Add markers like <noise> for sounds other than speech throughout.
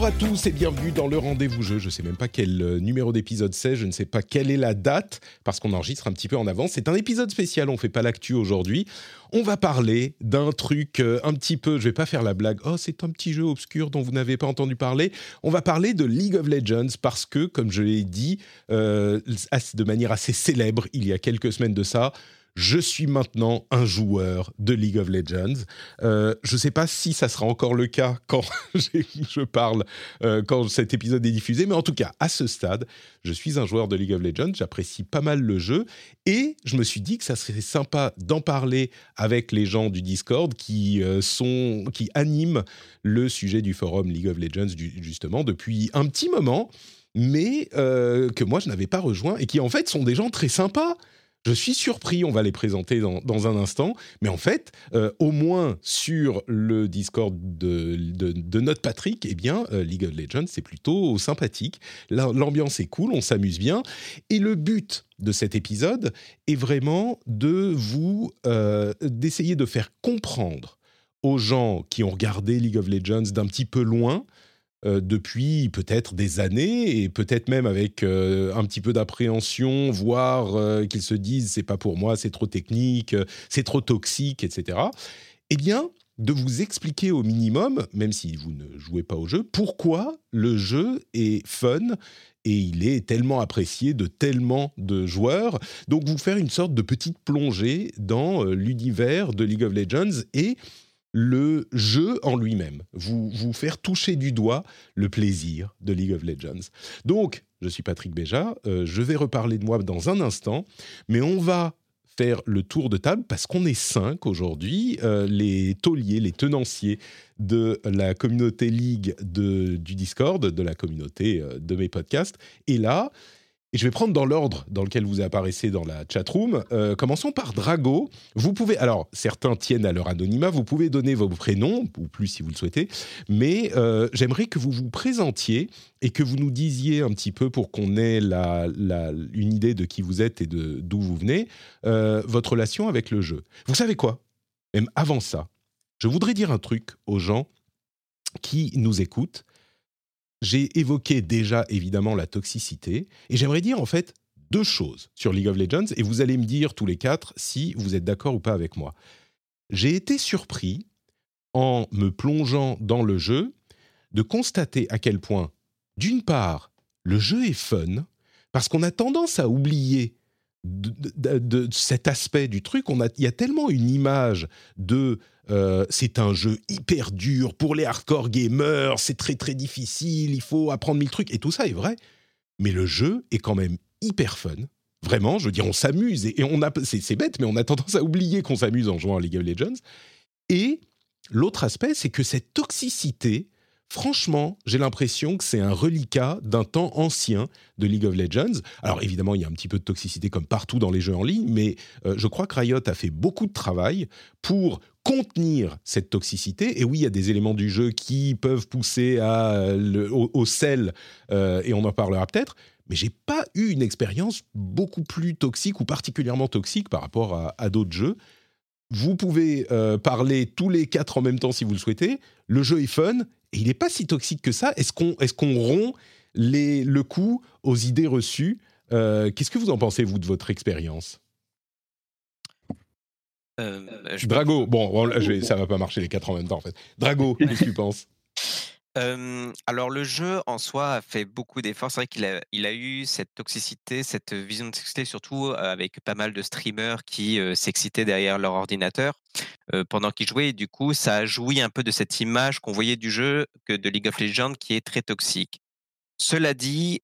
Bonjour à tous et bienvenue dans le rendez-vous jeu. Je ne sais même pas quel euh, numéro d'épisode c'est, je ne sais pas quelle est la date parce qu'on enregistre un petit peu en avance. C'est un épisode spécial, on fait pas l'actu aujourd'hui. On va parler d'un truc euh, un petit peu, je vais pas faire la blague. Oh, c'est un petit jeu obscur dont vous n'avez pas entendu parler. On va parler de League of Legends parce que, comme je l'ai dit euh, de manière assez célèbre il y a quelques semaines de ça, je suis maintenant un joueur de League of Legends. Euh, je ne sais pas si ça sera encore le cas quand <laughs> je parle, euh, quand cet épisode est diffusé, mais en tout cas, à ce stade, je suis un joueur de League of Legends, j'apprécie pas mal le jeu, et je me suis dit que ça serait sympa d'en parler avec les gens du Discord qui, euh, sont, qui animent le sujet du forum League of Legends, justement, depuis un petit moment, mais que moi, je n'avais pas rejoint, et qui en fait sont des gens très sympas. Je suis surpris, on va les présenter dans, un instant, mais en fait, euh, au moins sur le Discord de, notre Patrick, eh bien, euh, League of Legends, c'est plutôt sympathique. L'ambiance est cool, on s'amuse bien. Et le but de cet épisode est vraiment de vous, euh, d'essayer de faire comprendre aux gens qui ont regardé League of Legends d'un petit peu loin, euh, depuis peut-être des années et peut-être même avec euh, un petit peu d'appréhension, voire euh, qu'ils se disent c'est pas pour moi, c'est trop technique, c'est trop toxique, etc. Eh bien, de vous expliquer au minimum, même si vous ne jouez pas au jeu, pourquoi le jeu est fun et il est tellement apprécié de tellement de joueurs. Donc vous faire une sorte de petite plongée dans l'univers de League of Legends et le jeu en lui-même, vous, vous faire toucher du doigt le plaisir de League of Legends. Donc, je suis Patrick Béja, euh, je vais reparler de moi dans un instant, mais on va faire le tour de table parce qu'on est cinq aujourd'hui, euh, les tauliers, les tenanciers de la communauté League de, du Discord, de la communauté euh, de mes podcasts. Et là, et je vais prendre dans l'ordre dans lequel vous apparaissez dans la chatroom. Euh, commençons par Drago. Vous pouvez, alors certains tiennent à leur anonymat, vous pouvez donner vos prénoms, ou plus si vous le souhaitez, mais euh, j'aimerais que vous vous présentiez et que vous nous disiez un petit peu pour qu'on ait une idée de qui vous êtes et d'où vous venez, euh, votre relation avec le jeu. Vous savez quoi? Même avant ça, je voudrais dire un truc aux gens qui nous écoutent j'ai évoqué déjà évidemment la toxicité, et j'aimerais dire en fait deux choses sur League of Legends, et vous allez me dire tous les quatre si vous êtes d'accord ou pas avec moi. J'ai été surpris, en me plongeant dans le jeu, de constater à quel point, d'une part, le jeu est fun, parce qu'on a tendance à oublier de, cet aspect du truc. On a, il y a tellement une image de euh, c'est un jeu hyper dur pour les hardcore gamers, c'est très très difficile, il faut apprendre mille trucs, et tout ça est vrai. Mais le jeu est quand même hyper fun. Vraiment, je veux dire, on s'amuse, et, on a, c'est, bête, mais on a tendance à oublier qu'on s'amuse en jouant à League of Legends. Et l'autre aspect, c'est que cette toxicité franchement, j'ai l'impression que c'est un reliquat d'un temps ancien de League of Legends. Alors évidemment, il y a un petit peu de toxicité comme partout dans les jeux en ligne, mais euh, je crois que Riot a fait beaucoup de travail pour contenir cette toxicité. Et oui, il y a des éléments du jeu qui peuvent pousser à, au, sel, euh, et on en parlera peut-être. Mais j'ai pas eu une expérience beaucoup plus toxique ou particulièrement toxique par rapport à, d'autres jeux. Vous pouvez euh, parler tous les quatre en même temps si vous le souhaitez. Le jeu est fun et il n'est pas si toxique que ça. Est-ce qu'on est qu'on rompt les, le coup aux idées reçues euh, Qu'est-ce que vous en pensez, vous, de votre expérience? Euh, Drago, bon, ça va pas marcher les quatre en même temps, en fait. Drago, qu'est-ce que tu penses? Alors le jeu en soi a fait beaucoup d'efforts. C'est vrai qu'il a, eu cette toxicité, cette vision de toxicité, surtout avec pas mal de streamers qui s'excitaient derrière leur ordinateur pendant qu'ils jouaient. Et du coup, ça a joui un peu de cette image qu'on voyait du jeu que de League of Legends qui est très toxique. Cela dit,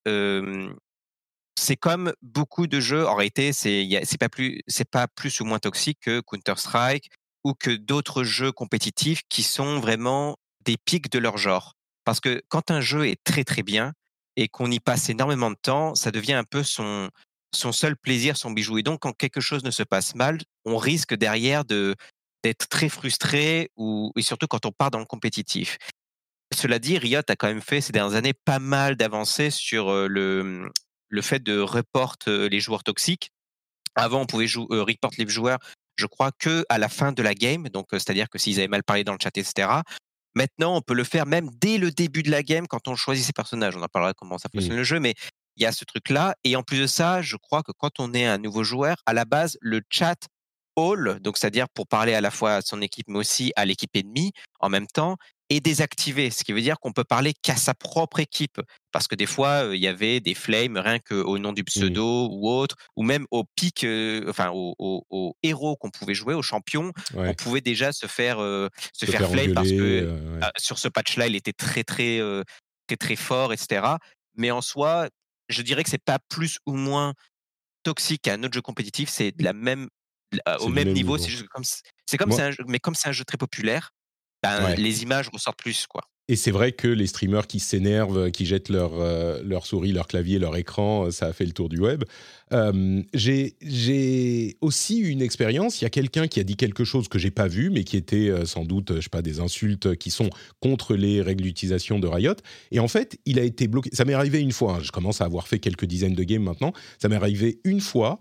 c'est comme beaucoup de jeux. En réalité, c'est pas plus c'est pas plus ou moins toxique que Counter Strike ou que d'autres jeux compétitifs qui sont vraiment des pics de leur genre. Parce que quand un jeu est très très bien et qu'on y passe énormément de temps, ça devient un peu son seul plaisir, son bijou. Et donc, quand quelque chose ne se passe mal, on risque derrière de d'être très frustré ou et surtout quand on part dans le compétitif. Cela dit, Riot a quand même fait ces dernières années pas mal d'avancées sur le le fait de report les joueurs toxiques. Avant, on pouvait jou report les joueurs, je crois, que à la fin de la game, donc c'est-à-dire que s'ils avaient mal parlé dans le chat, etc. Maintenant, on peut le faire même dès le début de la game quand on choisit ses personnages. On en parlera comment ça fonctionne le jeu, mais il y a ce truc-là. Et en plus de ça, je crois que quand on est un nouveau joueur, à la base, le chat all, donc c'est-à-dire pour parler à la fois à son équipe, mais aussi à l'équipe ennemie en même temps, est désactivé, ce qui veut dire qu'on peut parler qu'à sa propre équipe, parce que des fois il y avait des flames rien qu'au nom du mmh. pseudo ou autre, ou même au pic, enfin au, héros qu'on pouvait jouer, au champion, on pouvait déjà se faire se, faire, flame parce que ah, sur ce patch-là il était très très très très fort, etc. Mais en soi, je dirais que c'est pas plus ou moins toxique qu'un autre jeu compétitif, c'est de la même au même, niveau. C'est comme c'est comme un jeu, mais comme c'est un jeu très populaire, ben, les images ressortent plus quoi. Et c'est vrai que les streamers qui s'énervent, qui jettent leur, euh, leur souris, leur clavier, leur écran, euh, ça a fait le tour du web. Euh, j'ai aussi eu une expérience. Il y a quelqu'un qui a dit quelque chose que j'ai pas vu, mais qui était sans doute, je sais pas, des insultes qui sont contre les règles d'utilisation de Riot. Et en fait, il a été bloqué. Ça m'est arrivé une fois. Hein. Je commence à avoir fait quelques dizaines de games maintenant. Ça m'est arrivé une fois.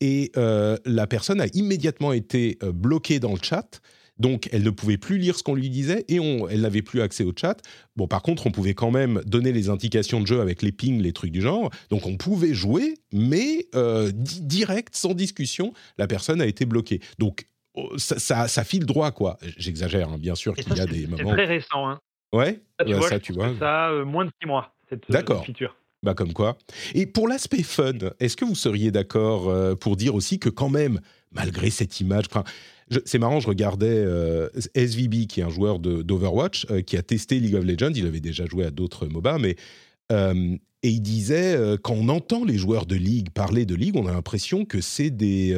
Et la personne a immédiatement été bloquée dans le chat donc, elle ne pouvait plus lire ce qu'on lui disait et on, elle n'avait plus accès au chat. Bon, par contre, on pouvait quand même donner les indications de jeu avec les pings, les trucs du genre. Donc, on pouvait jouer, mais euh, direct, sans discussion, la personne a été bloquée. Donc, oh, ça, ça, file droit, quoi. J'exagère, hein, bien sûr qu'il y a des moments. C'est très récent. Hein. Ouais, ça, tu vois, ça, tu vois. Ça a euh, moins de six mois, cette euh, D'accord. feature. Bah comme quoi. Et pour l'aspect fun, est-ce que vous seriez d'accord pour dire aussi que quand même, malgré cette image, c'est marrant, je regardais euh, SVB, qui est un joueur d'Overwatch, euh, qui a testé League of Legends. Il avait déjà joué à d'autres MOBA, mais. Euh, et il disait, quand on entend les joueurs de League parler de League, on a l'impression que c'est des,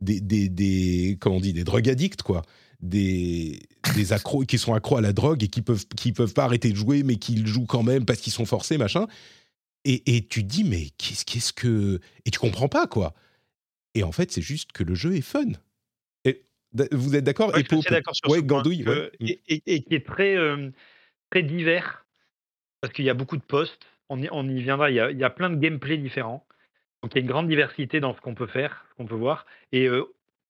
des, des, comment on dit, des drug addicts, quoi. Des, des accros qui sont accros à la drogue et qui peuvent, qui peuvent pas arrêter de jouer, mais qui jouent quand même parce qu'ils sont forcés, machin. Et, et tu te dis, mais qu'est-ce, qu'est-ce que. Et tu comprends pas, quoi. Et en fait, c'est juste que le jeu est fun. Vous êtes d'accord? Et pour, d'accord sur Gandouille, et, qui est très, euh, très divers, parce qu'il y a beaucoup de postes, on y, on y viendra, il y, a, il y, a, plein de gameplay différents, donc il y a une grande diversité dans ce qu'on peut faire, ce qu'on peut voir, et euh,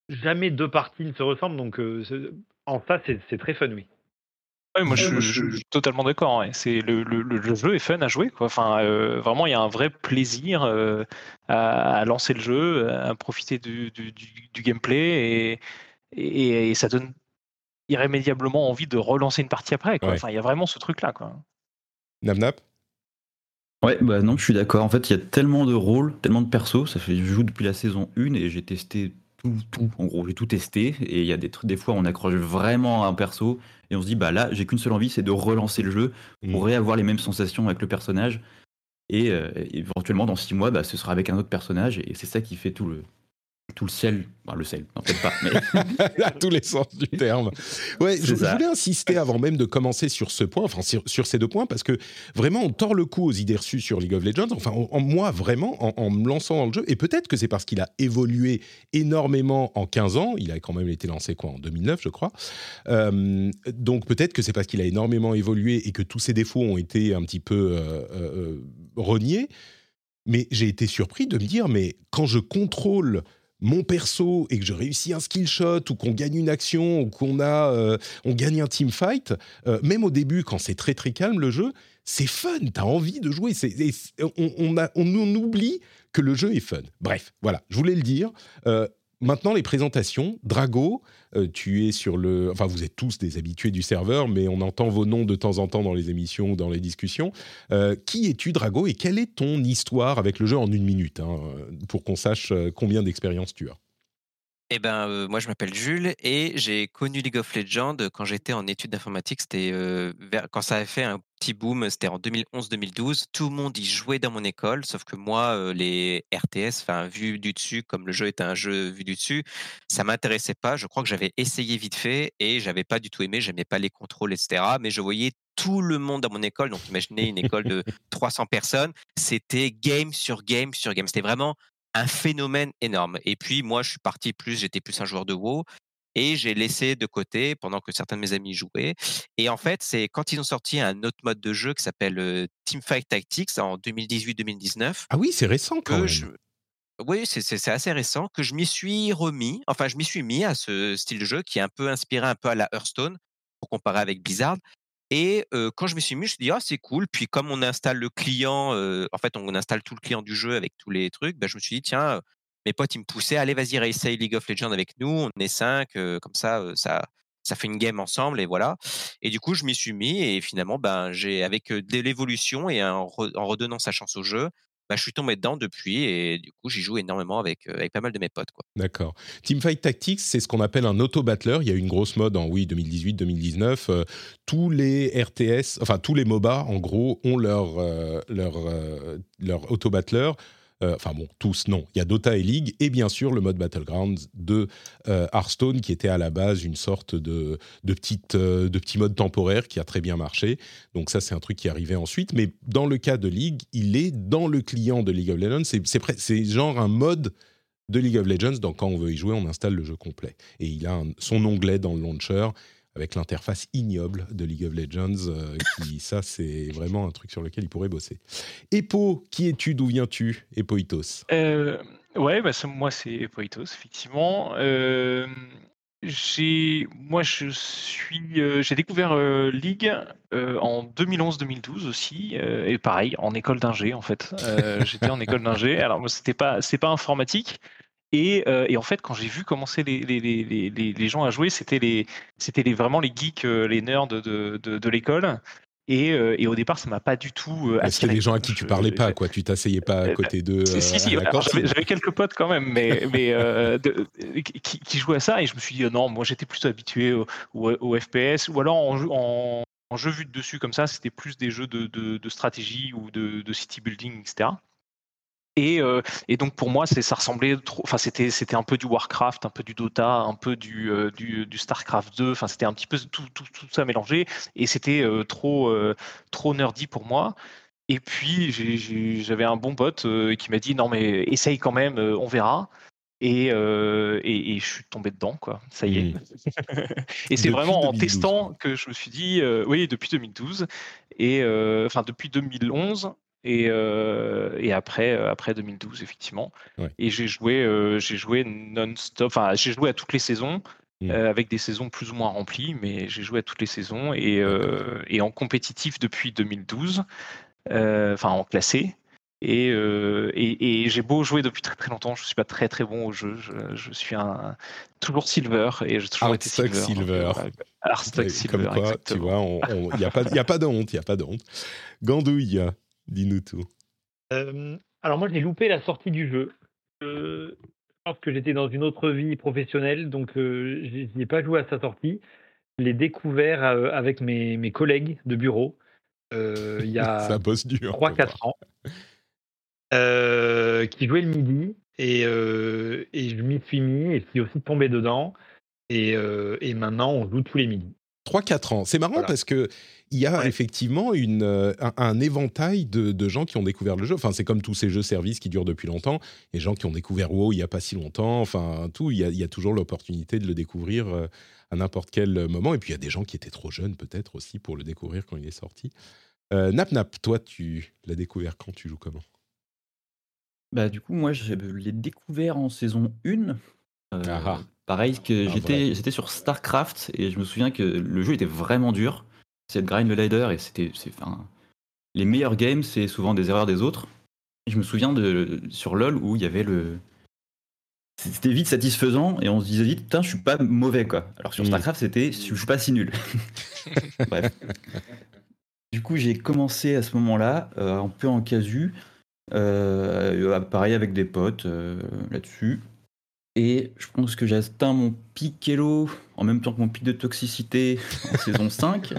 jamais deux parties ne se ressemblent, donc euh, en ça, c'est très fun, oui. Oui, moi je, suis totalement d'accord. Hein. C'est le, le, jeu est fun à jouer. Quoi. Enfin, vraiment, il y a un vrai plaisir à, lancer le jeu, à profiter du, du, du gameplay et, et, ça donne irrémédiablement envie de relancer une partie après. Enfin, il y a vraiment ce truc-là. Nap Ouais, bah non, je suis d'accord. En fait, il y a tellement de rôles, tellement de persos. Ça fait, je joue depuis la saison 1 et j'ai testé tout, tout. En gros, j'ai tout testé. Et il y a des, des fois, on accroche vraiment à un perso et on se dit, bah là, j'ai qu'une seule envie, c'est de relancer le jeu pour mmh. réavoir les mêmes sensations avec le personnage. Et euh, éventuellement, dans six mois, bah, ce sera avec un autre personnage. Et c'est ça qui fait tout le, tout le sel, le sel, non peut-être pas, mais <laughs> à tous les sens du terme. Ouais, je, voulais insister avant même de commencer sur ce point, enfin sur, ces deux points, parce que vraiment on tord le coup aux idées reçues sur League of Legends. Enfin, en, moi vraiment, en, me lançant dans le jeu, et peut-être que c'est parce qu'il a évolué énormément en 15 ans. Il a quand même été lancé quoi en 2009, je crois. Euh, donc peut-être que c'est parce qu'il a énormément évolué et que tous ses défauts ont été un petit peu euh, euh, reniés. Mais j'ai été surpris de me dire, mais quand je contrôle mon perso et que je réussis un skill shot ou qu'on gagne une action ou qu'on a euh, on gagne un team fight, euh, même au début quand c'est très très calme le jeu, c'est fun, t'as envie de jouer. on, oublie que le jeu est fun. Bref, voilà, je voulais le dire. Euh, Maintenant, les présentations. Drago, euh, tu es sur le. Enfin, vous êtes tous des habitués du serveur, mais on entend vos noms de temps en temps dans les émissions ou dans les discussions. Euh, qui es-tu, Drago, et quelle est ton histoire avec le jeu en une minute, hein, pour qu'on sache euh, combien d'expérience tu as? Eh ben, euh, moi, je m'appelle Jules et j'ai connu League of Legends quand j'étais en études d'informatique. C'était euh, quand ça avait fait un petit boom, c'était en 2011-2012. Tout le monde y jouait dans mon école, sauf que moi, euh, les RTS, enfin, vu du dessus, comme le jeu était un jeu vu du dessus, ça m'intéressait pas. Je crois que j'avais essayé vite fait et j'avais pas du tout aimé. J'aimais pas les contrôles, etc. Mais je voyais tout le monde dans mon école. Donc, imaginez une école de <laughs> 300 personnes. C'était game sur game sur game. C'était vraiment un phénomène énorme. Et puis moi, je suis parti plus, j'étais plus un joueur de WoW et j'ai laissé de côté pendant que certains de mes amis jouaient. Et en fait, c'est quand ils ont sorti un autre mode de jeu qui s'appelle Teamfight Tactics en 2018-2019. Ah oui, c'est récent quand même. Je... Oui, c'est assez récent que je m'y suis remis. Enfin, je m'y suis mis à ce style de jeu qui est un peu inspiré un peu à la Hearthstone pour comparer avec Blizzard. Et quand je me suis mis, je me suis dit, ah, c'est cool. Puis comme on installe le client, en fait, on installe tout le client du jeu avec tous les trucs, bah, je me suis dit, tiens, mes potes, ils me poussaient, allez, vas-y, réessaye League of Legends avec nous. On est cinq, comme ça, ça, ça fait une game ensemble et voilà. Et du coup, je m'y suis mis et finalement, ben, avec de l'évolution et en redonnant sa chance au jeu, bah, je suis tombé dedans depuis et du coup, j'y joue énormément avec, euh, avec pas mal de mes potes. Quoi. D'accord. Teamfight Tactics, c'est ce qu'on appelle un auto-battler. Il y a eu une grosse mode en oui, 2018-2019. Euh, tous les RTS, enfin tous les MOBA, en gros, ont leur, euh, leur, leur auto-battler. Euh, enfin bon, tous non. Il y a Dota et League et bien sûr le mode Battlegrounds de euh, Hearthstone qui était à la base une sorte de, petite, euh, de petit mode temporaire qui a très bien marché. Donc ça c'est un truc qui arrivait ensuite. Mais dans le cas de League, il est dans le client de League of Legends. C'est genre un mode de League of Legends. Donc quand on veut y jouer, on installe le jeu complet. Et il a son onglet dans le launcher avec l'interface ignoble de League of Legends. Euh, qui, <laughs> ça, c'est vraiment un truc sur lequel il pourrait bosser. Epo, qui es-tu D'où viens-tu Epoitos euh, Ouais, bah, moi, c'est Epoitos, effectivement. Euh, j'ai, moi, je suis, euh, j'ai découvert League en 2011-2012 aussi, et pareil, en école d'ingé, en fait. j'étais en école d'ingé. <laughs> Alors, moi, c'était pas, c'est pas informatique, euh, et, en fait, quand j'ai vu commencer les, les, les, les, gens à jouer, c'était les, c'était les, vraiment les geeks, euh, les nerds de, de, de, l'école. Et, euh, et, au départ, ça m'a pas du tout attiré. C'était des gens à qui tu parlais pas, quoi. Tu t'asseyais pas à côté d'eux. si, si, j'avais quelques potes quand même, mais, <laughs> mais qui, qui, jouaient à ça. Et je me suis dit, non, moi j'étais plutôt habitué au, au, FPS ou alors en, en, en, jeu vu de dessus comme ça, c'était plus des jeux de, de, de stratégie ou de, de, city building, etc. Et, euh, et, donc pour moi, ça ressemblait trop. Enfin, c'était c'était un peu du Warcraft, un peu du Dota, un peu du euh, du, du, Starcraft 2. Enfin, c'était un petit peu tout, tout, tout ça mélangé. Et c'était euh, trop trop nerdy pour moi. Et puis j'avais un bon pote qui m'a dit non mais essaye quand même, on verra. Et, et, et, je suis tombé dedans, quoi. Ça y est. Mmh. <laughs> et c'est vraiment en testant que je me suis dit, oui, depuis 2012, et enfin depuis 2011, et, euh, et après, euh, après 2012, effectivement. Et j'ai joué, euh, j'ai joué non-stop, enfin, j'ai joué à toutes les saisons. Mmh. avec des saisons plus ou moins remplies, mais j'ai joué à toutes les saisons et, et en compétitif depuis 2012, enfin en classé. Et, et, et j'ai beau jouer depuis très très longtemps, je suis pas très très bon au jeu. Je, je suis un toujours silver et j'ai toujours été silver. silver. silver. Comme quoi, tu vois, il n'y a a pas de honte, il y a pas de honte. Gandouille. Dis-nous tout. alors moi, j'ai loupé la sortie du jeu. je pense que j'étais dans une autre vie professionnelle, donc je n'y ai pas joué à sa sortie. Je l'ai découvert avec mes, mes, collègues de bureau il y a <laughs> 3-4 ans, qui jouaient le midi, et, et je m'y suis mis, et je suis aussi tombé dedans. Et, et maintenant, on joue tous les midis. 3-4 ans. C'est marrant parce que il y a effectivement une, euh, un, éventail de, gens qui ont découvert le jeu. Enfin, c'est comme tous ces jeux services qui durent depuis longtemps. Et gens qui ont découvert WoW il n'y a pas si longtemps. Enfin, tout. Il y a, toujours l'opportunité de le découvrir euh, à n'importe quel moment. Et puis, il y a des gens qui étaient trop jeunes, peut-être aussi, pour le découvrir quand il est sorti. Euh, Nap Nap, toi, tu l'as découvert quand? Tu joues comment? Bah, Du coup, moi, je l'ai découvert en saison 1. Ah ah. Pareil, que j'étais, j'étais sur StarCraft et je me souviens que le jeu était vraiment dur c'est de grind le ladder et c'était, enfin, les meilleurs games, c'est souvent des erreurs des autres. je me souviens de sur LoL où il y avait le, c'était vite satisfaisant et on se disait vite, putain, je suis pas mauvais quoi. Alors sur Starcraft, c'était, je suis pas si nul. <laughs> Bref. Du coup, j'ai commencé à ce moment-là, euh, un peu en casu, euh, pareil avec des potes euh, là-dessus. Et je pense que j'ai atteint mon pic Elo en même temps que mon pic de toxicité en <laughs> saison 5.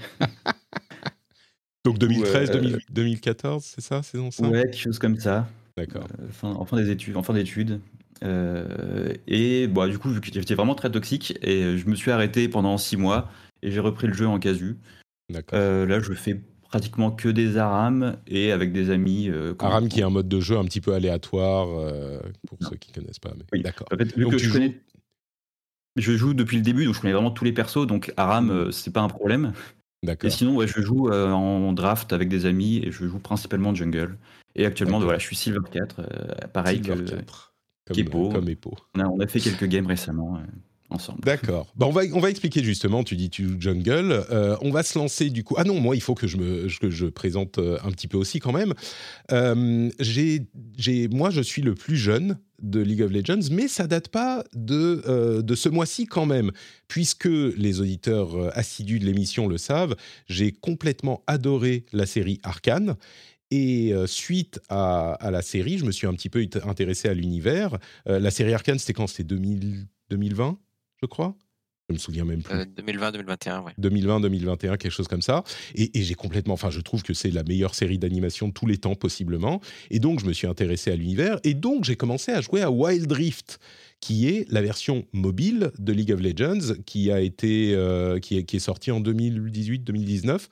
Donc 2013, 2014, c'est ça, saison 5 Ouais, quelque chose comme ça. D'accord. Euh, en fin des études, en fin d'études. Euh, et bon, du coup, vu que j'étais vraiment très toxique, et je me suis arrêté pendant 6 mois, et j'ai repris le jeu en casu. D'accord. Euh, là, je fais pratiquement que des ARAM et avec des amis. ARAM qui est un mode de jeu un petit peu aléatoire pour ceux qui ne connaissent pas. Mais... Oui. D'accord. En fait, vu que je, connais... je joue depuis le début, donc je connais vraiment tous les persos, donc ARAM, c'est pas un problème. Et sinon, ouais, je joue euh, en draft avec des amis et je joue principalement jungle. Et actuellement, voilà, je suis Silver 4, euh, pareil Silver que 4. Comme, Comme Epo. On a, on a, fait quelques games récemment. Euh. D'accord. Bah on, va, on va expliquer justement, tu dis tu jungle. on va se lancer du coup. Ah non, moi il faut que je me que je présente un petit peu aussi quand même. j'ai, moi je suis le plus jeune de League of Legends, mais ça date pas de, euh, de ce mois-ci quand même, puisque les auditeurs euh, assidus de l'émission le savent, j'ai complètement adoré la série Arcane. Et euh, suite à, la série, je me suis un petit peu intéressé à l'univers. la série Arcane, c'était quand? C'était 2020, je crois je me souviens même plus. 2020-2021, ouais. 2020-2021, quelque chose comme ça. Et, j'ai complètement, enfin, je trouve que c'est la meilleure série d'animation de tous les temps, possiblement. Et donc, je me suis intéressé à l'univers. Et donc, j'ai commencé à jouer à Wild Rift, qui est la version mobile de League of Legends, qui a été, euh, qui, est, qui est sortie en 2018-2019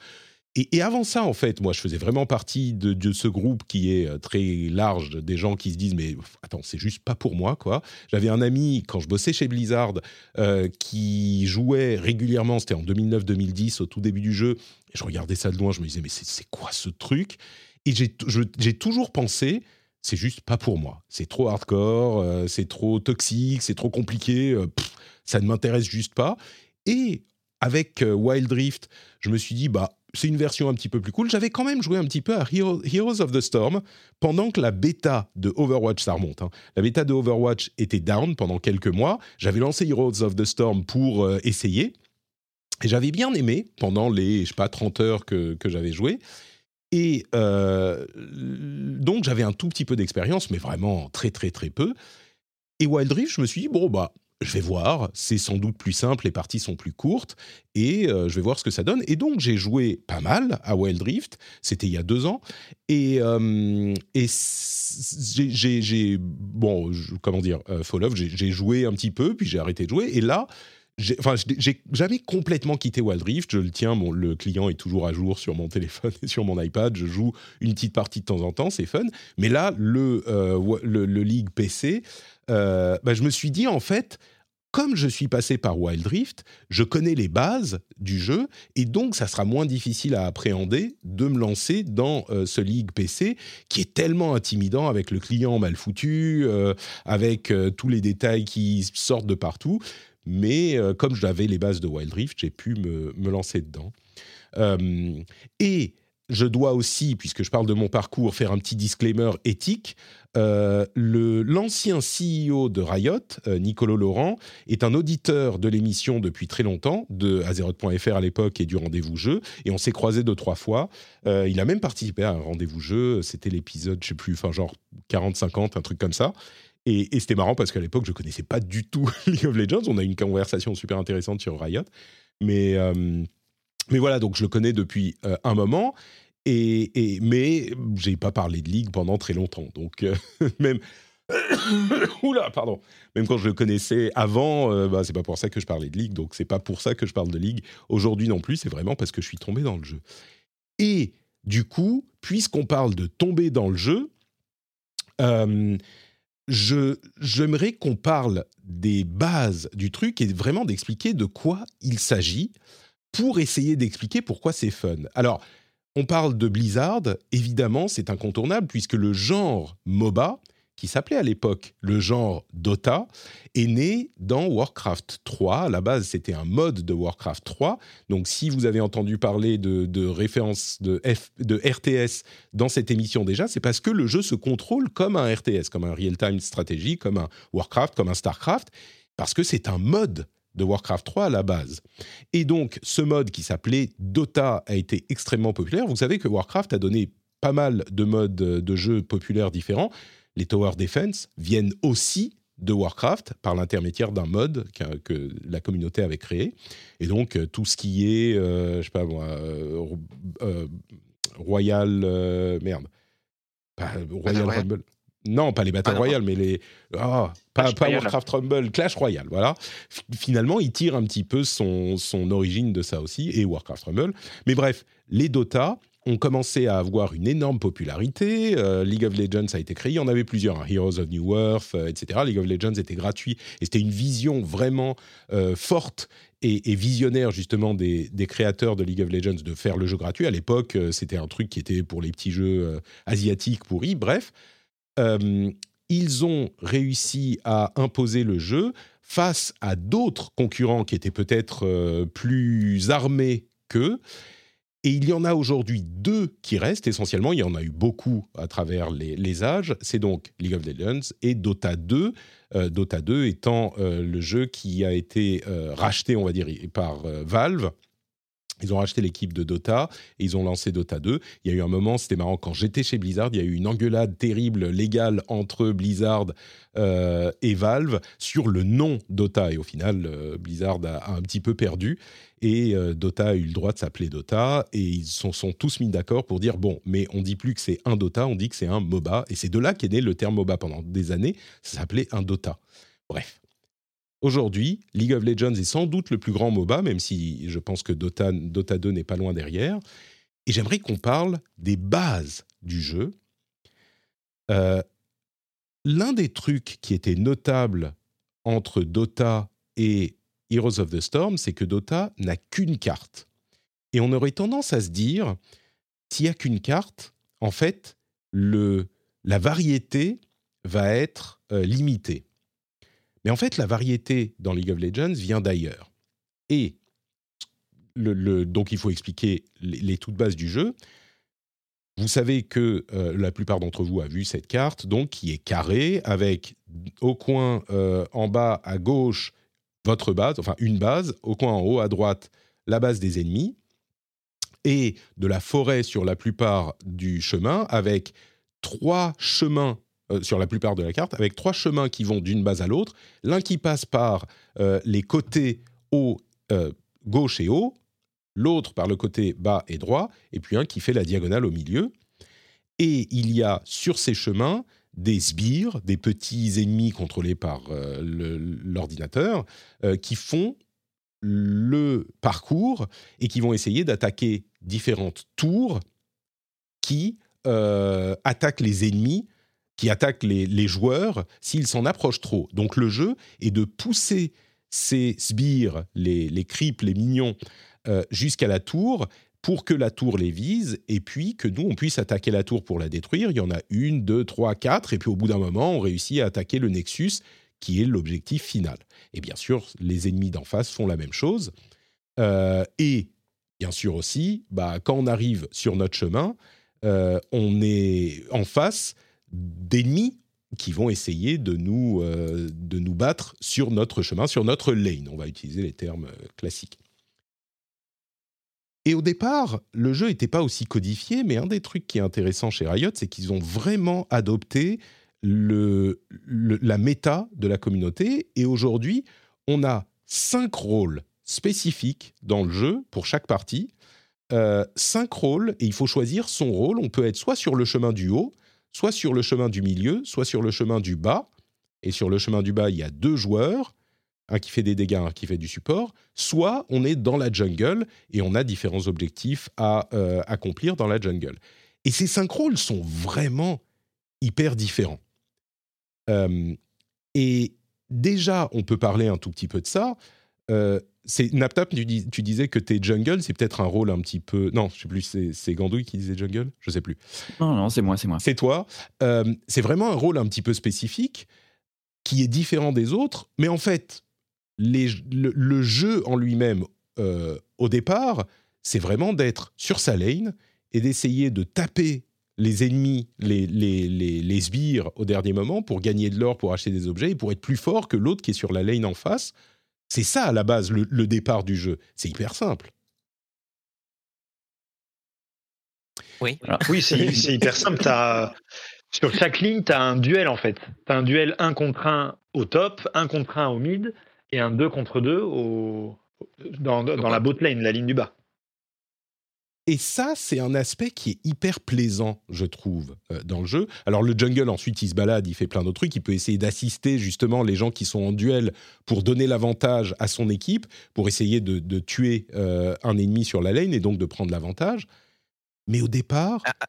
et, avant ça, en fait, moi, je faisais vraiment partie de, ce groupe qui est euh, très large, des gens qui se disent mais attends, c'est juste pas pour moi, quoi. J'avais un ami quand je bossais chez Blizzard euh, qui jouait régulièrement, c'était en 2009-2010, au tout début du jeu. Je regardais ça de loin, je me disais mais c'est quoi ce truc? Et j'ai toujours pensé c'est juste pas pour moi. C'est trop hardcore, euh, c'est trop toxique, c'est trop compliqué, ça ne m'intéresse juste pas. Et avec Wild Rift, je me suis dit bah c'est une version un petit peu plus cool. J'avais quand même joué un petit peu à Heroes of the Storm pendant que la bêta de Overwatch, ça remonte, hein. la bêta de Overwatch était down pendant quelques mois. J'avais lancé Heroes of the Storm pour euh, essayer. Et j'avais bien aimé pendant les, je sais pas, 30 heures que, que j'avais joué. Et euh, donc j'avais un tout petit peu d'expérience, mais vraiment très très très peu. Et Wild Rift, je me suis dit, bon, bah, je vais voir, c'est sans doute plus simple, les parties sont plus courtes, et euh, je vais voir ce que ça donne. Et donc j'ai joué pas mal à Wild Rift, c'était il y a deux ans, et, euh, j'ai, bon, comment dire, euh, Fall of, j'ai joué un petit peu, puis j'ai arrêté de jouer, et là, enfin, j'ai jamais complètement quitté Wild Rift. Je le tiens, le client est toujours à jour sur mon téléphone <laughs> et sur mon iPad. Je joue une petite partie de temps en temps, c'est fun. Mais là, le, le, le, League PC, bah, je me suis dit, en fait, comme je suis passé par Wild Rift, je connais les bases du jeu et donc ça sera moins difficile à appréhender de me lancer dans euh, ce League PC qui est tellement intimidant avec le client mal foutu, euh, avec tous les détails qui sortent de partout. Mais comme j'avais les bases de Wild Rift, j'ai pu me, me, lancer dedans. et je dois aussi, puisque je parle de mon parcours, faire un petit disclaimer éthique. Euh, l'ancien CEO de Riot, euh, Nicolo Laurent, est un auditeur de l'émission depuis très longtemps, de Azeroth.fr à l'époque et du rendez-vous jeu, et on s'est croisés deux, trois fois. Euh, il a même participé à un rendez-vous jeu, c'était l'épisode, je sais plus, enfin genre 40-50, un truc comme ça. Et, c'était marrant parce qu'à l'époque, je connaissais pas du tout <laughs> League of Legends. On a eu une conversation super intéressante sur Riot. Mais, mais voilà, donc je le connais depuis un moment. Et, et, mais j'ai pas parlé de Ligue pendant très longtemps. Donc, euh, <laughs> même. <coughs> Oula, pardon. Même quand je le connaissais avant, euh, bah, c'est pas pour ça que je parlais de Ligue. Donc, c'est pas pour ça que je parle de Ligue aujourd'hui non plus. C'est vraiment parce que je suis tombé dans le jeu. Et du coup, puisqu'on parle de tomber dans le jeu, euh, je j'aimerais qu'on parle des bases du truc et vraiment d'expliquer de quoi il s'agit pour essayer d'expliquer pourquoi c'est fun. Alors, on parle de Blizzard, évidemment, c'est incontournable puisque le genre MOBA, qui s'appelait à l'époque le genre Dota, est né dans Warcraft 3. À la base, c'était un mode de Warcraft 3. Donc, si vous avez entendu parler de, références de, RTS dans cette émission déjà, c'est parce que le jeu se contrôle comme un RTS, comme un real-time strategy, comme un Warcraft, comme un Starcraft, parce que c'est un mode de Warcraft 3 à la base. Et donc, ce mode qui s'appelait Dota a été extrêmement populaire. Vous savez que Warcraft a donné pas mal de modes de jeu populaires différents. Les Tower Defense viennent aussi de Warcraft par l'intermédiaire d'un mode que, la communauté avait créé. Et donc, tout ce qui est, je sais pas moi, Royal. merde. Royal Rumble. Non, pas les Battle ah, Royale, mais les. Ah, pas, Warcraft Rumble, Clash Royale, voilà. finalement, il tire un petit peu son, son origine de ça aussi, et Warcraft Rumble. Mais bref, les Dota ont commencé à avoir une énorme popularité. Euh, League of Legends a été créé, il y en avait plusieurs, hein. Heroes of New Earth, euh, etc. League of Legends était gratuit, et c'était une vision vraiment euh, forte et, visionnaire justement des, des, créateurs de League of Legends de faire le jeu gratuit. À l'époque, c'était un truc qui était pour les petits jeux asiatiques pourris, bref. Euh, ils ont réussi à imposer le jeu face à d'autres concurrents qui étaient peut-être euh, plus armés qu'eux. Et il y en a aujourd'hui deux qui restent essentiellement. Il y en a eu beaucoup à travers les, âges. C'est donc League of Legends et Dota 2. Euh, Dota 2 étant le jeu qui a été racheté, on va dire, par Valve ils ont racheté l'équipe de Dota et ils ont lancé Dota 2. Il y a eu un moment, c'était marrant, quand j'étais chez Blizzard, il y a eu une engueulade terrible légale entre Blizzard euh, et Valve sur le nom Dota. Et au final, euh, Blizzard a, un petit peu perdu et euh, Dota a eu le droit de s'appeler Dota. Et ils se sont, tous mis d'accord pour dire bon, mais on dit plus que c'est un Dota, on dit que c'est un MOBA. Et c'est de là qu'est né le terme MOBA pendant des années. Ça s'appelait un Dota. Bref. Aujourd'hui, League of Legends est sans doute le plus grand MOBA, même si je pense que Dota, Dota 2 n'est pas loin derrière. Et j'aimerais qu'on parle des bases du jeu. Euh, l'un des trucs qui était notable entre Dota et Heroes of the Storm, c'est que Dota n'a qu'une carte. Et on aurait tendance à se dire, s'il n'y a qu'une carte, en fait, la variété va être euh, limitée. Mais en fait, la variété dans League of Legends vient d'ailleurs. Et donc, il faut expliquer les, toutes bases du jeu. Vous savez que euh, la plupart d'entre vous a vu cette carte, donc qui est carrée, avec au coin euh, en bas à gauche votre base, enfin une base, au coin en haut à droite la base des ennemis, et de la forêt sur la plupart du chemin, avec trois chemins euh, sur la plupart de la carte, avec trois chemins qui vont d'une base à l'autre. L'un qui passe par euh, les côtés haut, euh, gauche et haut, l'autre par le côté bas et droit, et puis un qui fait la diagonale au milieu. Et il y a sur ces chemins des sbires, des petits ennemis contrôlés par l'ordinateur, qui font le parcours et qui vont essayer d'attaquer différentes tours qui attaquent les ennemis qui attaquent les, joueurs s'ils s'en approchent trop. Donc le jeu est de pousser ces sbires, les, les creeps, les mignons, euh, jusqu'à la tour pour que la tour les vise et puis que nous, on puisse attaquer la tour pour la détruire. Il y en a une, deux, trois, quatre, et puis au bout d'un moment, on réussit à attaquer le Nexus, qui est l'objectif final. Et bien sûr, les ennemis d'en face font la même chose. Euh, et bien sûr aussi, bah, quand on arrive sur notre chemin, euh, on est en face d'ennemis qui vont essayer de nous, euh, de nous battre sur notre chemin, sur notre lane. On va utiliser les termes euh, classiques. Et au départ, le jeu n'était pas aussi codifié, mais un des trucs qui est intéressant chez Riot, c'est qu'ils ont vraiment adopté le, la méta de la communauté. Et aujourd'hui, on a cinq rôles spécifiques dans le jeu pour chaque partie. Euh, cinq rôles, et il faut choisir son rôle. On peut être soit sur le chemin du haut, soit sur le chemin du milieu, soit sur le chemin du bas. Et sur le chemin du bas, il y a deux joueurs, un qui fait des dégâts, un qui fait du support. Soit on est dans la jungle et on a différents objectifs à euh, accomplir dans la jungle. Et ces cinq rôles sont vraiment hyper différents. Euh, et déjà, on peut parler un tout petit peu de ça. Euh, c'est Naptap, tu, disais que t'es jungle, c'est peut-être un rôle un petit peu. Non, je sais plus, c'est Gandouille qui disait jungle Je sais plus. Non, non, c'est moi, c'est moi. C'est toi. Euh, c'est vraiment un rôle un petit peu spécifique qui est différent des autres, mais en fait, le, jeu en lui-même, euh, au départ, c'est vraiment d'être sur sa lane et d'essayer de taper les ennemis, les, les, les, les sbires au dernier moment pour gagner de l'or, pour acheter des objets et pour être plus fort que l'autre qui est sur la lane en face c'est ça à la base le, départ du jeu. C'est hyper simple. Oui, oui c'est hyper simple. As, sur chaque ligne, tu as un duel en fait. Tu as un duel un contre un au top, un contre un au mid et un 2 contre 2 au, dans, dans la bot lane, la ligne du bas. Et ça, c'est un aspect qui est hyper plaisant, je trouve, euh, dans le jeu. Alors le jungle, ensuite, il se balade, il fait plein d'autres trucs. Il peut essayer d'assister justement les gens qui sont en duel pour donner l'avantage à son équipe, pour essayer de, tuer euh, un ennemi sur la lane et donc de prendre l'avantage. Mais au départ... Ah, ah.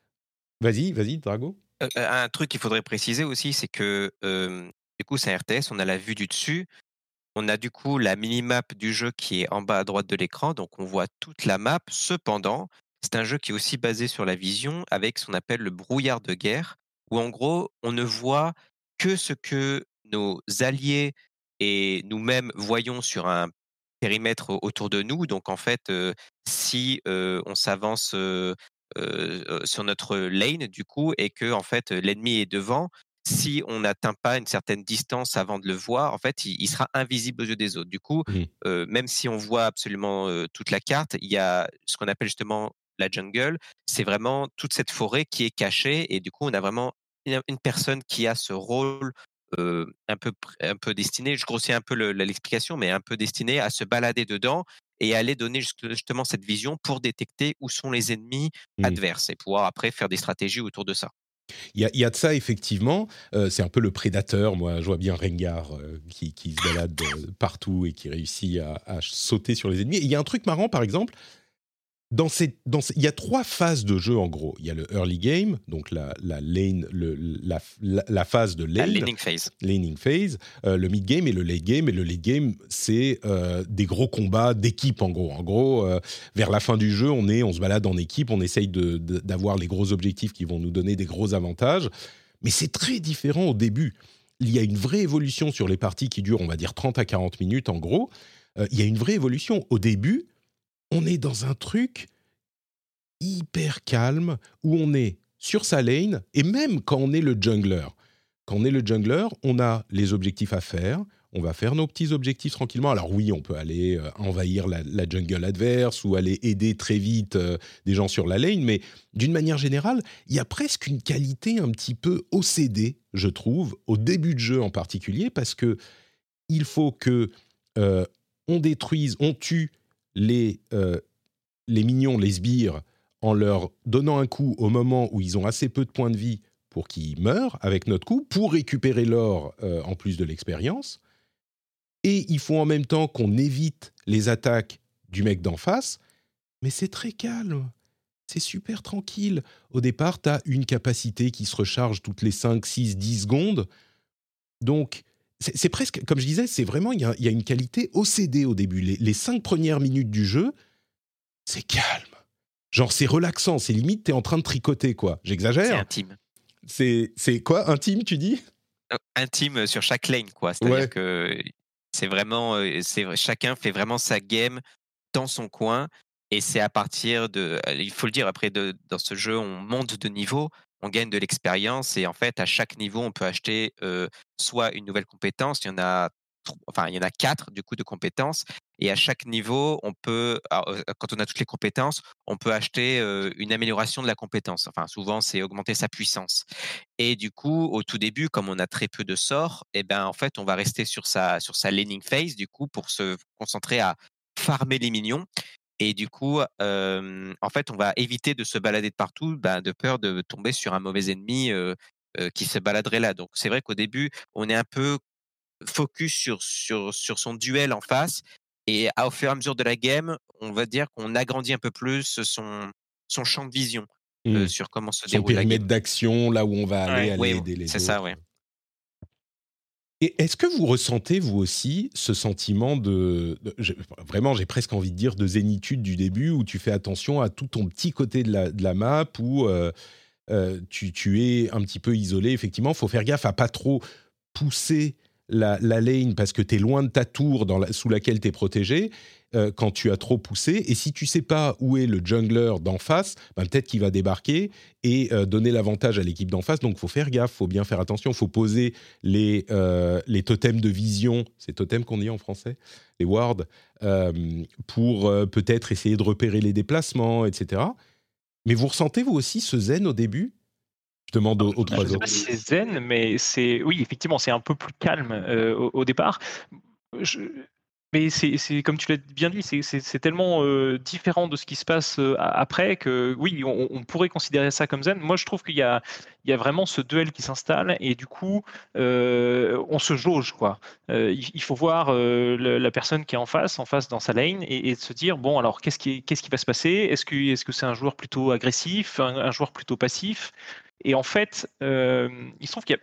Vas-y, vas-y, Drago. Euh, un truc qu'il faudrait préciser aussi, c'est que du coup, c'est un RTS, on a la vue du dessus. On a du coup la mini-map du jeu qui est en bas à droite de l'écran, donc on voit toute la map. Cependant, c'est un jeu qui est aussi basé sur la vision avec ce qu'on appelle le brouillard de guerre, où en gros, on ne voit que ce que nos alliés et nous-mêmes voyons sur un périmètre autour de nous. Donc en fait, si on s'avance sur notre lane du coup et que en fait l'ennemi est devant, si on n'atteint pas une certaine distance avant de le voir, en fait, il, sera invisible aux yeux des autres. Du coup, mmh. euh, même si on voit absolument euh, toute la carte, il y a ce qu'on appelle justement la jungle. C'est vraiment toute cette forêt qui est cachée et du coup, on a vraiment une, personne qui a ce rôle euh, un peu un peu destiné. Je grossis un peu l'explication, mais un peu destiné à se balader dedans et aller donner justement cette vision pour détecter où sont les ennemis mmh. adverses et pouvoir après faire des stratégies autour de ça. Il y, a, de ça, effectivement. Euh, c'est un peu le prédateur. Moi, je vois bien Rengar euh, qui, se balade partout et qui réussit à, à, sauter sur les ennemis. il y a un truc marrant, par exemple, dans ces, dans il y a trois phases de jeu en gros. Il y a le early game, donc la, la lane, le, la, la, phase de lane, la laning phase, laning phase euh, le mid game et le late game. Et le late game, c'est euh, des gros combats d'équipe en gros. En gros, euh, vers la fin du jeu, on est, on se balade en équipe, on essaye de, d'avoir les gros objectifs qui vont nous donner des gros avantages. Mais c'est très différent au début. Il y a une vraie évolution sur les parties qui durent, on va dire 30 à 40 minutes en gros. il y a une vraie évolution au début on est dans un truc hyper calme où on est sur sa lane et même quand on est le jungler. Quand on est le jungler, on a les objectifs à faire. On va faire nos petits objectifs tranquillement. Alors oui, on peut aller euh, envahir la, jungle adverse ou aller aider très vite euh, des gens sur la lane, mais d'une manière générale, il y a presque une qualité un petit peu OCD, je trouve, au début de jeu en particulier, parce que il faut que euh, on détruise, on tue les, euh, les mignons, les sbires, en leur donnant un coup au moment où ils ont assez peu de points de vie pour qu'ils meurent avec notre coup, pour récupérer l'or euh, en plus de l'expérience. Et il faut en même temps qu'on évite les attaques du mec d'en face, mais c'est très calme. C'est super tranquille. Au départ, tu as une capacité qui se recharge toutes les 5, 6, 10 secondes. Donc, c'est presque, comme je disais, c'est vraiment, il y, a, une qualité OCD au début. Les, cinq premières minutes du jeu, c'est calme. Genre, c'est relaxant, c'est limite, t'es en train de tricoter, quoi. J'exagère. C'est intime. C'est quoi, intime, tu dis? Euh, Intime sur chaque lane, quoi. C'est-à-dire que c'est vraiment, euh, chacun fait vraiment sa game dans son coin. Et c'est à partir de, il faut le dire, après, de, dans ce jeu, on monte de niveau on gagne de l'expérience et en fait, à chaque niveau, on peut acheter soit une nouvelle compétence, il y en a enfin il y en a quatre du coup de compétences et à chaque niveau on peut quand on a toutes les compétences on peut acheter une amélioration de la compétence. Enfin souvent c'est augmenter sa puissance et du coup au tout début comme on a très peu de sorts et eh ben en fait on va rester sur sa sur sa laning phase du coup pour se concentrer à farmer les minions et du coup, en fait, on va éviter de se balader de partout, bah, de peur de tomber sur un mauvais ennemi qui se baladerait là. Donc, c'est vrai qu'au début, on est un peu focus sur, sur, sur son duel en face. Et au fur et à mesure de la game, on va dire qu'on agrandit un peu plus son, son champ de vision mmh. sur comment se déroule la game. d'action, là où on va aller, aller aider les autres. C'est ça, ouais. Et est-ce que vous ressentez, vous aussi, ce sentiment de... vraiment, j'ai presque envie de dire de zénitude du début, où tu fais attention à tout ton petit côté de la, de la map, où euh, euh, tu, tu, es un petit peu isolé? Effectivement, il faut faire gaffe à pas trop pousser la, la lane parce que tu es loin de ta tour sous laquelle tu es protégé. Euh, quand tu as trop poussé. Et si tu sais pas où est le jungler d'en face, ben, peut-être qu'il va débarquer et euh, donner l'avantage à l'équipe d'en face. Donc, faut faire gaffe, faut bien faire attention. faut poser les, euh, les totems de vision, c'est totems qu'on dit en français, les wards, pour peut-être essayer de repérer les déplacements, etc. Mais vous ressentez, vous aussi, ce zen au début? Demande aux, trois autres. c'est zen, mais c'est oui, effectivement, c'est un peu plus calme au, au, départ. Je, mais c'est comme tu l'as bien dit, c'est tellement différent de ce qui se passe après que oui, on, pourrait considérer ça comme zen. Moi, je trouve qu'il y, a vraiment ce duel qui s'installe et du coup, on se jauge. Il, faut voir la personne qui est en face, en face dans sa lane et, se dire bon, alors qu'est-ce qui, va se passer? Est-ce que c'est -ce c'est un joueur plutôt agressif, un, un joueur plutôt passif? Et en fait, il se trouve qu'il y a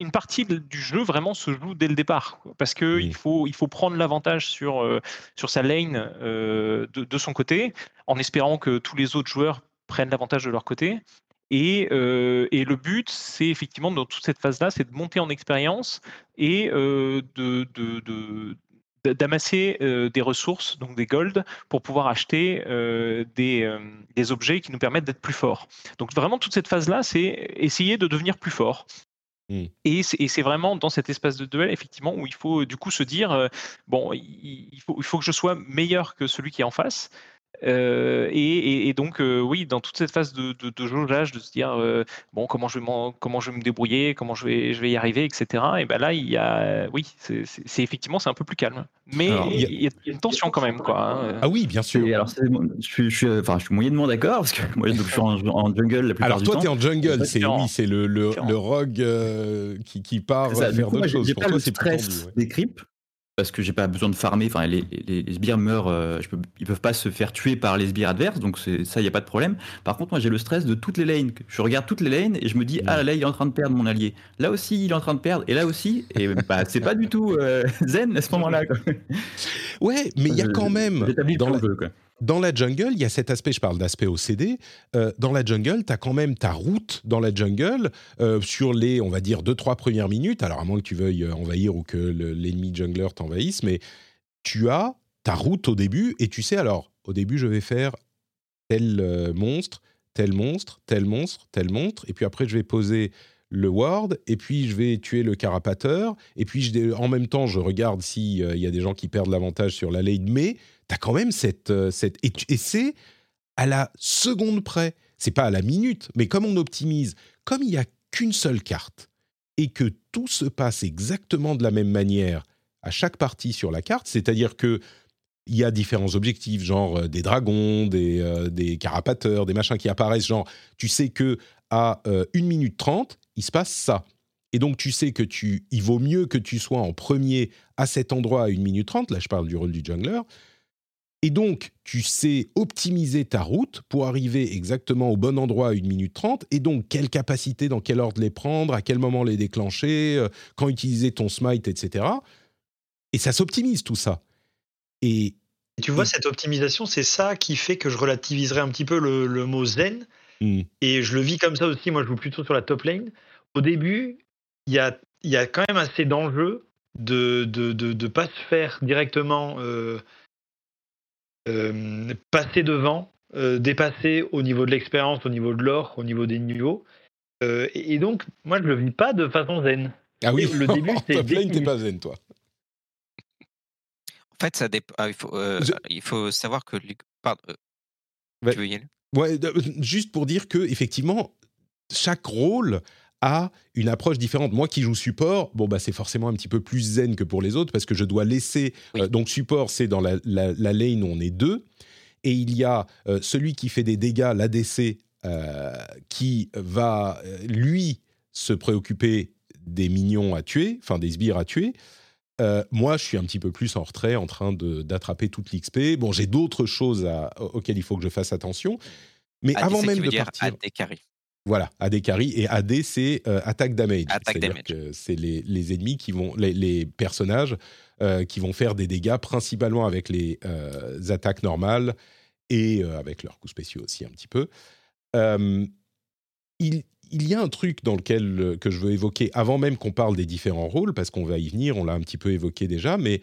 une partie du jeu vraiment se joue dès le départ parce que il faut il faut prendre l'avantage sur euh, sur sa lane euh, de, son côté en espérant que tous les autres joueurs prennent l'avantage de leur côté et, euh, et le but c'est effectivement dans toute cette phase là c'est de monter en expérience et de, de, d'amasser des ressources, donc des gold, pour pouvoir acheter des, des, objets qui nous permettent d'être plus forts. Donc vraiment toute cette phase-là, c'est essayer de devenir plus fort. Mmh. Et c'est vraiment dans cet espace de duel, effectivement, où il faut du coup se dire, euh, bon, il, faut, il faut que je sois meilleur que celui qui est en face. Euh, et, donc, euh, oui, dans toute cette phase de, de, de jaugeage, de se dire, euh, bon, comment je, vais comment je vais me débrouiller, comment je vais, je vais y arriver, etc. Et ben là, il y a, oui, c'est effectivement, c'est un peu plus calme. Mais il, y a, une tension quand même, quoi. Hein. Ah oui, bien sûr. alors, je, suis, enfin, je suis moyennement d'accord, parce que <laughs> moi, je suis en, jungle la plupart alors, du temps. Alors, toi, tu es en jungle, c'est oui, c'est le, le, le, rogue qui, qui part faire d'autres choses. Pour toi, c'est plus tendu. Des creeps, parce que j'ai pas besoin de farmer. Enfin, les, les, sbires meurent, euh, je peux, ils peuvent pas se faire tuer par les sbires adverses, donc ça, il n'y a pas de problème. Par contre, moi, j'ai le stress de toutes les lanes. Je regarde toutes les lanes et je me dis, ah là, il est en train de perdre mon allié. Là aussi, il est en train de perdre, et là aussi, et bah, <laughs> c'est pas du tout euh, zen à ce moment-là. Ouais, mais il y a quand même. Dans le jeu, quoi dans la jungle, il y a cet aspect, je parle d'aspect OCD, euh, dans la jungle, tu as quand même ta route dans la jungle euh, sur les, on va dire, 2-3 premières minutes, alors à moins que tu veuilles euh, envahir ou que l'ennemi jungler t'envahisse, mais tu as ta route au début et tu sais, alors, au début, je vais faire tel monstre, tel monstre, tel monstre, tel monstre, et puis après, je vais poser le ward, et puis je vais tuer le carapateur, et puis en même temps, je regarde s'il y a des gens qui perdent l'avantage sur la lane, mais tu as quand même cette... Euh, cette et, c'est à la seconde près, c'est pas à la minute, mais comme on optimise, comme il n'y a qu'une seule carte, et que tout se passe exactement de la même manière à chaque partie sur la carte, c'est-à-dire que il y a différents objectifs, genre euh, des dragons, des, euh, des, carapateurs, des machins qui apparaissent, genre tu sais que à 1 minute 30, il se passe ça. Et donc tu sais que tu, il vaut mieux que tu sois en premier à cet endroit à 1 minute 30, là je parle du rôle du jungler, et donc, tu sais optimiser ta route pour arriver exactement au bon endroit à 1 minute 30. Et donc, quelle capacité, dans quel ordre les prendre, à quel moment les déclencher, euh, quand utiliser ton smite, etc. Et ça s'optimise tout ça. Et, tu vois, cette optimisation, c'est ça qui fait que je relativiserai un petit peu le, mot zen. Hmm. Et je le vis comme ça aussi. Moi, je joue plutôt sur la top lane. Au début, il y a, y a quand même assez d'enjeux de ne de, de, pas se faire directement. Euh, euh, passer devant, euh, dépasser au niveau de l'expérience, au niveau de l'or, au niveau des niveaux. Euh, et, donc, moi, je le vis pas de façon zen. Ah oui, le début, <laughs> c'est. t'es pas zen, toi. En fait, ça dépend. Ah, il, faut, il faut savoir que. Pardon. tu veux y aller? Ouais, juste pour dire que effectivement, chaque rôle a une approche différente. Moi qui joue support, bon bah c'est forcément un petit peu plus zen que pour les autres parce que je dois laisser. Euh, donc support, c'est dans la, lane où on est deux, et il y a euh, celui qui fait des dégâts, l'ADC, euh, qui va lui se préoccuper des minions à tuer, enfin des sbires à tuer. moi, je suis un petit peu plus en retrait, en train d'attraper toute l'XP. Bon, j'ai d'autres choses auxquelles il faut que je fasse attention. Mais avant même de partir, voilà, AD carry. Et AD, c'est euh, attaque damage. C'est les, les, ennemis qui vont, les, personnages euh, qui vont faire des dégâts principalement avec les euh, attaques normales et avec leurs coups spéciaux aussi un petit peu. il, il y a un truc dans lequel que je veux évoquer avant même qu'on parle des différents rôles, parce qu'on va y venir, on l'a un petit peu évoqué déjà, mais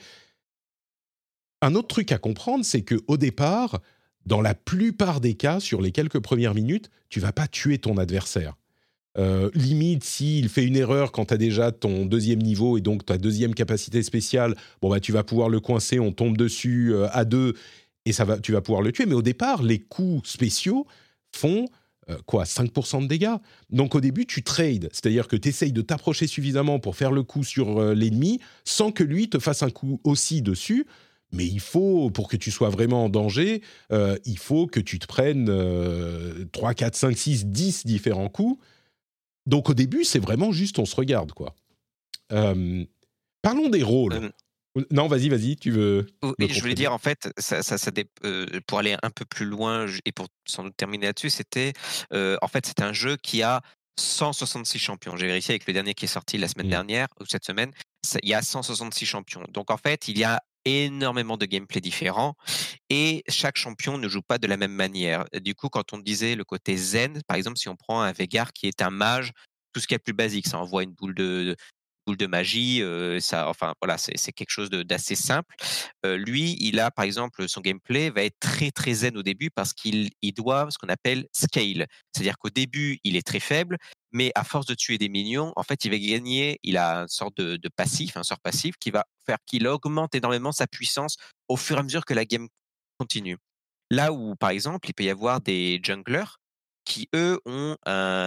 un autre truc à comprendre, c'est que au départ, dans la plupart des cas, sur les quelques premières minutes, tu vas pas tuer ton adversaire. Euh, limite, s'il fait une erreur quand tu as déjà ton deuxième niveau et donc ta deuxième capacité spéciale, bon bah tu vas pouvoir le coincer, on tombe dessus euh, à deux et ça va, tu vas pouvoir le tuer. Mais au départ, les coups spéciaux font quoi, 5% de dégâts. Donc au début, tu trades, c'est-à-dire que tu essayes de t'approcher suffisamment pour faire le coup sur l'ennemi sans que lui te fasse un coup aussi dessus. Mais il faut, pour que tu sois vraiment en danger, il faut que tu te prennes 3, 4, 5, 6, 10 différents coups. Donc au début, c'est vraiment juste on se regarde, quoi. parlons des rôles. Non, vas-y, vas-y, tu veux. Oui, je voulais dire, en fait, ça, ça, euh, pour aller un peu plus loin et pour sans doute terminer là-dessus, c'était. Euh, en fait, c'est un jeu qui a 166 champions. J'ai vérifié avec le dernier qui est sorti la semaine mmh. dernière, ou cette semaine, il y a 166 champions. Donc, en fait, il y a énormément de gameplay différents et chaque champion ne joue pas de la même manière. Du coup, quand on disait le côté zen, par exemple, si on prend un Vegar qui est un mage, tout ce qui est plus basique, ça envoie une boule de, boule de magie, ça, enfin voilà, c'est quelque chose d'assez simple. lui, il a par exemple son gameplay va être très très zen au début parce qu'il il doit ce qu'on appelle scale, c'est-à-dire qu'au début il est très faible, mais à force de tuer des minions, en fait, il va gagner. Il a une sorte de passif, un sort passif qui va faire qu'il augmente énormément sa puissance au fur et à mesure que la game continue. Là où, par exemple, il peut y avoir des junglers qui, eux, ont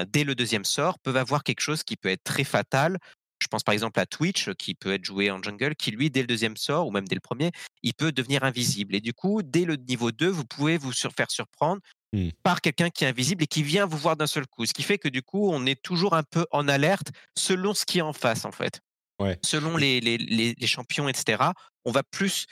dès le deuxième sort, peuvent avoir quelque chose qui peut être très fatal je pense par exemple à Twitch, qui peut être joué en jungle, qui lui, dès le deuxième sort, ou même dès le premier, il peut devenir invisible. Et du coup, dès le niveau 2, vous pouvez vous faire surprendre mmh. par quelqu'un qui est invisible et qui vient vous voir d'un seul coup. Ce qui fait que du coup, on est toujours un peu en alerte selon ce qui est en face, en fait. Selon les, les, les, champions, etc., on va plus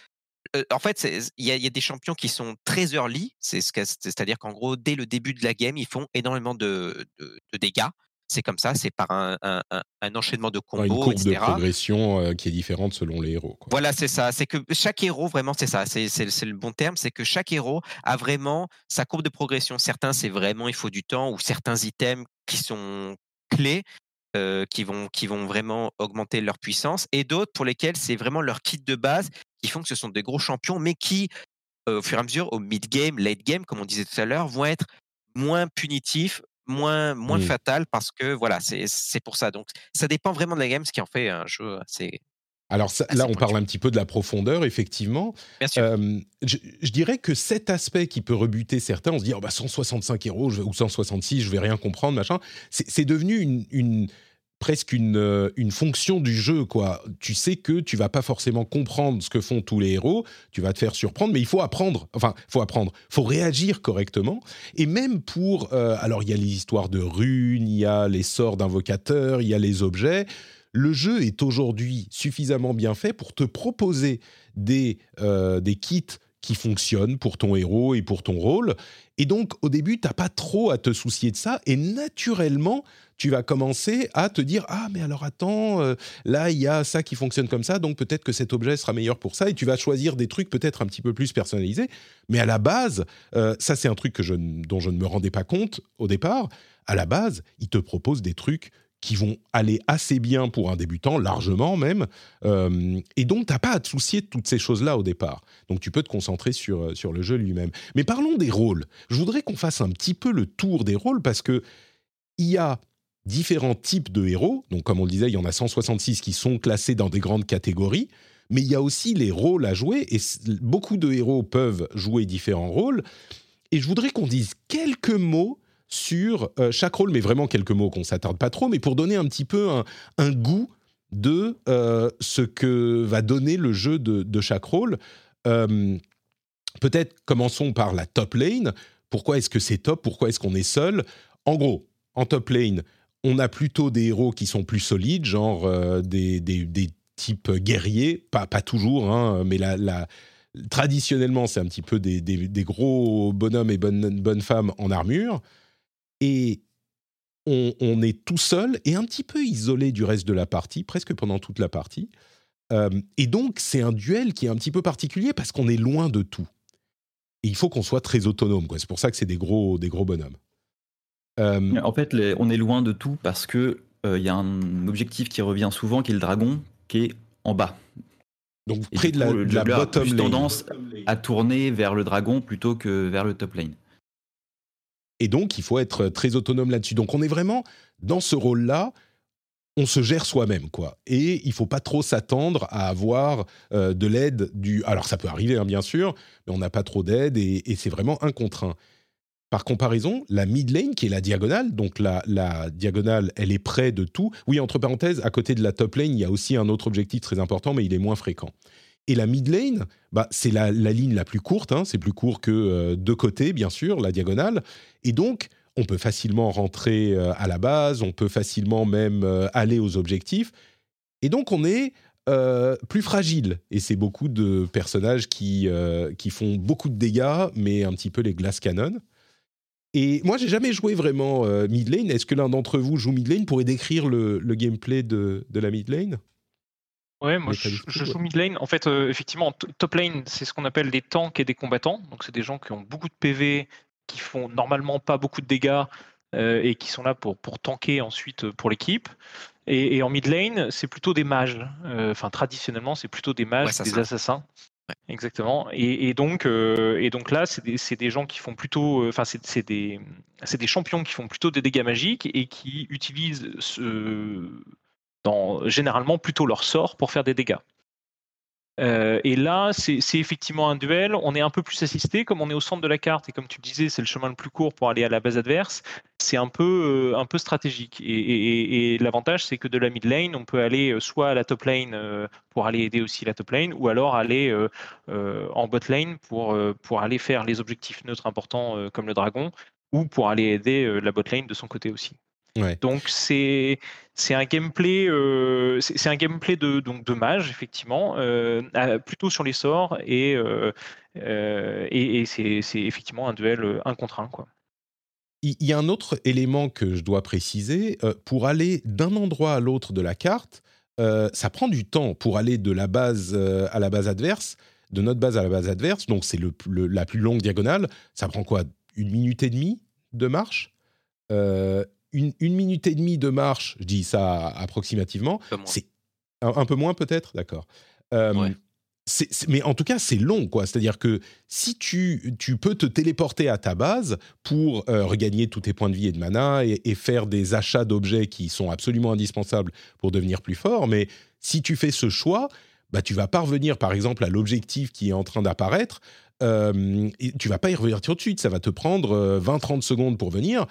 en fait, il y, y, a des champions qui sont très early, c'est-à-dire qu'en gros, dès le début de la game, ils font énormément de, de, de dégâts c'est comme ça, c'est par un, enchaînement de combos, Une courbe de progression euh, qui est différente selon les héros. Voilà, c'est ça. C'est que chaque héros, vraiment, c'est ça. C'est le bon terme. C'est que chaque héros a vraiment sa courbe de progression. Certains, c'est vraiment, il faut du temps, ou certains items qui sont clés, euh, qui, vont, qui vont vraiment augmenter leur puissance, et d'autres pour lesquels c'est vraiment leur kit de base, qui font que ce sont des gros champions, mais qui, euh, au fur et à mesure, au mid-game, late-game, comme on disait tout à l'heure, vont être moins punitifs, moins, moins fatal parce que voilà, c'est pour ça. Donc, ça dépend vraiment de la game, ce qui en fait un jeu assez. Alors là, on parle un petit peu de la profondeur, effectivement. Bien sûr. je, dirais que cet aspect qui peut rebuter certains, on se dit oh bah 165 héros ou 166, je vais rien comprendre, machin. C'est devenu une, une presque une, euh, une, fonction du jeu, quoi. Tu sais que tu vas pas forcément comprendre ce que font tous les héros, tu vas te faire surprendre, mais il faut apprendre. Enfin, faut apprendre, faut réagir correctement. Et même pour, euh, alors il y a les histoires de runes, il y a les sorts d'invocateurs, il y a les objets. Le jeu est aujourd'hui suffisamment bien fait pour te proposer des, euh, des kits qui fonctionnent pour ton héros et pour ton rôle. Et donc, au début, tu n'as pas trop à te soucier de ça. Et naturellement, tu vas commencer à te dire ah mais alors attends euh, là il y a ça qui fonctionne comme ça donc peut-être que cet objet sera meilleur pour ça et tu vas choisir des trucs peut-être un petit peu plus personnalisés mais à la base euh, ça c'est un truc que je, dont je ne me rendais pas compte au départ à la base il te propose des trucs qui vont aller assez bien pour un débutant, largement même. Euh, et donc, tu n'as pas à te soucier de toutes ces choses-là au départ. Donc, tu peux te concentrer sur, sur le jeu lui-même. Mais parlons des rôles. Je voudrais qu'on fasse un petit peu le tour des rôles parce que il y a différents types de héros. Donc, comme on le disait, il y en a 166 qui sont classés dans des grandes catégories. Mais il y a aussi les rôles à jouer et beaucoup de héros peuvent jouer différents rôles. Et je voudrais qu'on dise quelques mots sur euh, chaque rôle, mais vraiment quelques mots qu'on s'attarde pas trop, mais pour donner un petit peu un, goût de euh, ce que va donner le jeu de, chaque rôle. Euh, peut-être commençons par la top lane. Pourquoi est-ce que c'est top? Pourquoi est-ce qu'on est seul? En gros, en top lane, on a plutôt des héros qui sont plus solides, genre euh, des, types guerriers, pas, toujours, hein, mais traditionnellement, c'est un petit peu des, gros bonhommes et bonnes, bonnes femmes en armure. Et on, est tout seul et un petit peu isolé du reste de la partie, presque pendant toute la partie. Euh, et donc, c'est un duel qui est un petit peu particulier parce qu'on est loin de tout. Et il faut qu'on soit très autonome. C'est pour ça que c'est des gros, des gros bonhommes. Euh, en fait, on est loin de tout parce que il euh, y a un objectif qui revient souvent, qui est le dragon, qui est en bas. Donc près de la, la bottom a tendance à tourner vers le dragon plutôt que vers le top lane. Et donc, il faut être très autonome là-dessus. Donc, on est vraiment dans ce rôle-là. On se gère soi-même, quoi. Et il faut pas trop s'attendre à avoir euh, de l'aide du. Alors, ça peut arriver, hein, bien sûr, mais on n'a pas trop d'aide et, et c'est vraiment un contre un. Par comparaison, la mid lane, qui est la diagonale, donc la, diagonale, elle est près de tout. Oui, entre parenthèses, à côté de la top lane, il y a aussi un autre objectif très important, mais il est moins fréquent. Et la mid lane, bah, c'est la, ligne la plus courte, hein, c'est plus court que euh, deux côtés, bien sûr, la diagonale. Et donc, on peut facilement rentrer euh, à la base, on peut facilement même euh, aller aux objectifs. Et donc, on est plus fragile. Et c'est beaucoup de personnages qui, qui font beaucoup de dégâts, mais un petit peu les glass cannon. Et moi, j'ai jamais joué vraiment mid lane. Est-ce que l'un d'entre vous joue mid lane Pourrait décrire le, le gameplay de, de la mid lane? Ouais, moi je, joue mid lane. En fait, euh, effectivement, top lane, c'est ce qu'on appelle des tanks et des combattants. Donc, c'est des gens qui ont beaucoup de PV, qui font normalement pas beaucoup de dégâts euh, et qui sont là pour, pour tanker ensuite euh, pour l'équipe. Et, en mid lane, c'est plutôt des mages. Enfin, traditionnellement, c'est plutôt des mages, des assassins. Exactement. Et, donc, et donc là, c'est des, des, gens qui font plutôt, enfin, c'est des, des champions qui font plutôt des dégâts magiques et qui utilisent ce, généralement plutôt leur sort pour faire des dégâts. Euh, et là, c'est effectivement un duel. On est un peu plus assisté, comme on est au centre de la carte, et comme tu le disais, c'est le chemin le plus court pour aller à la base adverse. C'est un peu, euh, stratégique. Et, l'avantage, c'est que de la mid lane, on peut aller euh, soit à la top lane pour aller aider aussi la top lane, ou alors aller en bot lane pour, pour aller faire les objectifs neutres importants comme le dragon, ou pour aller aider la bot lane de son côté aussi. Donc c'est c'est un gameplay euh, c'est un gameplay de donc de mage effectivement euh, plutôt sur les sorts et euh, et, c'est effectivement un duel un contre un quoi. Il y a un autre élément que je dois préciser pour aller d'un endroit à l'autre de la carte. ça prend du temps pour aller de la base à la base adverse, de notre base à la base adverse. Donc c'est le, la plus longue diagonale. Ça prend quoi? Une minute et demie de marche? Une, minute et demie de marche, je dis ça approximativement, c'est un, peu moins peut-être, d'accord. Euh, mais en tout cas, c'est long, quoi. C'est-à-dire que si tu, tu peux te téléporter à ta base pour euh, regagner tous tes points de vie et de mana et, faire des achats d'objets qui sont absolument indispensables pour devenir plus fort, mais si tu fais ce choix, bah, tu vas parvenir, par exemple, à l'objectif qui est en train d'apparaître. Euh, tu vas pas y revenir tout de suite, ça va te prendre 20-30 secondes pour venir.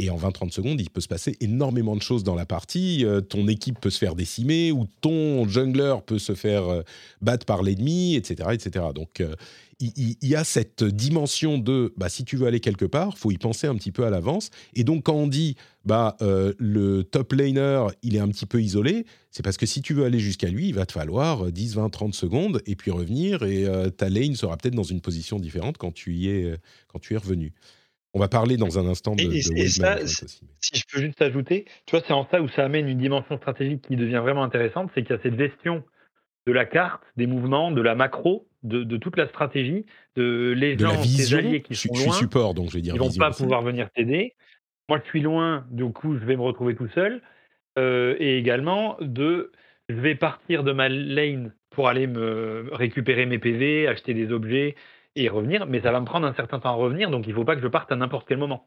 Et en 20-30 secondes, il peut se passer énormément de choses dans la partie. Euh, ton équipe peut se faire décimer ou ton jungler peut se faire euh, battre par l'ennemi, etc., etc. Donc, euh, il, y, a cette dimension de, bah, si tu veux aller quelque part, faut y penser un petit peu à l'avance. Et donc, quand on dit, bah, le top laner, il est un petit peu isolé, c'est parce que si tu veux aller jusqu'à lui, il va te falloir 10, 20, 30 secondes et puis revenir. Et ta lane sera peut-être dans une position différente quand tu y es, quand tu es revenu. On va parler dans un instant de, et, ça, Si je peux juste ajouter, tu vois, c'est en ça où ça amène une dimension stratégique qui devient vraiment intéressante, c'est qu'il y a cette gestion de la carte, des mouvements, de la macro, de, toute la stratégie, de les gens, tes alliés qui sont loin. Je suis support, donc je vais dire. Ils vont pas pouvoir venir t'aider. Moi, je suis loin, du coup, je vais me retrouver tout seul. Euh, et également de, je vais partir de ma lane pour aller me récupérer mes PV, acheter des objets, et revenir, mais ça va me prendre un certain temps à revenir, donc il ne faut pas que je parte à n'importe quel moment.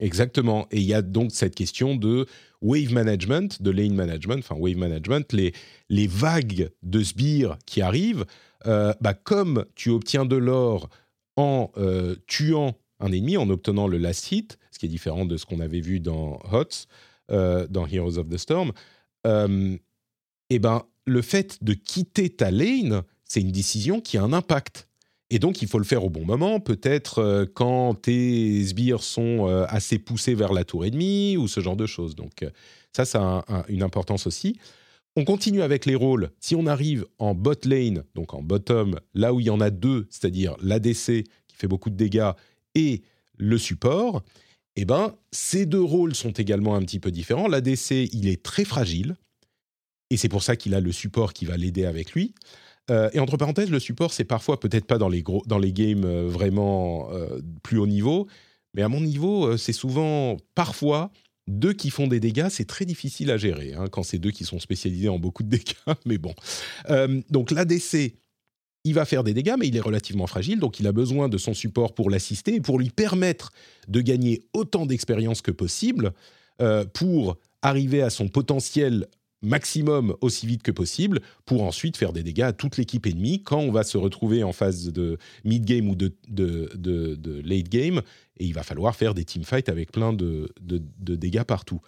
Exactement. Et il y a donc cette question de wave management, de lane management, enfin wave management, les, les vagues de sbires qui arrivent. Euh, bah, comme tu obtiens de l'or en euh, tuant un ennemi, en obtenant le last hit, ce qui est différent de ce qu'on avait vu dans HOTS, euh, dans Heroes of the Storm, et ben, le fait de quitter ta lane, c'est une décision qui a un impact. Et donc, il faut le faire au bon moment, peut-être euh, quand tes sbires sont euh, assez poussés vers la tour ennemie ou ce genre de choses. Donc, euh, ça, ça a une importance aussi. On continue avec les rôles. Si on arrive en bot lane, donc en bottom, là où il y en a deux, c'est-à-dire l'ADC qui fait beaucoup de dégâts et le support, eh ben, ces deux rôles sont également un petit peu différents. L'ADC, il est très fragile, et c'est pour ça qu'il a le support qui va l'aider avec lui. Euh, et entre parenthèses, le support, c'est parfois peut-être pas dans les, gros, dans les games euh, vraiment euh, plus haut niveau, mais à mon niveau, c'est souvent, parfois, deux qui font des dégâts, c'est très difficile à gérer, hein, quand c'est deux qui sont spécialisés en beaucoup de dégâts, <laughs> mais bon. donc l'ADC, il va faire des dégâts, mais il est relativement fragile, donc il a besoin de son support pour l'assister et pour lui permettre de gagner autant d'expérience que possible pour arriver à son potentiel maximum aussi vite que possible pour ensuite faire des dégâts à toute l'équipe ennemie quand on va se retrouver en phase de mid-game ou de, de, late game et il va falloir faire des teamfights avec plein de, dégâts partout.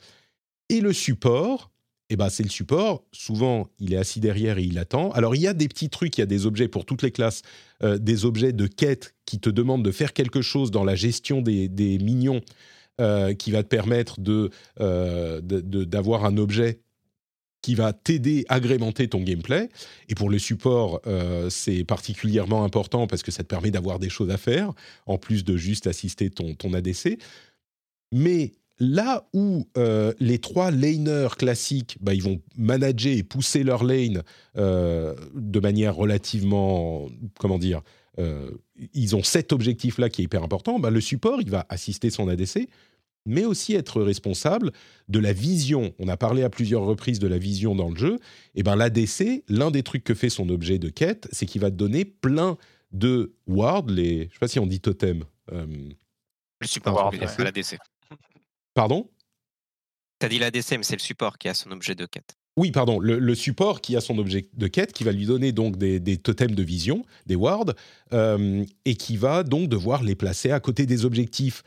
Et le support, eh ben c'est le support. Souvent, il est assis derrière et il attend. Alors, il y a des petits trucs, il y a des objets pour toutes les classes, euh, des objets de quête qui te demandent de faire quelque chose dans la gestion des, minions euh, qui va te permettre euh, de, d'avoir un objet qui va t'aider à agrémenter ton gameplay. Et pour le support, c'est particulièrement important parce que ça te permet d'avoir des choses à faire, en plus de juste assister ton, ADC. Mais Là où euh, les trois laners classiques, bah, ils vont manager et pousser leur lane euh, de manière relativement, comment dire, euh, ils ont cet objectif-là qui est hyper important. Bah, le support, il va assister son ADC, mais aussi être responsable de la vision. On a parlé à plusieurs reprises de la vision dans le jeu. Et ben l'ADC, l'un des trucs que fait son objet de quête, c'est qu'il va te donner plein de wards, les, je sais pas si on dit totem. le support, l'ADC. Pardon? Tu as dit l'ADC, mais c'est le support qui a son objet de quête. Oui, pardon, le, support qui a son objet de quête, qui va lui donner donc des, totems de vision, des wards, euh, et qui va donc devoir les placer à côté des objectifs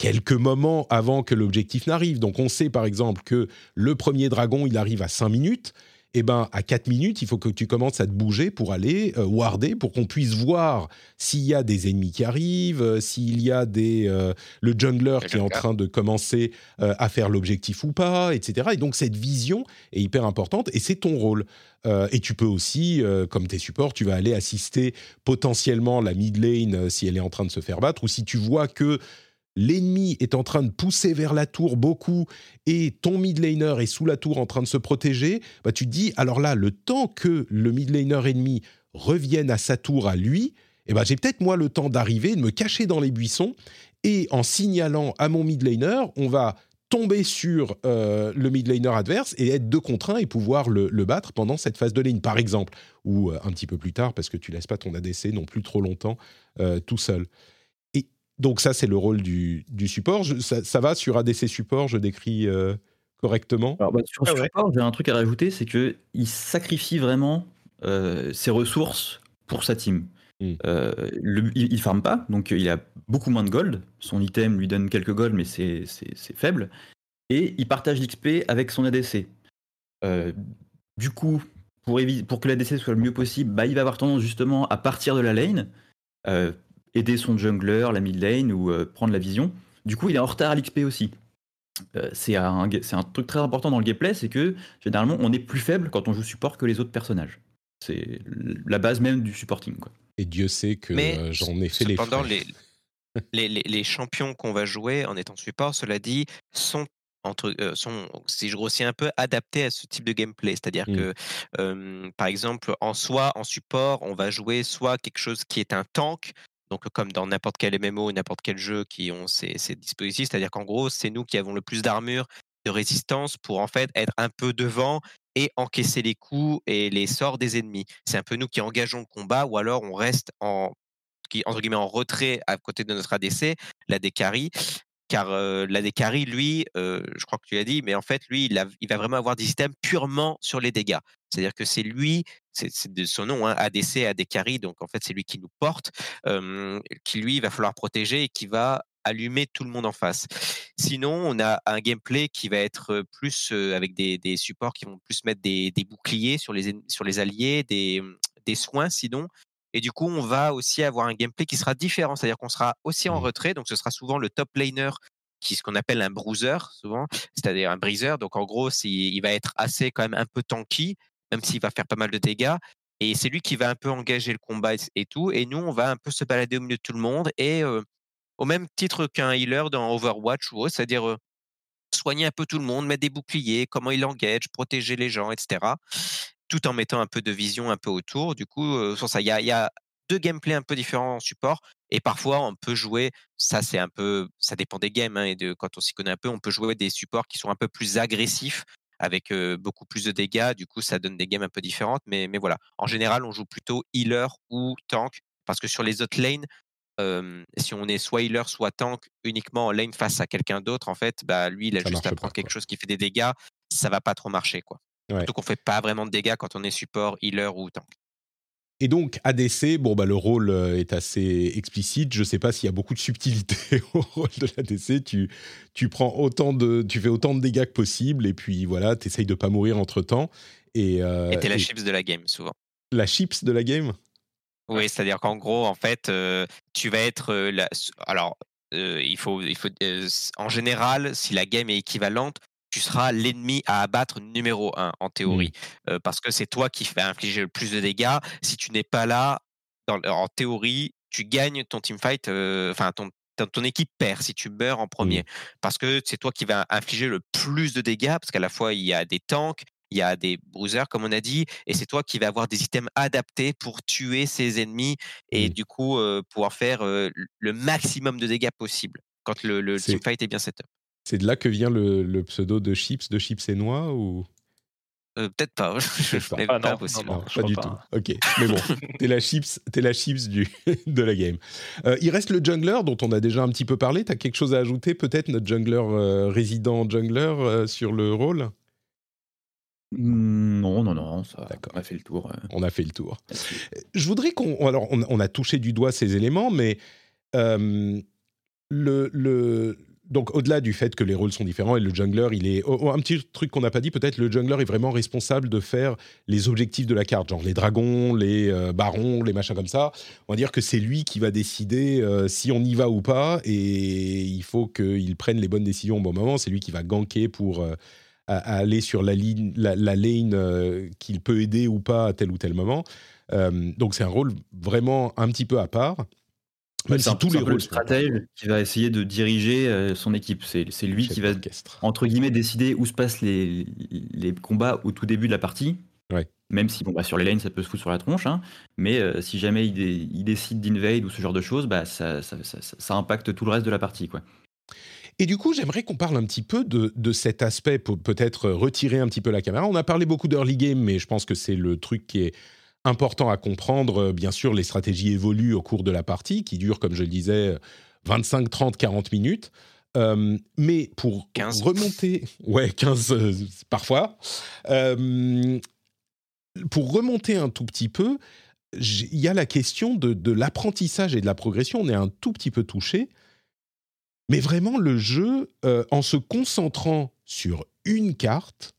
quelques moments avant que l'objectif n'arrive. Donc on sait par exemple que le premier dragon, il arrive à 5 minutes, eh ben, à 4 minutes, il faut que tu commences à te bouger pour aller euh, warder, pour qu'on puisse voir s'il y a des ennemis qui arrivent, euh, s'il y a des, euh, le jungler qui est en train de commencer à faire l'objectif ou pas, etc. Et donc, cette vision est hyper importante et c'est ton rôle. et tu peux aussi, comme tes supports, tu vas aller assister potentiellement la mid lane si elle est en train de se faire battre ou si tu vois que l'ennemi est en train de pousser vers la tour beaucoup et ton mid laner est sous la tour en train de se protéger, bah tu te dis alors là le temps que le mid laner ennemi revienne à sa tour à lui, eh ben j'ai peut-être moi le temps d'arriver, de me cacher dans les buissons et en signalant à mon mid laner, on va tomber sur euh, le mid laner adverse et être deux contre et pouvoir le, battre pendant cette phase de ligne, par exemple, ou euh, un petit peu plus tard, parce que tu laisses pas ton ADC non plus trop longtemps euh, tout seul. Donc ça, c'est le rôle du, support. ça, va sur ADC support, je décris euh, correctement? Alors, bah, sur support, j'ai un truc à rajouter, c'est qu'il sacrifie vraiment euh, ses ressources pour sa team. Hmm. Euh, il, ne farme pas, donc il a beaucoup moins de gold. Son item lui donne quelques gold, mais c'est faible. Et il partage l'XP avec son ADC. du coup, pour, pour que l'ADC soit le mieux possible, bah, il va avoir tendance justement à partir de la lane aider son jungler, la mid lane ou euh, prendre la vision. Du coup, il est en retard à l'XP aussi. Euh, c'est un, un, truc très important dans le gameplay, c'est que généralement on est plus faible quand on joue support que les autres personnages. C'est la base même du supporting. Quoi. Et Dieu sait que euh, j'en ai fait les, <laughs> les, les, les, champions qu'on va jouer en étant support, cela dit, sont entre, sont, si je grossis un peu, adaptés à ce type de gameplay. C'est-à-dire mmh. que, par exemple, en soi, en support, on va jouer soit quelque chose qui est un tank, donc comme dans n'importe quel MMO n'importe quel jeu qui ont ces, dispositifs, c'est-à-dire qu'en gros, c'est nous qui avons le plus d'armure, de résistance pour en fait être un peu devant et encaisser les coups et les sorts des ennemis. C'est un peu nous qui engageons le combat ou alors on reste en entre guillemets en retrait à côté de notre ADC, la carry, car euh, la lui, euh, je crois que tu l'as dit, mais en fait, lui, il, va vraiment avoir des systèmes purement sur les dégâts. C'est-à-dire que c'est lui, c'est de son nom, hein, ADC, AD donc en fait, c'est lui qui nous porte, qui lui, va falloir protéger et qui va allumer tout le monde en face. Sinon, on a un gameplay qui va être plus avec des, supports qui vont plus mettre des, boucliers sur les, sur les alliés, des, des soins sinon, et du coup, on va aussi avoir un gameplay qui sera différent, c'est-à-dire qu'on sera aussi en mmh. retrait, donc ce sera souvent le top laner qui ce qu'on appelle un bruiser souvent, c'est-à-dire un briseur. Donc en gros, il va être assez quand même un peu tanky, même s'il va faire pas mal de dégâts. Et c'est lui qui va un peu engager le combat et tout. Et nous, on va un peu se balader au milieu de tout le monde. Et au même titre qu'un healer dans Overwatch ou c'est-à-dire soigner un peu tout le monde, mettre des boucliers, comment il engage, protéger les gens, etc. Tout en mettant un peu de vision un peu autour. Du coup, il y a, deux gameplays un peu différents en support. Et parfois, on peut jouer, ça c'est un peu, ça dépend des games hein, et quand on s'y connaît un peu, on peut jouer des supports qui sont un peu plus agressifs avec beaucoup plus de dégâts. Du coup, ça donne des games un peu différentes. Mais, mais voilà, en général, on joue plutôt healer ou tank parce que sur les autres lanes, si on est soit healer, soit tank uniquement en lane face à quelqu'un d'autre, en fait, bah, lui, il a juste à prendre quelque chose qui fait des dégâts. Ça va pas trop marcher, quoi. Surtout qu'on fait pas vraiment de dégâts quand on est support, healer ou tank. Et donc, ADC, bon, bah, le rôle euh, est assez explicite. Je ne sais pas s'il y a beaucoup de subtilité <laughs> au rôle de l'ADC. Tu, tu, prends autant de, tu fais autant de dégâts que possible et puis voilà, tu essayes de pas mourir entre temps. Et euh, es la chips de la game, souvent. La chips de la game? Oui, c'est-à-dire qu'en gros, en fait, euh, tu vas être. Euh, la... Alors, il faut, il faut en général, si la game est équivalente, tu seras l'ennemi à abattre numéro un, en théorie. Mmh. parce que c'est toi qui vas infliger le plus de dégâts. Si tu n'es pas là, en théorie, tu gagnes ton teamfight, enfin ton, ton équipe perd si tu meurs en premier. Mmh. Parce que c'est toi qui vas infliger le plus de dégâts, parce qu'à la fois, il y a des tanks, il y a des bruisers, comme on a dit, et c'est toi qui vas avoir des items adaptés pour tuer ses ennemis et mmh. du coup pouvoir faire le maximum de dégâts possible quand le, le teamfight est bien set up. C'est de là que vient le, pseudo de Chips, de Chips et Noix ou? Euh, Peut-être pas. <laughs> pas. Ah, non, pas du tout. Ok, mais bon, t'es la chips, es la chips du, <laughs> de la game. Euh, il reste le jungler dont on a déjà un petit peu parlé. T'as quelque chose à ajouter, peut-être notre jungler euh, résident jungler sur le rôle? Mmh, non, non, non, ça, on a fait le tour. On a fait le tour. Je voudrais qu'on. Alors, on, a touché du doigt ces éléments, mais le, le, donc au-delà du fait que les rôles sont différents et le jungler, il est oh, oh, un petit truc qu'on n'a pas dit peut-être le jungler est vraiment responsable de faire les objectifs de la carte, genre les dragons, les euh, barons, les machins comme ça. On va dire que c'est lui qui va décider euh, si on y va ou pas et il faut qu'il prenne les bonnes décisions au bon moment. C'est lui qui va ganker pour euh, aller sur la la, lane qu'il peut aider ou pas à tel ou tel moment. donc c'est un rôle vraiment un petit peu à part c'est tous les rôles stratège qui va essayer de diriger euh, son équipe. C'est lui qui va, entre guillemets, décider où se passent les, les combats au tout début de la partie. Même si bon, bah, sur les lanes, ça peut se foutre sur la tronche. Hein. mais euh, si jamais il, décide d'invade ou ce genre de choses, bah, ça, ça, ça, impacte tout le reste de la partie. Quoi. Et du coup, j'aimerais qu'on parle un petit peu de, de cet aspect, pour peut-être retirer un petit peu la caméra. On a parlé beaucoup d'early game, mais je pense que c'est le truc qui est important à comprendre. Euh, bien sûr, les stratégies évoluent au cours de la partie, qui dure, comme je le disais, 25, 30, 40 minutes. Euh, mais pour 15. remonter, <laughs> ouais, 15 euh, parfois, pour remonter un tout petit peu, il y a la question de, de l'apprentissage et de la progression. On est un tout petit peu touché, mais vraiment le jeu, en se concentrant sur une carte,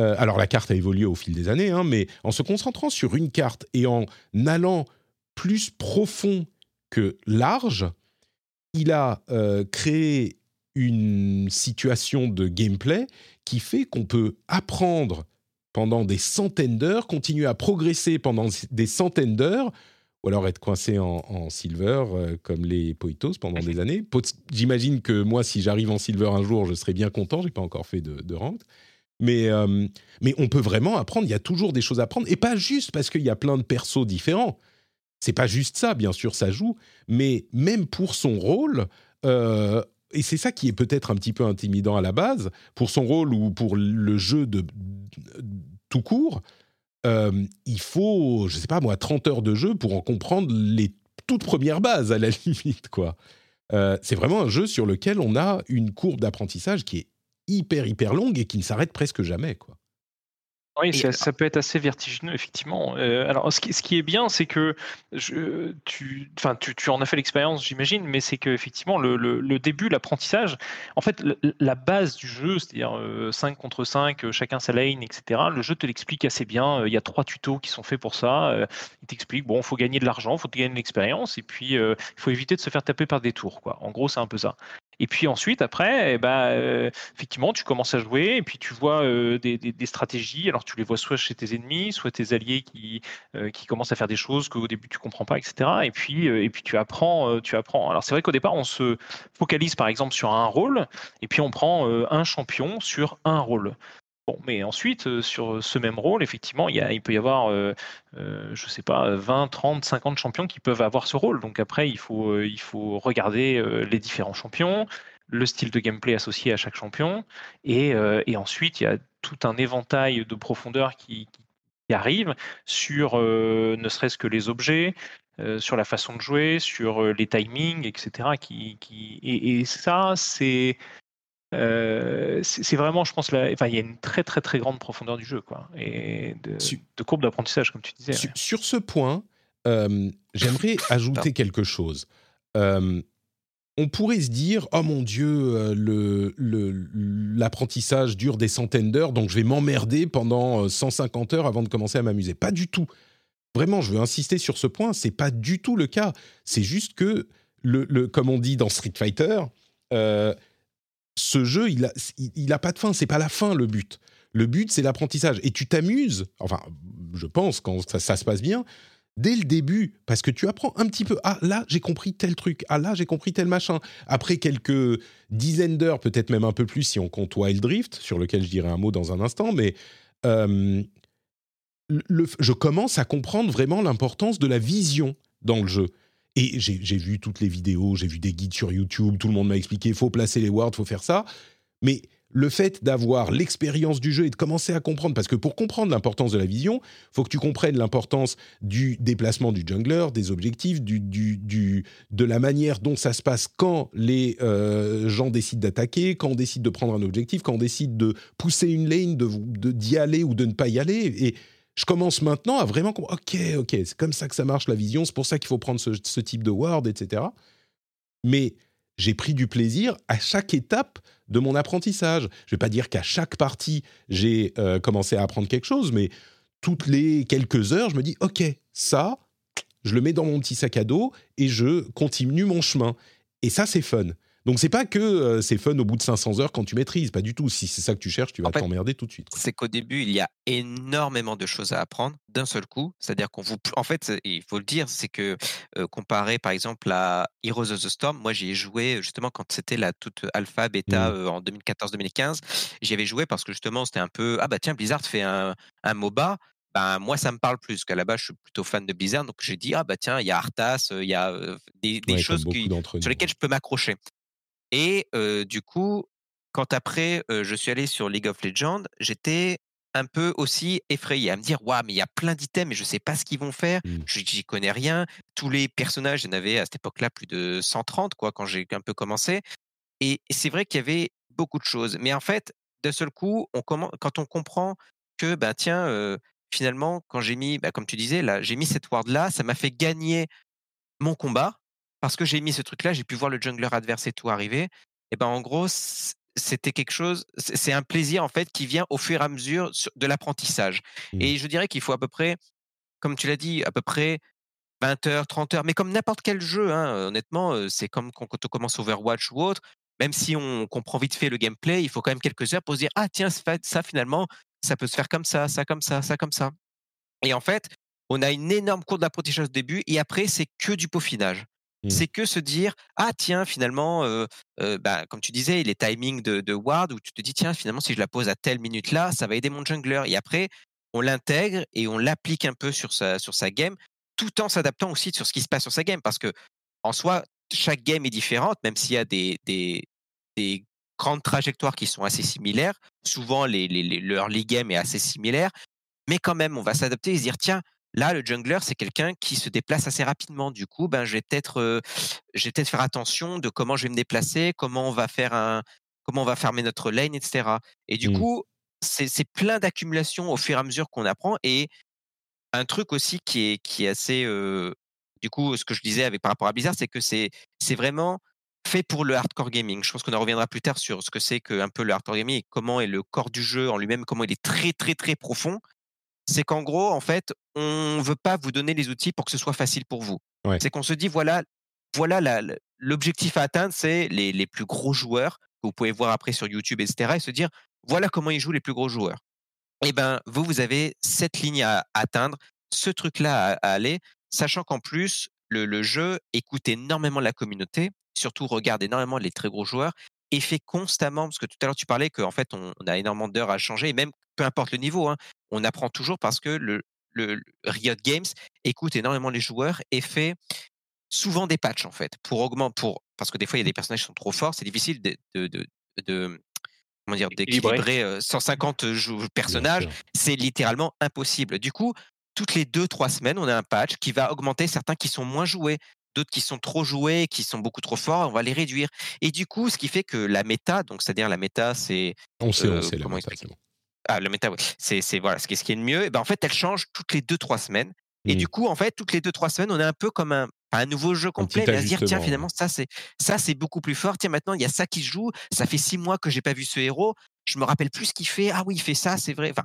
euh, alors la carte a évolué au fil des années, hein, mais en se concentrant sur une carte et en allant plus profond que large, il a euh, créé une situation de gameplay qui fait qu'on peut apprendre pendant des centaines d'heures, continuer à progresser pendant des centaines d'heures, ou alors être coincé en, silver euh, comme les Poitos pendant des années. J'imagine que moi, si j'arrive en silver un jour, je serai bien content. J'ai pas encore fait de, de rank. Mais, euh, mais on peut vraiment apprendre, il y a toujours des choses à apprendre, et pas juste parce qu'il y a plein de persos différents. C'est pas juste ça, bien sûr, ça joue, mais même pour son rôle, euh, et c'est ça qui est peut-être un petit peu intimidant à la base, pour son rôle ou pour le jeu de, tout court, euh, il faut, je sais pas moi, 30 heures de jeu pour en comprendre les toutes premières bases, à la <laughs> limite, quoi. c'est vraiment un jeu sur lequel on a une courbe d'apprentissage qui est hyper hyper longue et qui ne s'arrête presque jamais quoi. Oui, ça, peut être assez vertigineux, effectivement. Euh, alors, ce qui, ce qui, est bien, c'est que je, tu, enfin, tu, tu, en as fait l'expérience, j'imagine, mais c'est qu'effectivement, le, le, le, début, l'apprentissage, en fait, la base du jeu, c'est-à-dire 5 euh, contre 5, euh, chacun sa lane, etc., le jeu te l'explique assez bien. Il y a trois tutos qui sont faits pour ça. Il t'explique, bon, il faut gagner de l'argent, il faut gagner de l'expérience, et puis il faut éviter de se faire taper par des tours. Quoi. En gros, c'est un peu ça. Et puis ensuite, après, eh ben, effectivement, tu commences à jouer et puis tu vois des, des, stratégies. Alors tu les vois soit chez tes ennemis, soit tes alliés qui, qui commencent à faire des choses qu'au début tu comprends pas, etc. Et puis, et puis tu apprends, tu apprends. Alors c'est vrai qu'au départ, on se focalise par exemple sur un rôle et puis on prend un champion sur un rôle. Bon, mais ensuite, sur ce même rôle, effectivement, il, y a, il peut y avoir, je ne sais pas, 20, 30, 50 champions qui peuvent avoir ce rôle. Donc après, il faut, il faut regarder les différents champions, le style de gameplay associé à chaque champion. Et, ensuite, il y a tout un éventail de profondeur qui, arrive sur ne serait-ce que les objets, sur la façon de jouer, sur les timings, etc. Qui, qui... Et ça, c'est c'est vraiment, je pense, il y a une très très très grande profondeur du jeu, quoi, et de, courbe d'apprentissage, comme tu disais. Sur, ce point, j'aimerais <laughs> ajouter quelque chose. on pourrait se dire, oh mon Dieu, l'apprentissage le, dure des centaines d'heures, donc je vais m'emmerder pendant 150 heures avant de commencer à m'amuser. Pas du tout. Vraiment, je veux insister sur ce point, c'est pas du tout le cas. C'est juste que, le, comme on dit dans Street Fighter, ce jeu, il n'a a pas de fin. C'est pas la fin le but. Le but, c'est l'apprentissage. Et tu t'amuses, enfin, je pense, quand ça, se passe bien, dès le début, parce que tu apprends un petit peu. Ah, là, j'ai compris tel truc. Ah, là, j'ai compris tel machin. Après quelques dizaines d'heures, peut-être même un peu plus si on compte Wild Drift, sur lequel je dirai un mot dans un instant, mais euh, je commence à comprendre vraiment l'importance de la vision dans le jeu. Et j'ai vu toutes les vidéos, j'ai vu des guides sur YouTube, tout le monde m'a expliqué, faut placer les words, il faut faire ça. Mais le fait d'avoir l'expérience du jeu et de commencer à comprendre, parce que pour comprendre l'importance de la vision, faut que tu comprennes l'importance du déplacement du jungler, des objectifs, du, du, de la manière dont ça se passe quand les euh, gens décident d'attaquer, quand on décide de prendre un objectif, quand on décide de pousser une lane, de d'y aller ou de ne pas y aller. Et je commence maintenant à vraiment comprendre, ok, ok, c'est comme ça que ça marche la vision, c'est pour ça qu'il faut prendre ce, type de word, etc. Mais j'ai pris du plaisir à chaque étape de mon apprentissage. Je ne vais pas dire qu'à chaque partie, j'ai euh, commencé à apprendre quelque chose, mais toutes les quelques heures, je me dis, ok, ça, je le mets dans mon petit sac à dos et je continue mon chemin. Et ça, c'est fun. Donc c'est pas que euh, c'est fun au bout de 500 heures quand tu maîtrises, pas du tout. Si c'est ça que tu cherches, tu vas t'emmerder tout de suite. C'est qu'au début, il y a énormément de choses à apprendre d'un seul coup. C'est-à-dire qu'on vous, en fait, il faut le dire, c'est que euh, comparé par exemple à Heroes of the Storm, moi j'y ai joué justement quand c'était la toute alpha bêta mmh. euh, en 2014-2015. J'y avais joué parce que justement c'était un peu ah bah tiens Blizzard fait un, un MOBA. Ben, moi, ça me parle plus, qu'à la base, je suis plutôt fan de Blizzard. Donc, j'ai dit, ah, bah, tiens, il y a Arthas, il y a des, choses qui, sur lesquelles je peux m'accrocher. Et du coup, quand après, je suis allé sur League of Legends, j'étais un peu aussi effrayé à me dire waouh mais il y a plein d'items et je sais pas ce qu'ils vont faire mmh. Je j'y connais rien tous les personnages il y en avait à cette époque-là plus de 130 quoi quand j'ai un peu commencé et c'est vrai qu'il y avait beaucoup de choses mais en fait d'un seul coup on quand on comprend que ben tiens finalement quand j'ai mis bah, comme tu disais là j'ai mis cette ward là ça m'a fait gagner mon combat parce que j'ai mis ce truc-là, j'ai pu voir le jungler adverse et tout arriver. Et ben en gros, c'était quelque chose, c'est un plaisir en fait qui vient au fur et à mesure de l'apprentissage. Mmh. Et je dirais qu'il faut à peu près, comme tu l'as dit, à peu près 20 heures, 30 heures, mais comme n'importe quel jeu, hein, honnêtement, c'est comme quand on commence Overwatch ou autre, même si on comprend vite fait le gameplay, il faut quand même quelques heures pour se dire ah tiens ça finalement ça peut se faire comme ça, ça comme ça, ça comme ça. Et en fait, on a une énorme courbe d'apprentissage au début et après c'est que du peaufinage. Mmh. C'est que se dire ah tiens finalement bah, comme tu disais les timings de, ward où tu te dis tiens finalement si je la pose à telle minute là ça va aider mon jungler et après on l'intègre et on l'applique un peu sur sa sur game tout en s'adaptant aussi sur ce qui se passe sur sa game. Parce que en soi chaque game est différente même s'il y a des, des, des grandes trajectoires qui sont assez similaires. Souvent les, game est assez similaire. Mais quand même on va s'adapter et se dire tiens Là, le jungler, c'est quelqu'un qui se déplace assez rapidement. Du coup, ben, je vais peut-être, peut faire attention de comment je vais me déplacer, comment on va faire un, comment on va fermer notre lane, etc. Et du mmh. coup, c'est plein d'accumulations au fur et à mesure qu'on apprend. Et un truc aussi qui est, qui est assez, du coup, ce que je disais avec par rapport à Blizzard, c'est que c'est, c'est vraiment fait pour le hardcore gaming. Je pense qu'on en reviendra plus tard sur ce que c'est qu'un peu le hardcore gaming et comment est le corps du jeu en lui-même, comment il est très très très profond c'est qu'en gros, en fait, on ne veut pas vous donner les outils pour que ce soit facile pour vous. C'est qu'on se dit, voilà, voilà l'objectif à atteindre, c'est les, plus gros joueurs que vous pouvez voir après sur YouTube, etc. Et se dire, voilà comment ils jouent les plus gros joueurs. Eh bien, vous, vous avez cette ligne à atteindre, ce truc-là à, aller, sachant qu'en plus, le, jeu écoute énormément la communauté, surtout regarde énormément les très gros joueurs et fait constamment, parce que tout à l'heure tu parlais qu'en fait on, a énormément d'heures à changer, et même peu importe le niveau, hein, on apprend toujours parce que le, Riot Games écoute énormément les joueurs et fait souvent des patchs en fait pour augmenter, pour parce que des fois il y a des personnages qui sont trop forts, c'est difficile de, de, comment dire d'équilibrer 150 personnages, c'est littéralement impossible. Du coup, toutes les deux trois semaines, on a un patch qui va augmenter certains qui sont moins joués. D'autres qui sont trop joués, qui sont beaucoup trop forts, on va les réduire. Et du coup, ce qui fait que la méta, donc c'est-à-dire la méta, c'est on sait, on sait la méta, Ah, la méta, oui. C'est, voilà, ce qui, est le mieux. Et ben, en fait, elle change toutes les deux trois semaines. Et du mmh. coup, en fait, toutes les deux trois semaines, on est un peu comme un, un nouveau jeu complet, et à se dire tiens finalement ça c'est ça c'est beaucoup plus fort. Tiens maintenant il y a ça qui se joue. Ça fait six mois que j'ai pas vu ce héros. Je me rappelle plus ce qu'il fait. Ah oui il fait ça c'est vrai. Enfin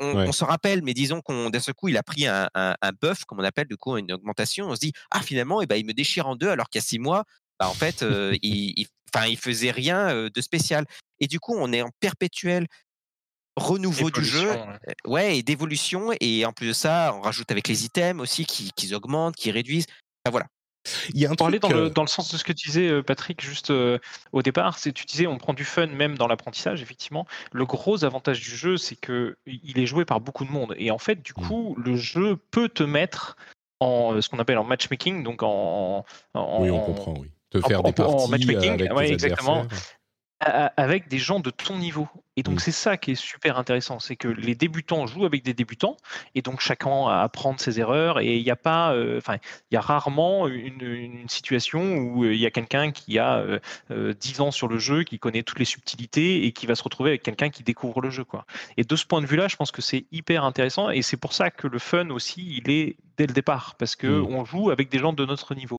on, on, se rappelle, mais disons qu'on d'un seul coup il a pris un, un, buff comme on appelle du coup une augmentation. On se dit ah finalement et eh ben, il me déchire en deux alors qu'il y a six mois bah, en fait euh, <laughs> il, il, faisait rien euh, de spécial. Et du coup on est en perpétuel renouveau du jeu, ouais, et d'évolution. Et en plus de ça, on rajoute avec les items aussi qui, qui augmentent, qui réduisent voilà. Il y a un Pour aller dans, le, dans, le, sens de ce que tu disais, euh, Patrick, juste euh, au départ, c'est tu disais on prend du fun même dans l'apprentissage, effectivement. Le gros avantage du jeu, c'est que il est joué par beaucoup de monde. Et en fait, du mmh. coup, le jeu peut te mettre en euh, ce qu'on appelle en matchmaking, donc en, Oui, on comprend, oui. Te faire des parties en matchmaking, avec exactement avec des gens de ton niveau. Et donc, c'est ça qui est super intéressant, c'est que les débutants jouent avec des débutants, et donc chacun apprend ses erreurs, et il n'y a pas, euh, enfin, il y a rarement une, situation où euh, il y a quelqu'un qui a euh, 10 ans sur le jeu, qui connaît toutes les subtilités, et qui va se retrouver avec quelqu'un qui découvre le jeu, quoi. Et de ce point de vue-là, je pense que c'est hyper intéressant, et c'est pour ça que le fun aussi, il est dès le départ, parce que mmh. on joue avec des gens de notre niveau.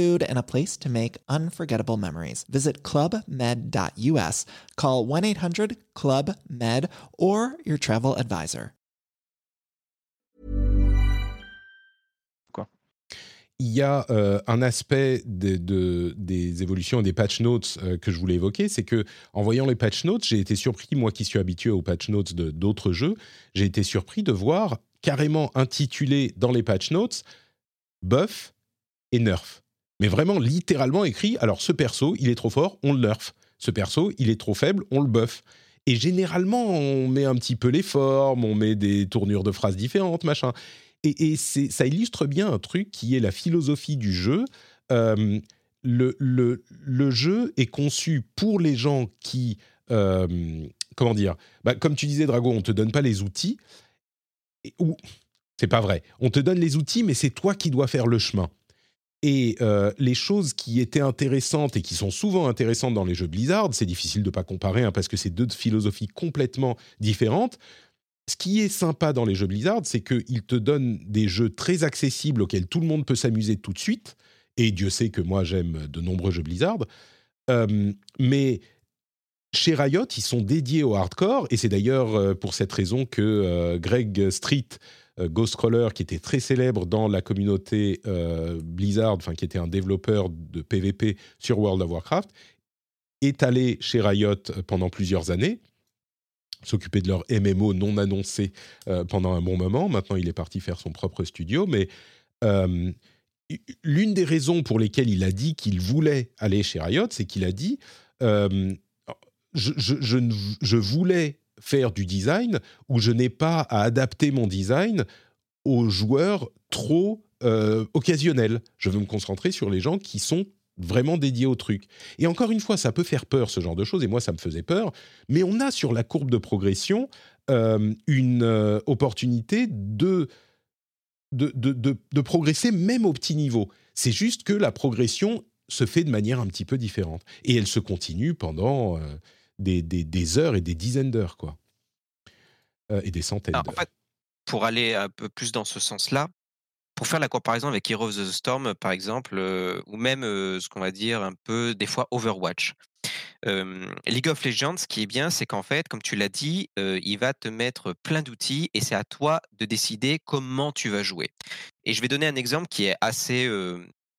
food, and a place to make unforgettable memories. Visit clubmed.us, call 1 800 Club Med, or your travel advisor. Quoi? Il y a euh, un aspect de, de, des évolutions et des patch notes euh, que je voulais évoquer, c'est que en voyant les patch notes, j'ai été surpris, moi qui suis habitué aux patch notes de d'autres jeux, j'ai été surpris de voir carrément intitulé dans les patch notes buff et nerf mais vraiment littéralement écrit alors ce perso, il est trop fort, on le nerf. Ce perso, il est trop faible, on le buff. Et généralement, on met un petit peu les formes, on met des tournures de phrases différentes, machin. Et, ça illustre bien un truc qui est la philosophie du jeu. Euh, le, jeu est conçu pour les gens qui... Euh, comment dire bah, Comme tu disais, Drago, on te donne pas les outils. Ou c'est pas vrai. On te donne les outils, mais c'est toi qui dois faire le chemin. Et euh, les choses qui étaient intéressantes et qui sont souvent intéressantes dans les jeux Blizzard, c'est difficile de ne pas comparer hein, parce que c'est deux philosophies complètement différentes. Ce qui est sympa dans les jeux Blizzard, c'est qu'ils te donnent des jeux très accessibles auxquels tout le monde peut s'amuser tout de suite. Et Dieu sait que moi j'aime de nombreux jeux Blizzard. Euh, mais chez Riot, ils sont dédiés au hardcore, et c'est d'ailleurs euh, pour cette raison que Greg Street Ghostcrawler, qui était très célèbre dans la communauté euh, Blizzard, enfin qui était un développeur de PvP sur World of Warcraft, est allé chez Riot pendant plusieurs années, s'occuper de leur MMO non annoncé euh, pendant un bon moment. Maintenant, il est parti faire son propre studio, mais l'une des raisons pour lesquelles il a dit qu'il voulait aller chez Riot, c'est qu'il a dit je, je, voulais faire du design où je n'ai pas à adapter mon design aux joueurs trop occasionnels. Je veux me concentrer sur les gens qui sont vraiment dédiés au truc. Et encore une fois, ça peut faire peur, ce genre de choses, et moi, ça me faisait peur, mais on a sur la courbe de progression une opportunité de de, de, progresser même au petit niveau. C'est juste que la progression se fait de manière un petit peu différente. Et elle se continue pendant euh, des, des, heures et des dizaines d'heures, quoi. Euh, et des centaines d'heures. En fait, pour aller un peu plus dans ce sens-là, pour faire la comparaison avec Heroes of the Storm, par exemple, euh, ou même ce qu'on va dire un peu des fois Overwatch. League of Legends, ce qui est bien, c'est qu'en fait, comme tu l'as dit, il va te mettre plein d'outils et c'est à toi de décider comment tu vas jouer. Et je vais donner un exemple qui est assez,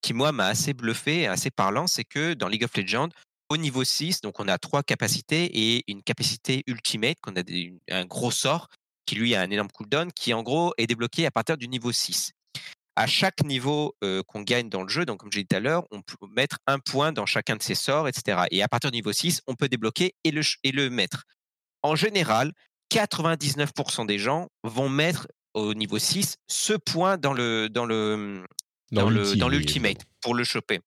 qui moi m'a assez bluffé et assez parlant, c'est que dans League of Legends, au niveau 6, donc on a trois capacités et une capacité ultimate, qu'on a un gros sort qui lui a un énorme cooldown, qui en gros est débloqué à partir du niveau 6 à chaque niveau qu'on gagne dans le jeu, donc comme j'ai dit tout à l'heure, on peut mettre un point dans chacun de ses sorts, etc. Et à partir du niveau 6, on peut débloquer et le, et le mettre. En général, 99% des gens vont mettre au niveau 6 ce point dans le dans le dans, le dans l'ultimate pour le choper.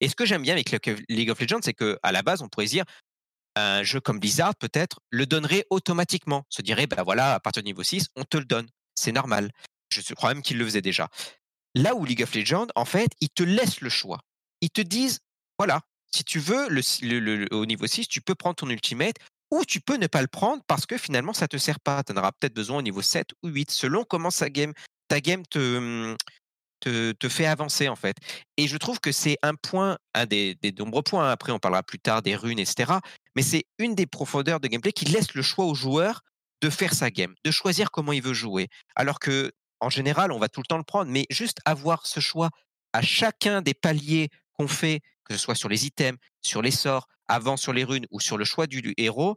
Et ce que j'aime bien avec League of Legends, c'est que à la base, on pourrait dire un jeu comme Blizzard peut-être le donnerait automatiquement, se dirait ben voilà, à partir du niveau 6, on te le donne, c'est normal. Je crois même qu'ils le faisaient déjà. Là où League of Legends, en fait, ils te laissent le choix. Ils te disent, voilà, si tu veux, au niveau 6, tu peux prendre ton ultimate ou tu peux ne pas le prendre parce que finalement, ça ne te sert pas. Tu en auras peut-être besoin au niveau 7 ou 8, selon comment game, ta game te, te, fait avancer, en fait. Et je trouve que c'est un point, un des, des nombreux points, hein. après on parlera plus tard des runes, etc. Mais c'est une des profondeurs de gameplay qui laisse le choix au joueur de faire sa game, de choisir comment il veut jouer. Alors que en général, on va tout le temps le prendre, mais juste avoir ce choix à chacun des paliers qu'on fait, que ce soit sur les items, sur les sorts, avant sur les runes ou sur le choix du, héros,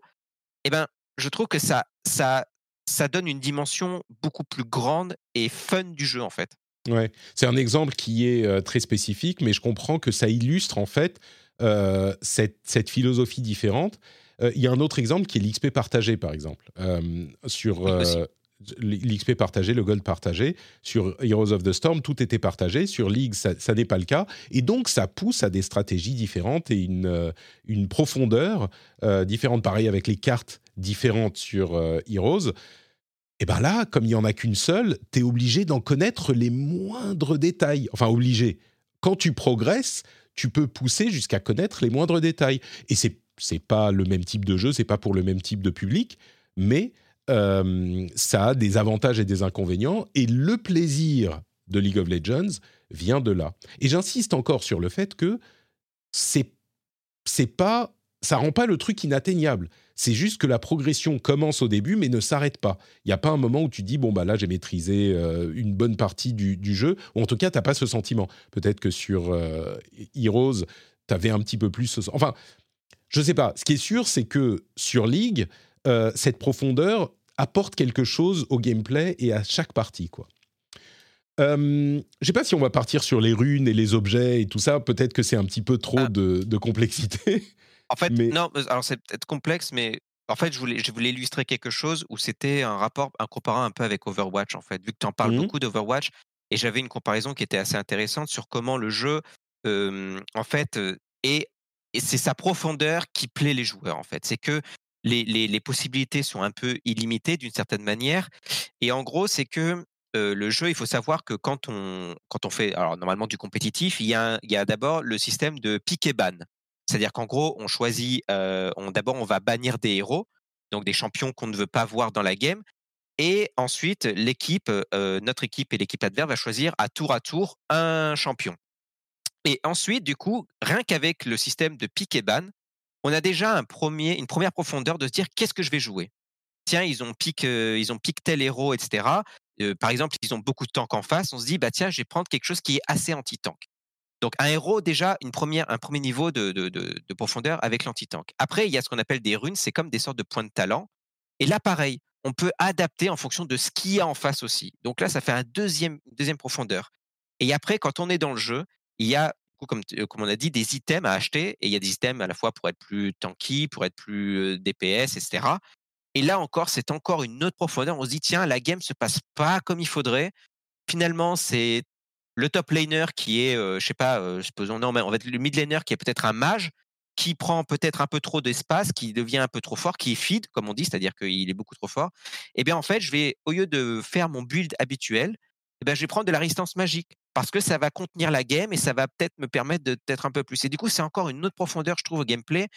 eh ben, je trouve que ça, ça, ça donne une dimension beaucoup plus grande et fun du jeu en fait. Ouais, c'est un exemple qui est euh, très spécifique, mais je comprends que ça illustre en fait euh, cette, cette, philosophie différente. Euh, il y a un autre exemple qui est l'XP partagé, par exemple, sur l'XP partagé, le gold partagé. Sur Heroes of the Storm, tout était partagé. Sur League, ça, n'est pas le cas. Et donc, ça pousse à des stratégies différentes et une, une profondeur différente. Pareil avec les cartes différentes sur Heroes. Et bien là, comme il n'y en a qu'une seule, tu es obligé d'en connaître les moindres détails. Enfin, obligé. Quand tu progresses, tu peux pousser jusqu'à connaître les moindres détails. Et c'est c'est pas le même type de jeu, c'est pas pour le même type de public, mais euh, ça a des avantages et des inconvénients, et le plaisir de League of Legends vient de là. Et j'insiste encore sur le fait que c'est c'est pas ça rend pas le truc inatteignable. C'est juste que la progression commence au début mais ne s'arrête pas. Il n'y a pas un moment où tu dis bon bah là j'ai maîtrisé euh, une bonne partie du, jeu ou en tout cas t'as pas ce sentiment. Peut-être que sur euh, Heroes tu avais un petit peu plus. Ce... Enfin je sais pas. Ce qui est sûr c'est que sur League euh, cette profondeur apporte quelque chose au gameplay et à chaque partie, quoi. Euh, je ne sais pas si on va partir sur les runes et les objets et tout ça. Peut-être que c'est un petit peu trop ah. de, complexité. <laughs> En fait, non. Alors c'est peut-être complexe, mais en fait, je voulais, je voulais illustrer quelque chose où c'était un rapport, un comparant un peu avec Overwatch, en fait, vu que tu en parles mmh beaucoup d'Overwatch. Et j'avais une comparaison qui était assez intéressante sur comment le jeu, en fait, est et c'est sa profondeur qui plaît les joueurs en fait. C'est que les, possibilités sont un peu illimitées d'une certaine manière. Et en gros, c'est que le jeu, il faut savoir que quand on, quand on fait, alors normalement du compétitif, il y a, il y a d'abord le système de pick et ban. C'est-à-dire qu'en gros, on choisit, d'abord, on va bannir des héros, donc des champions qu'on ne veut pas voir dans la game. Et ensuite, l'équipe, notre équipe et l'équipe adverse va choisir à tour à tour un champion. Et ensuite, du coup, rien qu'avec le système de pick et ban, on a déjà une première profondeur de se dire qu'est-ce que je vais jouer? Tiens, ils ont euh, ils ont tel héros, etc. Par exemple, ils ont beaucoup de tanks en face. On se dit bah tiens, je vais prendre quelque chose qui est assez anti-tank. Donc un héros déjà une première, un premier niveau de, de, profondeur avec l'anti-tank. Après, il y a ce qu'on appelle des runes, c'est comme des sortes de points de talent. Et là, pareil, on peut adapter en fonction de ce qu'il y a en face aussi. Donc là, ça fait un deuxième, deuxième profondeur. Et après, quand on est dans le jeu, il y a comme, comme on a dit, des items à acheter. Et il y a des items à la fois pour être plus tanky, pour être plus DPS, etc. Et là encore, c'est encore une autre profondeur. On se dit, tiens, la game se passe pas comme il faudrait. Finalement, c'est le top laner qui est, je je sais pas, supposons, non, mais en fait, le mid laner qui est peut-être un mage, qui prend peut-être un peu trop d'espace, qui devient un peu trop fort, qui est feed, comme on dit, c'est-à-dire qu'il est beaucoup trop fort, eh bien, en fait, je vais, au lieu de faire mon build habituel, eh bien, je vais prendre de la résistance magique parce que ça va contenir la game et ça va peut-être me permettre d'être un peu plus. Et du coup, c'est encore une autre profondeur, je trouve, au gameplay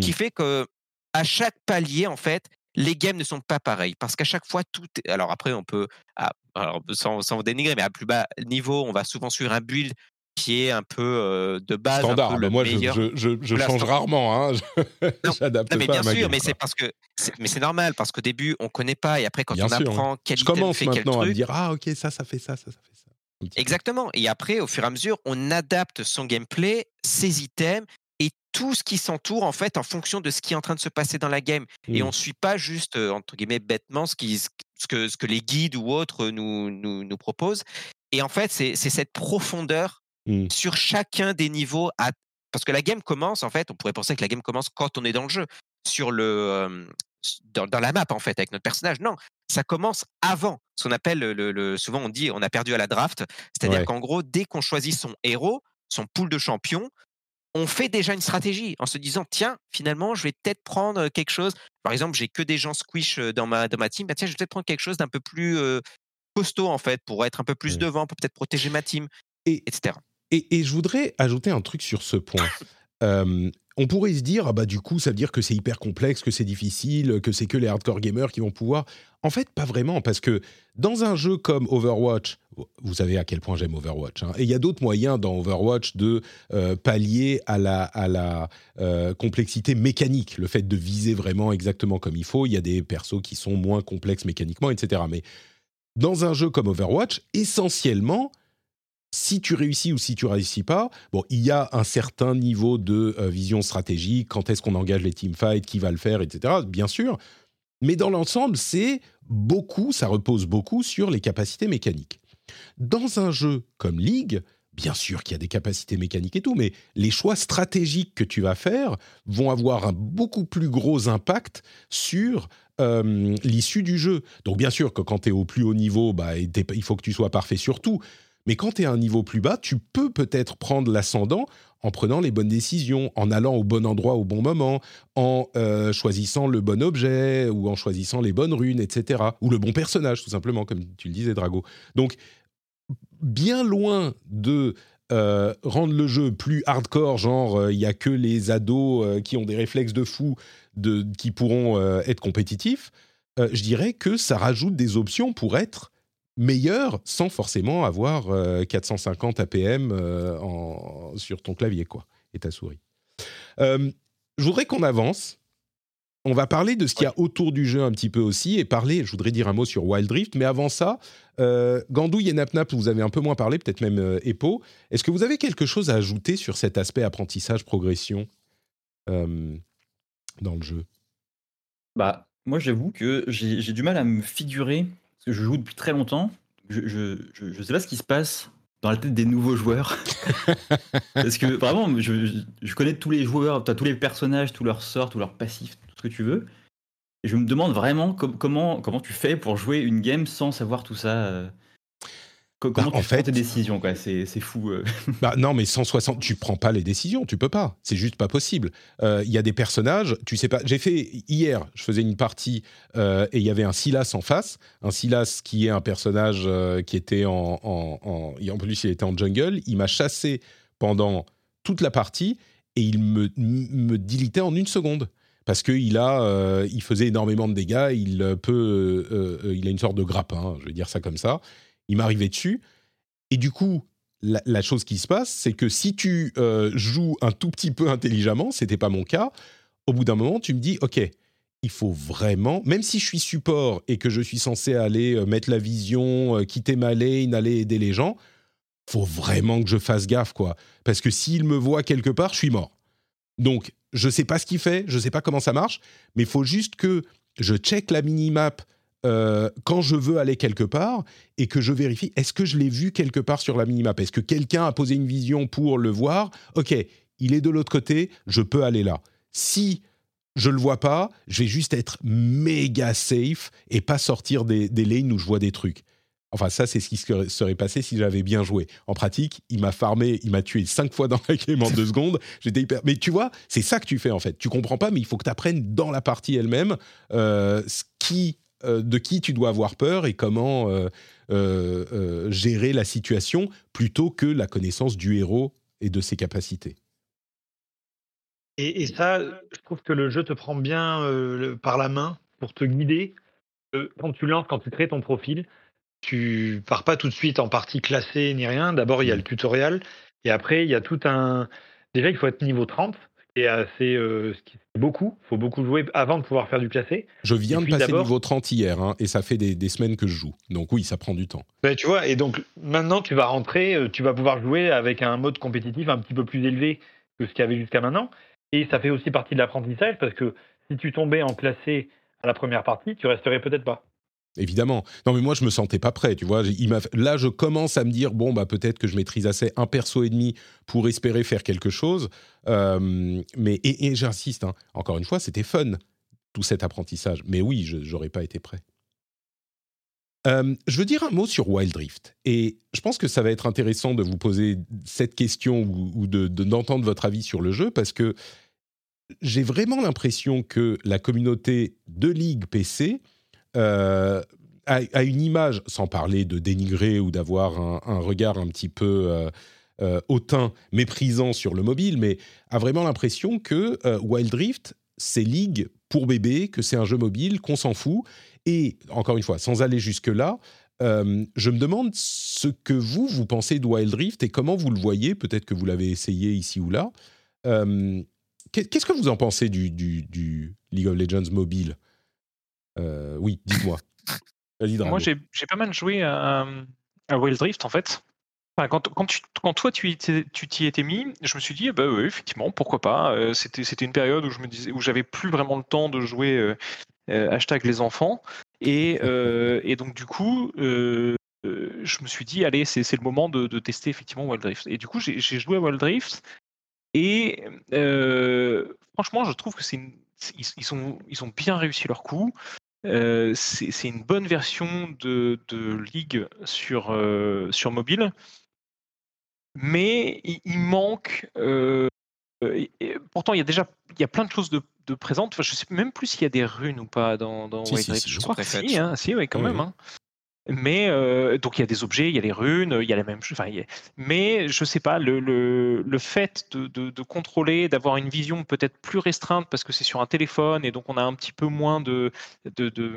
qui mmh. fait que à chaque palier, en fait, les games ne sont pas pareils parce qu'à chaque fois tout alors après on peut ah, alors sans, sans dénigrer mais à plus bas niveau on va souvent suivre un build qui est un peu de base. Standard. le moi, je, je, change rarement. Hein. <laughs> J'adapte mais bien sûr, mais c'est parce que, mais c'est normal parce qu'au début on connaît pas et après quand on apprend quel je commence fait maintenant à me dire ah ok ça ça fait ça ça ça fait ça. Exactement. Et après, au fur et à mesure, on adapte son gameplay, ses items et tout ce qui s'entoure en fait en fonction de ce qui est en train de se passer dans la game. Et mmh. on suit pas juste entre guillemets bêtement ce, qui, ce que, ce que les guides ou autres nous, nous, nous proposent. Et en fait, c'est cette profondeur Mmh. sur chacun des niveaux. Parce que la game commence, en fait, on pourrait penser que la game commence quand on est dans le jeu, sur le, dans, la map, en fait, avec notre personnage. Non, ça commence avant. Ce qu'on appelle, le, souvent on dit, on a perdu à la draft. C'est-à-dire qu'en gros, dès qu'on choisit son héros, son pool de champions, on fait déjà une stratégie en se disant tiens finalement je vais peut-être prendre quelque chose. Par exemple j'ai que des gens squish dans ma dans ma team. Bah, tiens je vais peut-être prendre quelque chose d'un peu plus costaud en fait pour être un peu plus devant pour peut-être protéger ma team et etc et, je voudrais ajouter un truc sur ce point. On pourrait se dire, ah bah du coup, ça veut dire que c'est hyper complexe, que c'est difficile, que c'est que les hardcore gamers qui vont pouvoir. En fait, pas vraiment, parce que dans un jeu comme Overwatch, vous savez à quel point j'aime Overwatch, hein, et il y a d'autres moyens dans Overwatch de euh, pallier à la, à la euh, complexité mécanique, le fait de viser vraiment exactement comme il faut. Il y a des persos qui sont moins complexes mécaniquement, etc. Mais dans un jeu comme Overwatch, essentiellement, si tu réussis ou si tu réussis pas, bon, il y a un certain niveau de euh, vision stratégique, quand est-ce qu'on engage les teamfights, qui va le faire, etc. Bien sûr, mais dans l'ensemble, c'est beaucoup, ça repose beaucoup sur les capacités mécaniques. Dans un jeu comme League, bien sûr qu'il y a des capacités mécaniques et tout, mais les choix stratégiques que tu vas faire vont avoir un beaucoup plus gros impact sur euh, l'issue du jeu. Donc bien sûr que quand tu es au plus haut niveau, bah, il faut que tu sois parfait sur tout. Mais quand tu es à un niveau plus bas, tu peux peut-être prendre l'ascendant en prenant les bonnes décisions, en allant au bon endroit au bon moment, en euh, choisissant le bon objet ou en choisissant les bonnes runes, etc. Ou le bon personnage, tout simplement, comme tu le disais, Drago. Donc, bien loin de euh, rendre le jeu plus hardcore, genre euh, il n'y a que les ados qui ont des réflexes de fou de, qui pourront être compétitifs, je dirais que ça rajoute des options pour être meilleur sans forcément avoir 450 APM en, sur ton clavier quoi, et ta souris. je voudrais qu'on avance. On va parler de ce qu'il y a autour du jeu un petit peu aussi et parler, je voudrais dire un mot sur Wild Rift, mais avant ça, euh, Gandouille et Napnap, vous avez un peu moins parlé, peut-être même euh, Epo. Est-ce que vous avez quelque chose à ajouter sur cet aspect apprentissage, progression dans le jeu? Bah, moi j'avoue que j'ai du mal à me figurer parce que je joue depuis très longtemps. Je ne sais pas ce qui se passe dans la tête des nouveaux joueurs. <laughs> parce que vraiment, je, connais tous les joueurs, as tous les personnages, tous leurs sorts, tous leurs passifs, tout ce que tu veux. Et je me demande vraiment comment, comment tu fais pour jouer une game sans savoir tout ça. Euh. Comment bah, tu en prends tes décisions quoi? C'est fou. Euh. <laughs> Bah, non, mais 160, tu prends pas les décisions, tu peux pas. C'est juste pas possible. Euh, il y a des personnages, tu sais pas. J'ai fait hier, je faisais une partie euh, et il y avait un Silas en face. Un Silas qui est un personnage qui était en, en, en, en. plus, il était en jungle. Il m'a chassé pendant toute la partie et il me, me dilitait en une seconde parce qu'il a, il faisait énormément de dégâts. Il peut, il a une sorte de grappin, je vais dire ça comme ça il m'arrivait dessus. Et du coup, la, chose qui se passe, c'est que si tu euh, joues un tout petit peu intelligemment, c'était pas mon cas, au bout d'un moment, tu me dis, OK, il faut vraiment, même si je suis support et que je suis censé aller euh, mettre la vision, euh, quitter ma lane, aller aider les gens, faut vraiment que je fasse gaffe, quoi. Parce que s'il me voit quelque part, je suis mort. Donc, je sais pas ce qu'il fait, je sais pas comment ça marche, mais il faut juste que je check la minimap euh, quand je veux aller quelque part et que je vérifie, est-ce que je l'ai vu quelque part sur la minimap? Est-ce que quelqu'un a posé une vision pour le voir? Ok, il est de l'autre côté, je peux aller là. Si je le vois pas, je vais juste être méga safe et pas sortir des, des lanes où je vois des trucs. Enfin, ça, c'est ce qui serait passé si j'avais bien joué. En pratique, il m'a farmé, il m'a tué cinq fois dans la game en deux <laughs> secondes. J'étais hyper. Mais tu vois, c'est ça que tu fais en fait. Tu comprends pas, mais il faut que tu apprennes dans la partie elle-même euh, ce qui, de qui tu dois avoir peur et comment euh, gérer la situation plutôt que la connaissance du héros et de ses capacités. Et, ça, je trouve que le jeu te prend bien par la main pour te guider. quand tu lances, quand tu crées ton profil, tu pars pas tout de suite en partie classée ni rien. D'abord, il y a le tutoriel et après, il y a tout un. Déjà, il faut être niveau 30, ce qui est assez. Euh, beaucoup. Il faut beaucoup jouer avant de pouvoir faire du classé. Je viens de passer niveau 30 hier hein, et ça fait des, semaines que je joue. Donc, oui, ça prend du temps. tu vois, et donc maintenant, tu vas rentrer, euh, tu vas pouvoir jouer avec un mode compétitif un petit peu plus élevé que ce qu'il y avait jusqu'à maintenant. Et ça fait aussi partie de l'apprentissage parce que si tu tombais en classé à la première partie, tu resterais peut-être pas. Évidemment. Non, mais moi, je me sentais pas prêt, tu vois. Là, je commence à me dire, bon, bah, peut-être que je maîtrise assez un perso et demi pour espérer faire quelque chose. Euh, mais, et, j'insiste, hein, encore une fois, c'était fun, tout cet apprentissage. Mais oui, je n'aurais pas été prêt. Euh, je veux dire un mot sur Wild Rift. Et je pense que ça va être intéressant de vous poser cette question ou, d'entendre votre avis sur le jeu parce que j'ai vraiment l'impression que la communauté de Ligue PC euh, à, une image, sans parler de dénigrer ou d'avoir un, regard un petit peu euh, euh, hautain, méprisant sur le mobile, mais a vraiment l'impression que Wild Rift, c'est League pour bébé, que c'est un jeu mobile, qu'on s'en fout. Et encore une fois, sans aller jusque-là, je me demande ce que vous, vous pensez de Wild Rift et comment vous le voyez. Peut-être que vous l'avez essayé ici ou là. Qu'est-ce que vous en pensez du League of Legends mobile? Euh, oui, dites-moi. Moi, j'ai pas mal joué à, Wild Drift, en fait. quand, quand, toi, tu t'y étais mis, je me suis dit, bah oui, effectivement, pourquoi pas. Euh, c'était une période où je me disais, où j'avais plus vraiment le temps de jouer euh, hashtag les enfants. Et, <laughs> donc, du coup, je me suis dit, allez, c'est le moment de, tester effectivement Wild Drift. Et du coup, j'ai joué à Wild Drift. Et franchement, je trouve que c'est ils, sont, ils ont bien réussi leur coup. Euh, c'est une bonne version de, de League sur, euh, sur mobile, mais il, manque. Euh, pourtant, il y a déjà il y a plein de choses de, de présentes. Enfin, je sais même plus s'il y a des runes ou pas dans, dans si, si, Je crois que si, hein, si quand même. Hein. Mais euh, donc il y a des objets, il y a les runes, il y a la même chose. Enfin, Mais je sais pas, le, le, le fait de, de, de contrôler, d'avoir une vision peut-être plus restreinte parce que c'est sur un téléphone et donc on a un petit peu moins de, de, de,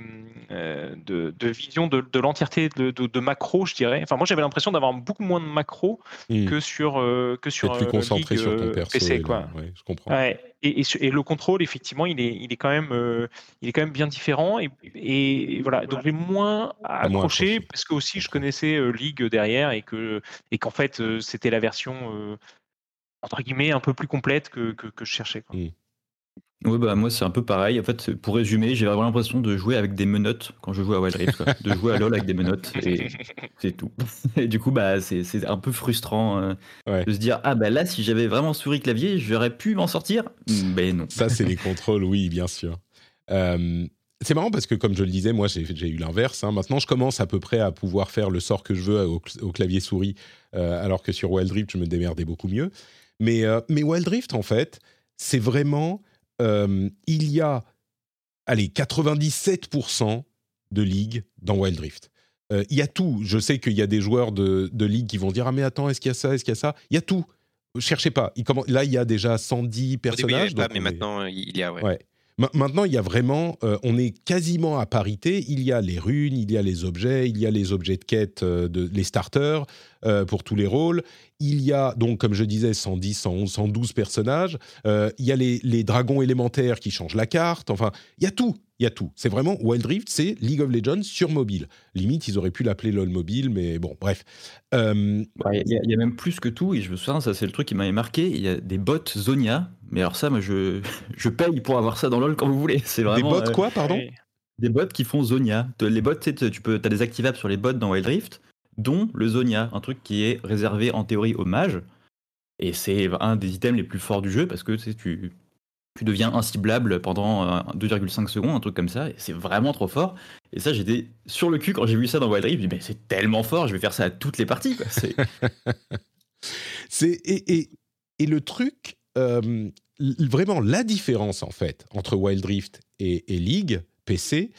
euh, de vision de, l'entièreté de, de, macro, je dirais. Enfin, moi j'avais l'impression d'avoir beaucoup moins de macro hmm. que sur euh, que sur plus concentré sur ton perso PC, quoi. Ouais, je comprends. Ouais. Et, et, le contrôle, effectivement, il est, il est quand même, il est quand même bien différent. Et, et voilà, donc j'ai moins accroché parce que aussi je connaissais euh, League derrière et que et qu'en fait euh, c'était la version euh, entre guillemets un peu plus complète que, que, je cherchais. Quoi. Mmh. Oui, bah moi c'est un peu pareil. En fait, pour résumer, j'ai vraiment l'impression de jouer avec des menottes quand je joue à Wild Rift, de jouer à LoL avec des menottes et <laughs> c'est tout. <laughs> Et du coup, bah c'est un peu frustrant de se dire ah bah là si j'avais vraiment souris clavier, j'aurais pu m'en sortir. Ben non. Ça c'est les <laughs> contrôles, oui, bien sûr. C'est marrant parce que, comme je le disais, moi j'ai eu l'inverse. Hein. Maintenant, je commence à peu près à pouvoir faire le sort que je veux au, clavier souris, euh, alors que sur Wild Rift, je me démerdais beaucoup mieux. Mais, euh, mais Wild Rift, en fait, c'est vraiment. Euh, il y a, allez, 97% de ligue dans Wild Rift. Il y a tout. Je sais qu'il y a des joueurs de, de ligue qui vont dire Ah, mais attends, est-ce qu'il y a ça Est-ce qu'il y a ça? Il y a tout. Cherchez pas. Il, là, il y a déjà 110 personnages. Pas, mais maintenant, il y a. ouais maintenant, il y a vraiment, euh, on est quasiment à parité. Il y a les runes, il y a les objets, il y a les objets de quête, euh, de, les starters euh, pour tous les rôles. Il y a donc, comme je disais, 110, 111, 112 personnages. il y a les, les, dragons élémentaires qui changent la carte. Enfin, il y a tout il y a tout. C'est vraiment Wild Rift, c'est League of Legends sur mobile. Limite, ils auraient pu l'appeler LOL mobile, mais bon, bref. Euh, il y, a même plus que tout, et je me souviens, ça c'est le truc qui m'avait marqué. Il y a des bots Zonia, mais alors ça, moi je, <laughs> je paye pour avoir ça dans LOL quand vous voulez. C'est vraiment. Des bots quoi, pardon? Des bots qui font Zonia. Les bots, tu peux, as des activables sur les bots dans Wild Rift, dont le Zonia, un truc qui est réservé en théorie aux mages. Et c'est un des items les plus forts du jeu parce que tu, deviens inciblable pendant 2,5 secondes, un truc comme ça, et c'est vraiment trop fort. Et ça, j'étais sur le cul quand j'ai vu ça dans Wild Rift, je me mais c'est tellement fort, je vais faire ça à toutes les parties. C'est... <laughs> et, le truc, vraiment la différence en fait entre Wild Rift et, League PC,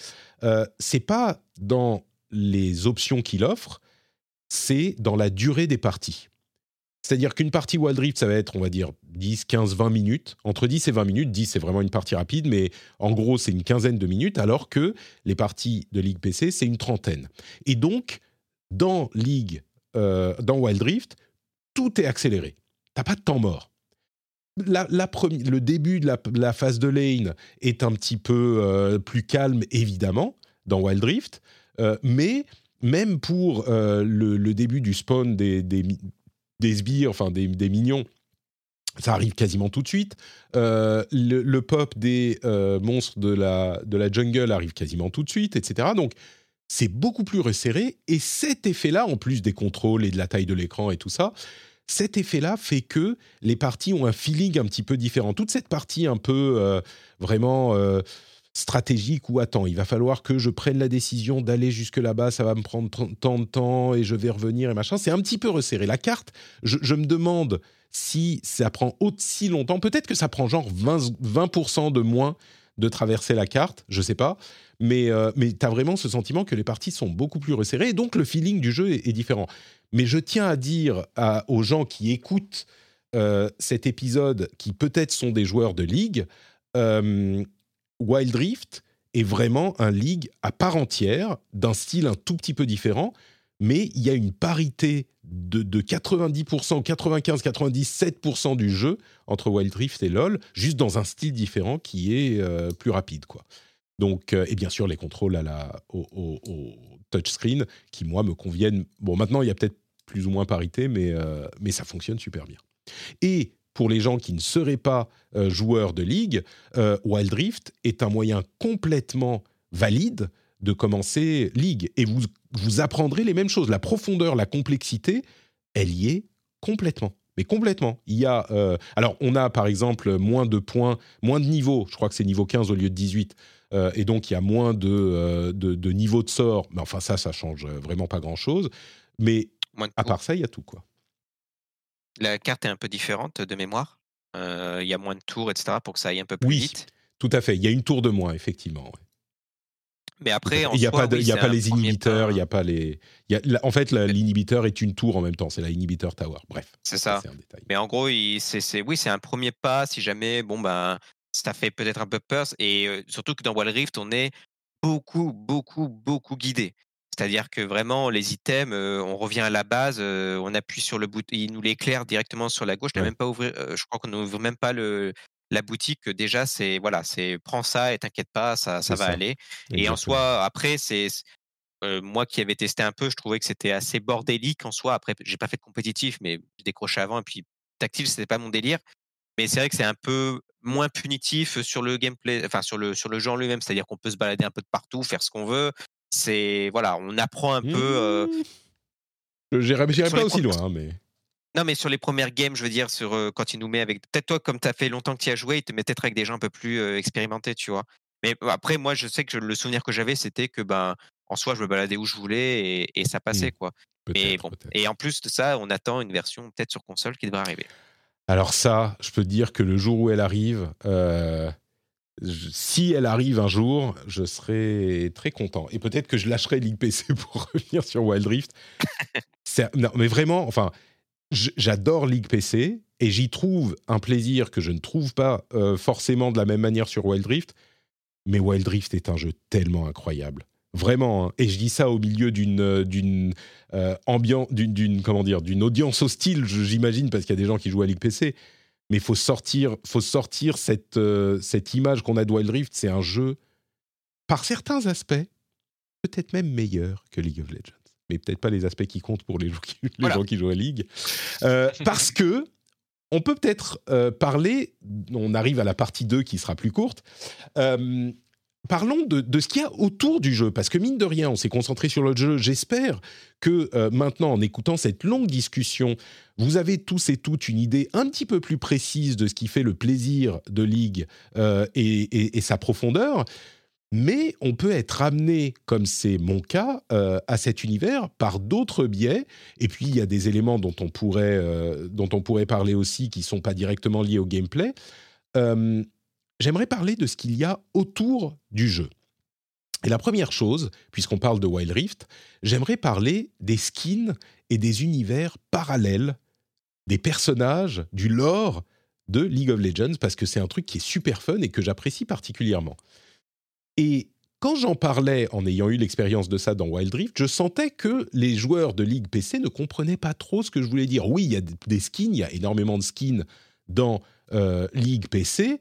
euh, c'est pas dans les options qu'il offre, c'est dans la durée des parties. C'est-à-dire qu'une partie Wild Rift, ça va être, on va dire, 10, 15, 20 minutes. Entre 10 et 20 minutes, 10 c'est vraiment une partie rapide, mais en gros c'est une quinzaine de minutes, alors que les parties de League PC, c'est une trentaine. Et donc, dans League, euh, dans Wild Rift, tout est accéléré. T'as pas de temps mort le début de la, phase de lane est un petit peu euh, plus calme, évidemment, dans Wild Rift, euh, mais même pour euh, le, début du spawn des, des, sbires, enfin des, mignons, ça arrive quasiment tout de suite. Le, pop des monstres de la, jungle arrive quasiment tout de suite, etc. Donc, c'est beaucoup plus resserré. Et cet effet-là, en plus des contrôles et de la taille de l'écran et tout ça, cet effet-là fait que les parties ont un feeling un petit peu différent. Toute cette partie un peu euh, vraiment euh, stratégique où attends, il va falloir que je prenne la décision d'aller jusque là-bas, ça va me prendre tant de temps et je vais revenir et machin. C'est un petit peu resserré. La carte, je, me demande si ça prend aussi longtemps. Peut-être que ça prend genre 20%, de moins de traverser la carte, je sais pas. Mais, euh, mais tu as vraiment ce sentiment que les parties sont beaucoup plus resserrées et donc le feeling du jeu est différent. Mais je tiens à dire aux gens qui écoutent euh, cet épisode, qui peut-être sont des joueurs de ligue, euh, Wild Rift est vraiment un ligue à part entière, d'un style un tout petit peu différent, mais il y a une parité de, 90%, 95, 97% du jeu entre Wild Rift et LoL, juste dans un style différent qui est euh, plus rapide, quoi. Donc, et bien sûr, les contrôles à la, au touchscreen qui, moi, me conviennent. Bon, maintenant, il y a peut-être plus ou moins parité, mais, euh, mais ça fonctionne super bien. Et pour les gens qui ne seraient pas euh, joueurs de ligue, euh, Wild Rift est un moyen complètement valide de commencer ligue. Et vous, vous apprendrez les mêmes choses. La profondeur, la complexité, elle y est complètement. Mais complètement. Il y a, alors, on a par exemple moins de points, moins de niveaux. Je crois que c'est niveau 15 au lieu de 18. et donc, il y a moins de, de, de niveaux de sort. Mais enfin, ça, ça change vraiment pas grand-chose. Mais à part ça, il y a tout, quoi. La carte est un peu différente de mémoire. Il y a moins de tours, etc., pour que ça aille un peu plus oui, vite. Tout à fait. Il y a une tour de moins, effectivement. Mais après, il n'y a, pas, a pas les inhibiteurs, il n'y a pas les. en fait, l'inhibiteur est une tour en même temps. C'est la inhibiteur tower. Bref. C'est ça. Mais en gros, c'est, oui, c'est un premier pas. Si jamais, bon ben, ça fait peut-être un peu peur. Et surtout que dans Wild Rift, on est beaucoup, beaucoup, beaucoup guidé. C'est-à-dire que vraiment, les items, on revient à la base, on appuie sur le bouton, il nous l'éclaire directement sur la gauche. Je, même pas ouvrir, je crois qu'on n'ouvre même pas le, la boutique. Déjà, c'est voilà, c'est prends ça et t'inquiète pas, ça, ça va aller. Et en soi, après, c'est moi qui avais testé un peu, je trouvais que c'était assez bordélique en soi. Après, j'ai pas fait de compétitif, mais j'ai décroché avant. Et puis tactile, c'était pas mon délire. Mais c'est vrai que c'est un peu moins punitif sur le gameplay, enfin sur le sur le genre lui-même. C'est-à-dire qu'on peut se balader un peu de partout, faire ce qu'on veut c'est voilà, on apprend un peu. Euh, mmh. J'irai pas aussi loin, hein, mais. Non, mais sur les premières games, je veux dire, sur euh, quand il nous met avec. Peut-être toi, comme tu as fait longtemps que tu as joué, il te met peut-être avec des gens un peu plus euh, expérimentés, tu vois. Mais après, moi, je sais que le souvenir que j'avais, c'était que, ben, en soi, je me baladais où je voulais et, ça mmh. passait, quoi. Mais bon. Et en plus de ça, on attend une version peut-être sur console qui devrait arriver. Alors, ça, je peux te dire que le jour où elle arrive, si elle arrive un jour, je serai très content. Et peut-être que je lâcherai League PC <laughs> pour revenir sur Wild Rift. <laughs> non, mais vraiment, enfin, j'adore League PC et j'y trouve un plaisir que je ne trouve pas euh, forcément de la même manière sur Wild Rift. Mais Wild Rift est un jeu tellement incroyable. Vraiment, hein. et je dis ça au milieu d'une euh, d'une euh, ambiance, d'une comment dire, d'une audience hostile, j'imagine, parce qu'il y a des gens qui jouent à League PC mais il faut sortir, faut sortir cette, euh, cette image qu'on a de Wild Rift. C'est un jeu, par certains aspects, peut-être même meilleur que League of Legends. Mais peut-être pas les aspects qui comptent pour les, gens qui, les gens qui jouent à League. Euh, parce que on peut peut-être euh, parler, on arrive à la partie 2 qui sera plus courte, parlons de, ce qu'il y a autour du jeu, parce que mine de rien, on s'est concentré sur le jeu. J'espère que euh, maintenant, en écoutant cette longue discussion, vous avez tous et toutes une idée un petit peu plus précise de ce qui fait le plaisir de League euh, et, sa profondeur. Mais on peut être amené, comme c'est mon cas, euh, à cet univers par d'autres biais. Et puis, il y a des éléments dont on pourrait, dont on pourrait parler aussi qui ne sont pas directement liés au gameplay j'aimerais parler de ce qu'il y a autour du jeu. Et la première chose, puisqu'on parle de Wild Rift, j'aimerais parler des skins et des univers parallèles, des personnages, du lore de League of Legends, parce que c'est un truc qui est super fun et que j'apprécie particulièrement. Et quand j'en parlais en ayant eu l'expérience de ça dans Wild Rift, je sentais que les joueurs de League PC ne comprenaient pas trop ce que je voulais dire. Oui, il y a des skins, il y a énormément de skins dans euh, League PC,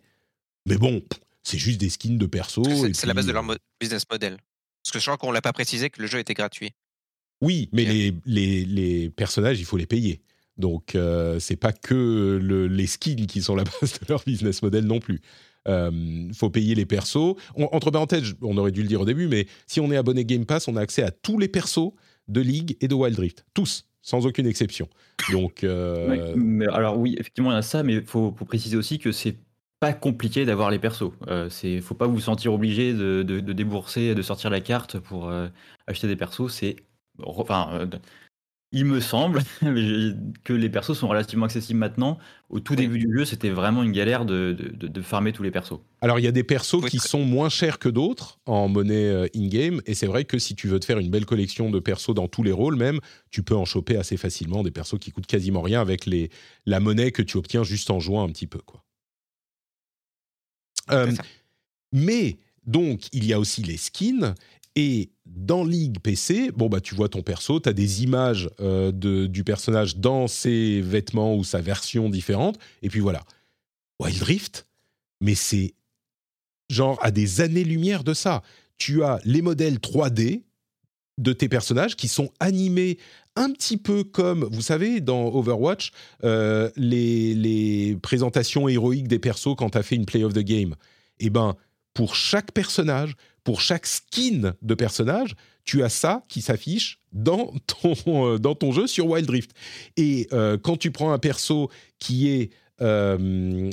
mais bon, c'est juste des skins de perso. C'est la base de leur business model. Parce que je crois qu'on l'a pas précisé que le jeu était gratuit. Oui, mais les, les, les, personnages, il faut les payer. Donc, euh, c'est pas que le, les skins qui sont la <laughs> base de leur business model non plus. Il euh, faut payer les persos. entre parenthèses, on aurait dû le dire au début, mais si on est abonné Game Pass, on a accès à tous les persos de League et de Wild Rift. Tous, sans aucune exception. Donc, euh... mais alors oui, effectivement, il y a ça, mais il faut, faut, préciser aussi que c'est pas compliqué d'avoir les persos. Euh, c'est, faut pas vous sentir obligé de, de, de, débourser, de sortir la carte pour euh, acheter des persos. C'est, enfin, euh, il me semble <laughs> que les persos sont relativement accessibles maintenant. Au tout début du jeu, c'était vraiment une galère de, de, farmer tous les persos. Alors, il y a des persos qui sont moins chers que d'autres en monnaie euh, in-game. Et c'est vrai que si tu veux te faire une belle collection de persos dans tous les rôles, même, tu peux en choper assez facilement des persos qui coûtent quasiment rien avec les, la monnaie que tu obtiens juste en jouant un petit peu. Quoi. Euh, mais donc, il y a aussi les skins. Et dans League PC, bon bah tu vois ton perso, tu as des images euh, de, du personnage dans ses vêtements ou sa version différente, et puis voilà. Wild Rift, mais c'est genre à des années-lumière de ça. Tu as les modèles 3D de tes personnages qui sont animés un petit peu comme, vous savez, dans Overwatch, euh, les, les, présentations héroïques des persos quand tu as fait une play of the game. Eh ben, pour chaque personnage, pour chaque skin de personnage, tu as ça qui s'affiche dans ton, euh, dans ton jeu sur Wild Rift. Et euh, quand tu prends un perso qui est enfin,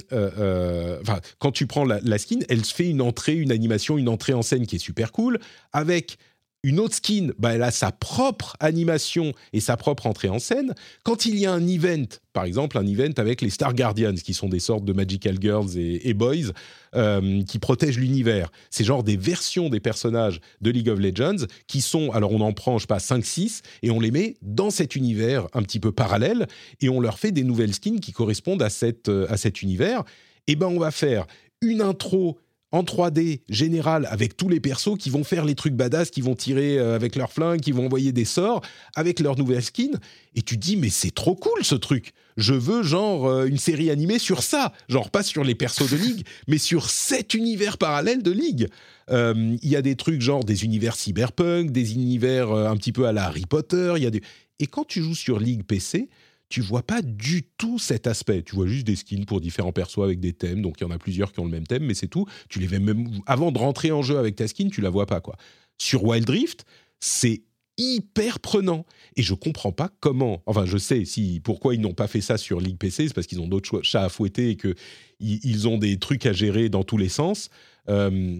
quand tu prends la, la, skin, elle fait une entrée, une animation, une entrée en scène qui est super cool, avec une autre skin, bah, elle a sa propre animation et sa propre entrée en scène. Quand il y a un event, par exemple un event avec les Star Guardians, qui sont des sortes de Magical Girls et, Boys, euh, qui protègent l'univers, c'est genre des versions des personnages de League of Legends qui sont, alors on en prend, je sais pas, 5-6, et on les met dans cet univers un petit peu parallèle, et on leur fait des nouvelles skins qui correspondent à, cette, euh, à cet univers. Et ben on va faire une intro en 3D général avec tous les persos qui vont faire les trucs badass, qui vont tirer euh, avec leurs flingues, qui vont envoyer des sorts avec leur nouvelle skin. Et tu dis, mais c'est trop cool ce truc. Je veux genre euh, une série animée sur ça. Genre pas sur les persos de League, <laughs> mais sur cet univers parallèle de League. Euh, il y a des trucs genre des univers cyberpunk, des univers un petit peu à la Harry Potter. Il y a des... Et quand tu joues sur League PC, tu vois pas du tout cet aspect. Tu vois juste des skins pour différents persos avec des thèmes. Donc il y en a plusieurs qui ont le même thème, mais c'est tout. Tu les même avant de rentrer en jeu avec ta skin, tu la vois pas quoi. Sur Wild Rift, c'est hyper prenant et je comprends pas comment. Enfin, je sais si pourquoi ils n'ont pas fait ça sur League PC, c'est parce qu'ils ont d'autres chats à fouetter et que ils ont des trucs à gérer dans tous les sens. Euh,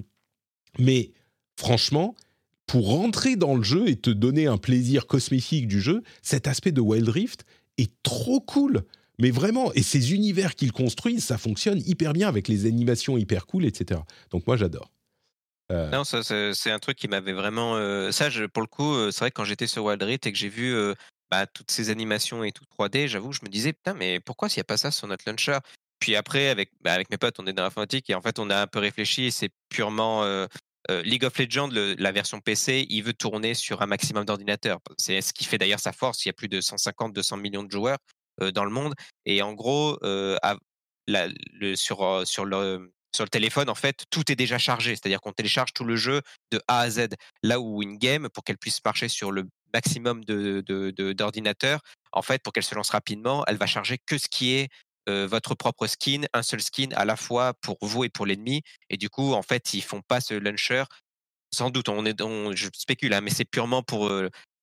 mais franchement, pour rentrer dans le jeu et te donner un plaisir cosmétique du jeu, cet aspect de Wild Rift, est trop cool. Mais vraiment, et ces univers qu'ils construisent, ça fonctionne hyper bien avec les animations hyper cool, etc. Donc moi, j'adore. Euh, non, ça, c'est un truc qui m'avait vraiment. Euh, ça, pour le coup, euh, c'est vrai que quand j'étais sur Wild Rift et que j'ai vu bah, toutes ces animations et tout 3D, j'avoue, je me disais, putain, mais pourquoi s'il n'y a pas ça sur notre launcher? Puis après, avec, bah, avec mes potes, on est dans l'informatique et en fait, on a un peu réfléchi c'est purement euh, League of Legends, la version PC, il veut tourner sur un maximum d'ordinateurs. C'est ce qui fait d'ailleurs sa force. Il y a plus de 150-200 millions de joueurs euh, dans le monde. Et en gros, euh, sur, le, sur le téléphone, en fait, tout est déjà chargé. C'est-à-dire qu'on télécharge tout le jeu de A à Z. Là où une game, pour qu'elle puisse marcher sur le maximum d'ordinateurs, de, en fait, pour qu'elle se lance rapidement, elle va charger que ce qui est votre propre skin, un seul skin à la fois pour vous et pour l'ennemi. Et du coup, en fait, ils font pas ce launcher. Sans doute, on est, je spécule, hein, mais c'est purement pour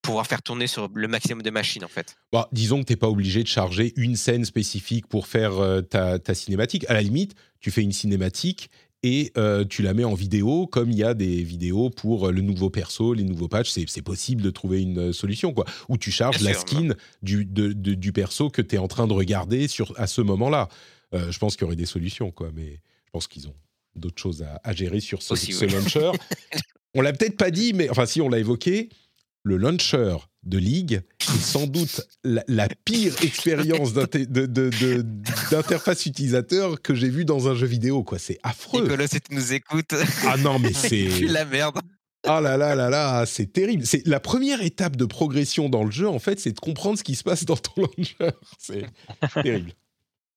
pouvoir faire tourner sur le maximum de machines en fait. Bah, disons que tu n'es pas obligé de charger une scène spécifique pour faire ta, ta, cinématique. À la limite, tu fais une cinématique et euh, tu la mets en vidéo comme il y a des vidéos pour euh, le nouveau perso, les nouveaux patchs. C'est possible de trouver une euh, solution, quoi. Ou tu charges la skin du, du perso que tu es en train de regarder sur, à ce moment-là. je pense qu'il y aurait des solutions, quoi. Mais je pense qu'ils ont d'autres choses à, gérer sur ce, ce launcher. <laughs> on l'a peut-être pas dit, mais enfin, si on l'a évoqué, le launcher de League est sans doute la, pire expérience d'interface utilisateur que j'ai vue dans un jeu vidéo. quoi. C'est affreux. Nicolas, si tu nous écoutes. Ah non, mais <laughs> c'est. la merde. Ah là là là là, c'est terrible. C'est la première étape de progression dans le jeu, en fait, c'est de comprendre ce qui se passe dans ton launcher. C'est terrible.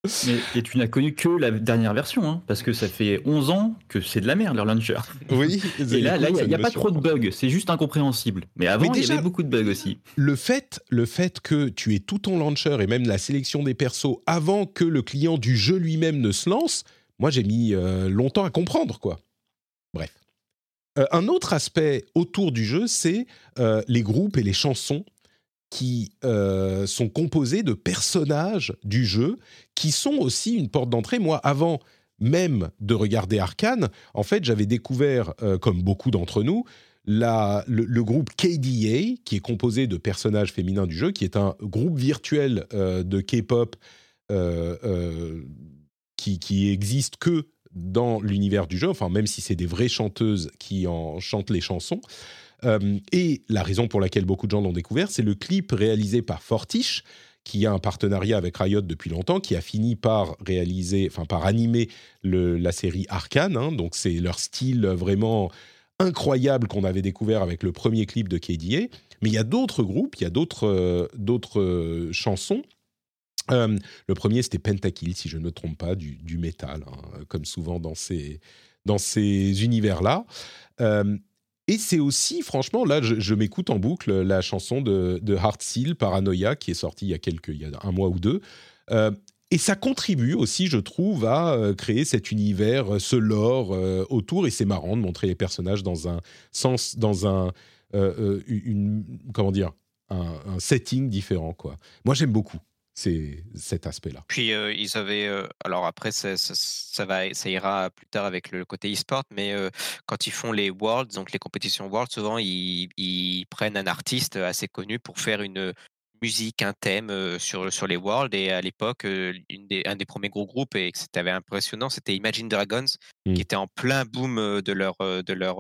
Mais, et tu n'as connu que la dernière version, hein, parce que ça fait 11 ans que c'est de la merde, leur launcher. Oui. <laughs> et là, il n'y a, pas trop de bugs, c'est juste incompréhensible. Mais avant, il y avait beaucoup de bugs aussi. Le fait, le fait que tu aies tout ton launcher et même la sélection des persos avant que le client du jeu lui-même ne se lance, moi j'ai mis euh, longtemps à comprendre, quoi. Bref. Euh, un autre aspect autour du jeu, c'est euh, les groupes et les chansons qui euh, sont composés de personnages du jeu qui sont aussi une porte d'entrée. Moi, avant même de regarder Arkane, en fait, j'avais découvert, euh, comme beaucoup d'entre nous, la, le, groupe KDA, qui est composé de personnages féminins du jeu, qui est un groupe virtuel euh, de K-pop qui, qui existe que dans l'univers du jeu, enfin même si c'est des vraies chanteuses qui en chantent les chansons. Euh, et la raison pour laquelle beaucoup de gens l'ont découvert, c'est le clip réalisé par Fortiche, qui a un partenariat avec Riot depuis longtemps, qui a fini par réaliser, enfin par animer la série Arkane. Hein. donc c'est leur style vraiment incroyable qu'on avait découvert avec le premier clip de KDA. Mais il y a d'autres groupes, il y a d'autres euh, euh, chansons. le premier, c'était Pentakill, si je ne me trompe pas, du, du métal, hein, comme souvent dans ces, dans ces univers-là. Et c'est aussi, franchement, là, je, m'écoute en boucle la chanson de, de Heart Seal, Paranoia, qui est sortie il y a, quelques, il y a un mois ou deux. Euh, et ça contribue aussi, je trouve, à euh, créer cet univers, euh, ce lore autour. Et c'est marrant de montrer les personnages dans un sens, dans un, comment dire, un, un setting différent, quoi. Moi, j'aime beaucoup c'est cet aspect-là. Puis ils avaient, alors après ça, va, ça ira plus tard avec le côté e-sport, mais quand ils font les Worlds, donc les compétitions Worlds, souvent ils, prennent un artiste assez connu pour faire une musique, un thème sur, sur les Worlds. Et à l'époque, un des premiers gros groupes et c'était impressionnant, c'était Imagine Dragons, qui mmh. était en plein boom de leur, de leur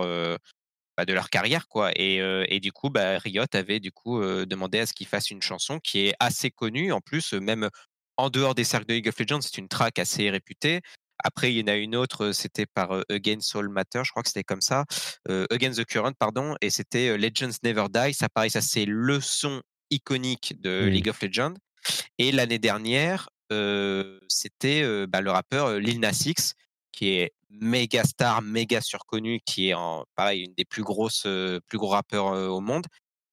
bah, de leur carrière quoi. Et, et du coup bah, Riot avait du coup demandé à ce qu'ils fassent une chanson qui est assez connue. En plus même en dehors des cercles de League of Legends c'est une track assez réputée. Après il y en a une autre c'était par Against Soul Matter je crois que c'était comme ça Against the Current pardon et c'était Legends Never Die. Ça pareil ça c'est le son iconique de League of Legends. Et l'année dernière c'était bah, le rappeur Lil Nas X qui est méga star, méga surconnu, qui est en, pareil une des plus grosses, plus gros rappeurs au monde,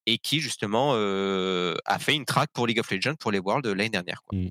et qui justement a fait une track pour League of Legends pour les Worlds l'année dernière. Quoi. Mmh.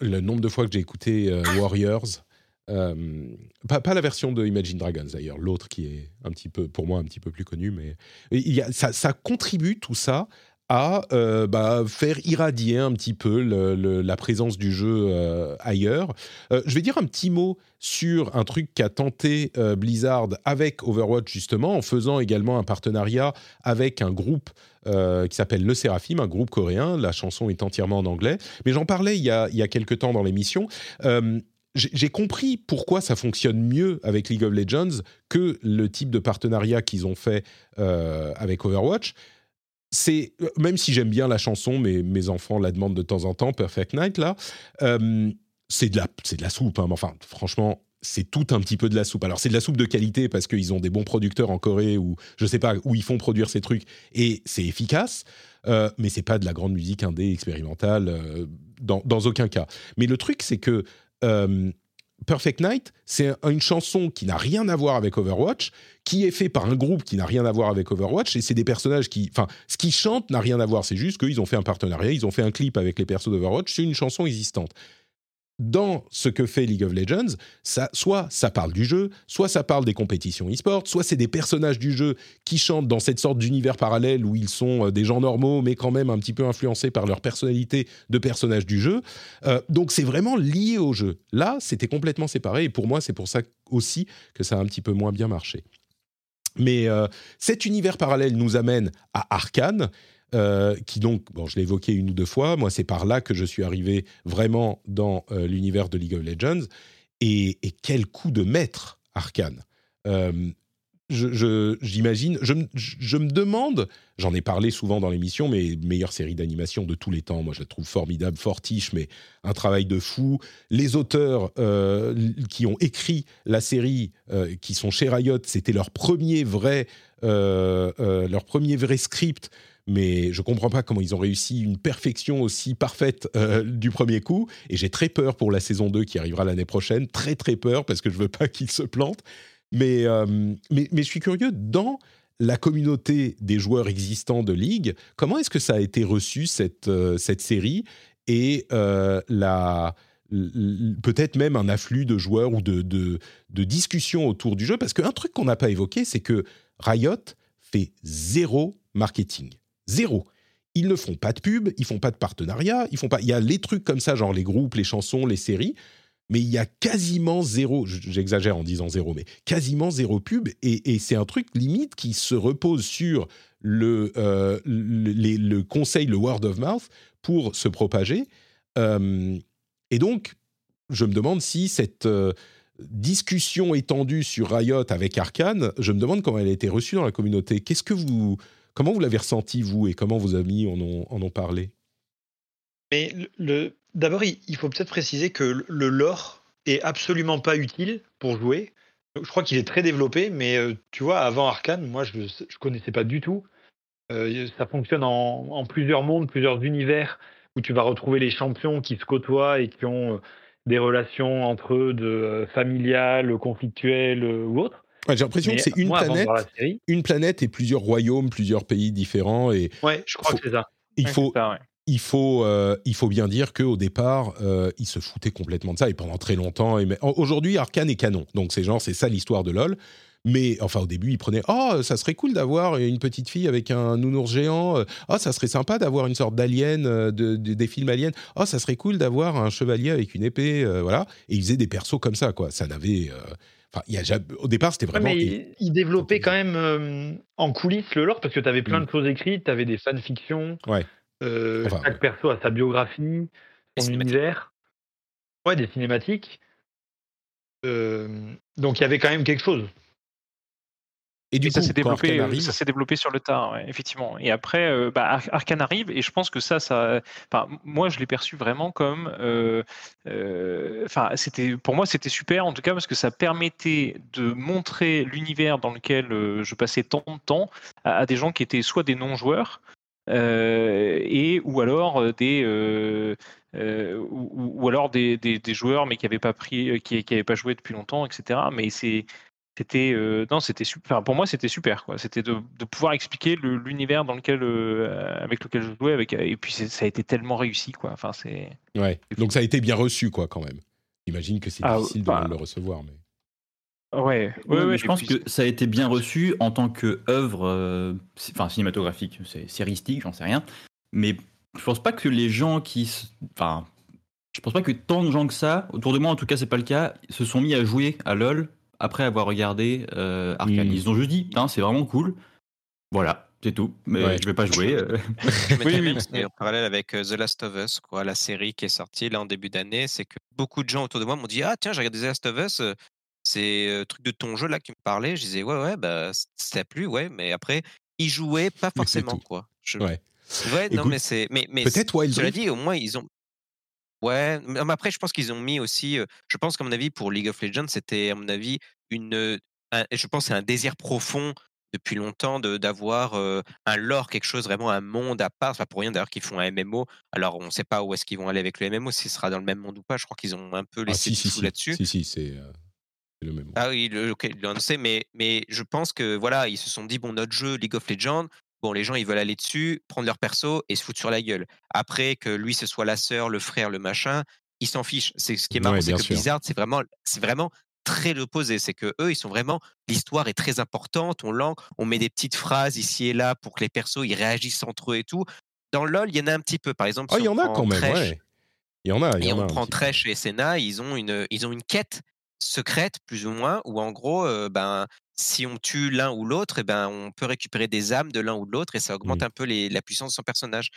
le nombre de fois que j'ai écouté Warriors, pas, pas, la version de Imagine Dragons d'ailleurs, l'autre qui est un petit peu, pour moi, un petit peu plus connu, mais il y a, ça, ça, contribue tout ça à euh, bah, faire irradier un petit peu la présence du jeu euh, ailleurs. Euh, je vais dire un petit mot sur un truc qu'a tenté Blizzard avec Overwatch justement, en faisant également un partenariat avec un groupe qui s'appelle Le Séraphim, un groupe coréen. La chanson est entièrement en anglais, mais j'en parlais il y a, il y a quelques temps dans l'émission j'ai compris pourquoi ça fonctionne mieux avec League of Legends que le type de partenariat qu'ils ont fait avec Overwatch c'est euh, même si j'aime bien la chanson, mais mes enfants la demandent de temps en temps, Perfect Night là, euh, c'est de la soupe. Hein, enfin, franchement, c'est tout un petit peu de la soupe. Alors c'est de la soupe de qualité parce qu'ils ont des bons producteurs en Corée ou je sais pas où ils font produire ces trucs et c'est efficace. Euh, mais c'est pas de la grande musique indé expérimentale dans, aucun cas. Mais le truc c'est que Perfect Night, c'est une chanson qui n'a rien à voir avec Overwatch, qui est fait par un groupe qui n'a rien à voir avec Overwatch, et c'est des personnages qui, enfin, ce qu'ils chantent n'a rien à voir. C'est juste qu'ils ont fait un partenariat, ils ont fait un clip avec les persos d'Overwatch, c'est une chanson existante dans ce que fait League of Legends, soit ça parle du jeu, soit ça parle des compétitions e-sport, soit c'est des personnages du jeu qui chantent dans cette sorte d'univers parallèle où ils sont euh, des gens normaux, mais quand même un petit peu influencés par leur personnalité de personnages du jeu. Euh, donc c'est vraiment lié au jeu. Là, c'était complètement séparé, et pour moi, c'est pour ça aussi que ça a un petit peu moins bien marché. Mais euh, cet univers parallèle nous amène à Arkane, euh, qui donc, bon, je l'ai évoqué une ou deux fois, moi c'est par là que je suis arrivé vraiment dans euh, l'univers de League of Legends, et, quel coup de maître, Arkane. Euh, j'imagine, je, me demande, j'en ai parlé souvent dans l'émission, mais meilleure série d'animation de tous les temps, moi je la trouve formidable, fortiche, mais un travail de fou. Les auteurs qui ont écrit la série, qui sont chez Riot, c'était leur premier vrai, leur premier vrai script mais je comprends pas comment ils ont réussi une perfection aussi parfaite euh, du premier coup. Et j'ai très peur pour la saison 2 qui arrivera l'année prochaine. Très, très peur parce que je veux pas <laughs> qu'ils se plantent. Mais, euh, mais, mais, je suis curieux, dans la communauté des joueurs existants de Ligue, comment est-ce que ça a été reçu, cette, euh, cette série? Et la peut-être même un afflux de joueurs ou de, de, de discussions autour du jeu? Parce qu'un truc qu'on n'a pas évoqué, c'est que Riot fait zéro marketing. Zéro. Ils ne font pas de pub, ils font pas de partenariat, ils font pas. Il y a les trucs comme ça, genre les groupes, les chansons, les séries, mais il y a quasiment zéro. J'exagère en disant zéro, mais quasiment zéro pub, et, c'est un truc limite qui se repose sur le, euh, conseil, le word of mouth pour se propager. Euh, et donc, je me demande si cette euh, discussion étendue sur Riot avec Arkane, je me demande comment elle a été reçue dans la communauté. Qu'est-ce que vous Comment vous l'avez ressenti, vous, et comment vos amis en ont, en ont parlé? Mais d'abord, il, faut peut-être préciser que le lore est absolument pas utile pour jouer. Je crois qu'il est très développé, mais euh, tu vois, avant Arkane, moi, je ne connaissais pas du tout. Euh, ça fonctionne en, plusieurs mondes, plusieurs univers, où tu vas retrouver les champions qui se côtoient et qui ont euh, des relations entre eux de familiales, conflictuelles ou autres j'ai l'impression que c'est une planète, une planète et plusieurs royaumes, plusieurs pays différents. Et ouais, je crois que c'est ça. Il faut, il faut, euh, il faut bien dire qu'au départ, euh, ils se foutaient complètement de ça et pendant très longtemps. Et aujourd'hui, Arkane est canon, donc c'est genre c'est ça l'histoire de LoL. Mais enfin, au début, ils prenaient Oh, ça serait cool d'avoir une petite fille avec un nounours géant. Oh, ça serait sympa d'avoir une sorte d'alien, euh, de, des films aliens. Oh, ça serait cool d'avoir un chevalier avec une épée. voilà. Et ils faisaient des persos comme ça, quoi. Ça n'avait au départ, c'était vraiment. mais il, développait quand même euh, en coulisses le lore parce que tu avais plein de mm. choses écrites, tu avais des fanfictions. Ouais. Euh, chaque perso a sa biographie, son univers. Ouais, des cinématiques. Euh, donc il y avait quand même quelque chose. Et du coup, ça s'est développé, ça s'est développé sur le tard, effectivement. Et après, euh, bah, Arkane arrive, et je pense que ça, ça, moi, je l'ai perçu vraiment comme, euh, euh, enfin, c'était, pour moi, c'était super en tout cas parce que ça permettait de montrer l'univers dans lequel je passais tant de temps à, des gens qui étaient soit des non-joueurs. et ou alors des ou, alors des, des, joueurs mais qui n'avaient pas pris qui, qui avaient pas joué depuis longtemps etc mais c'est c'était euh, non c'était super pour moi c'était super quoi. C'était de, de, pouvoir expliquer l'univers dans lequel euh, avec lequel je jouais avec et puis ça a été tellement réussi quoi. Enfin c'est ouais. Donc ça a été bien reçu quoi quand même. J'imagine que c'est ah, difficile de bah le recevoir mais Ouais, ouais, je pense que ça a été bien reçu en tant que œuvre, euh, enfin cinématographique, c'est séristique, j'en sais rien. Mais je pense pas que les gens qui, enfin, je pense pas que tant de gens que ça, autour de moi en tout cas c'est pas le cas, se sont mis à jouer à LoL après avoir regardé euh, Arkane. Ils ont juste dit, c'est vraiment cool. Voilà, c'est tout. Mais je vais pas jouer. Euh. <laughs> en parallèle avec euh, The Last of Us, quoi, la série qui est sortie là en début d'année, c'est que beaucoup de gens autour de moi m'ont dit Ah, tiens, j'ai regardé The Last of Us, c'est le truc de ton jeu là qui me parlait. Je disais Ouais, ouais, bah, ça plu, ouais, mais après, ils jouaient pas forcément, quoi. Ouais. Ouais, non, mais c'est. Mais, mais peut-être Wild Cela dit, au moins, ils ont. Ouais, mais après, je pense qu'ils ont mis aussi. Je pense qu'à mon avis, pour League of Legends, c'était, à mon avis, une. je pense c'est un désir profond depuis longtemps d'avoir un lore, quelque chose vraiment un monde à part. Enfin, pour rien d'ailleurs qu'ils font un MMO. Alors on ne sait pas où est-ce qu'ils vont aller avec le MMO, si ce sera dans le même monde ou pas. Je crois qu'ils ont un peu ah, laissé ah, là-dessus. Si si, c'est le même. Ah oui, le, okay, sait, mais mais je pense que voilà, ils se sont dit bon notre jeu League of Legends. Bon, les gens, ils veulent aller dessus, prendre leur perso et se foutre sur la gueule. Après, que lui, ce soit la sœur, le frère, le machin, ils s'en fichent. C'est ce qui est marrant, c'est que Blizzard, c'est vraiment, c'est vraiment très l'opposé. C'est que eux, ils sont vraiment. L'histoire est très importante. On on met des petites phrases ici et là pour que les persos ils réagissent entre eux et tout. Dans LoL, il y en a un petit peu. Par exemple, oh, il y en a quand même. ouais. Il y en a. et on prend Tresh et Senna, ils ont une, ils ont une quête secrète plus ou moins où en gros, ben si on tue l'un ou l'autre, et eh ben on peut récupérer des âmes de l'un ou de l'autre et ça augmente mmh. un peu les, la puissance de son personnage.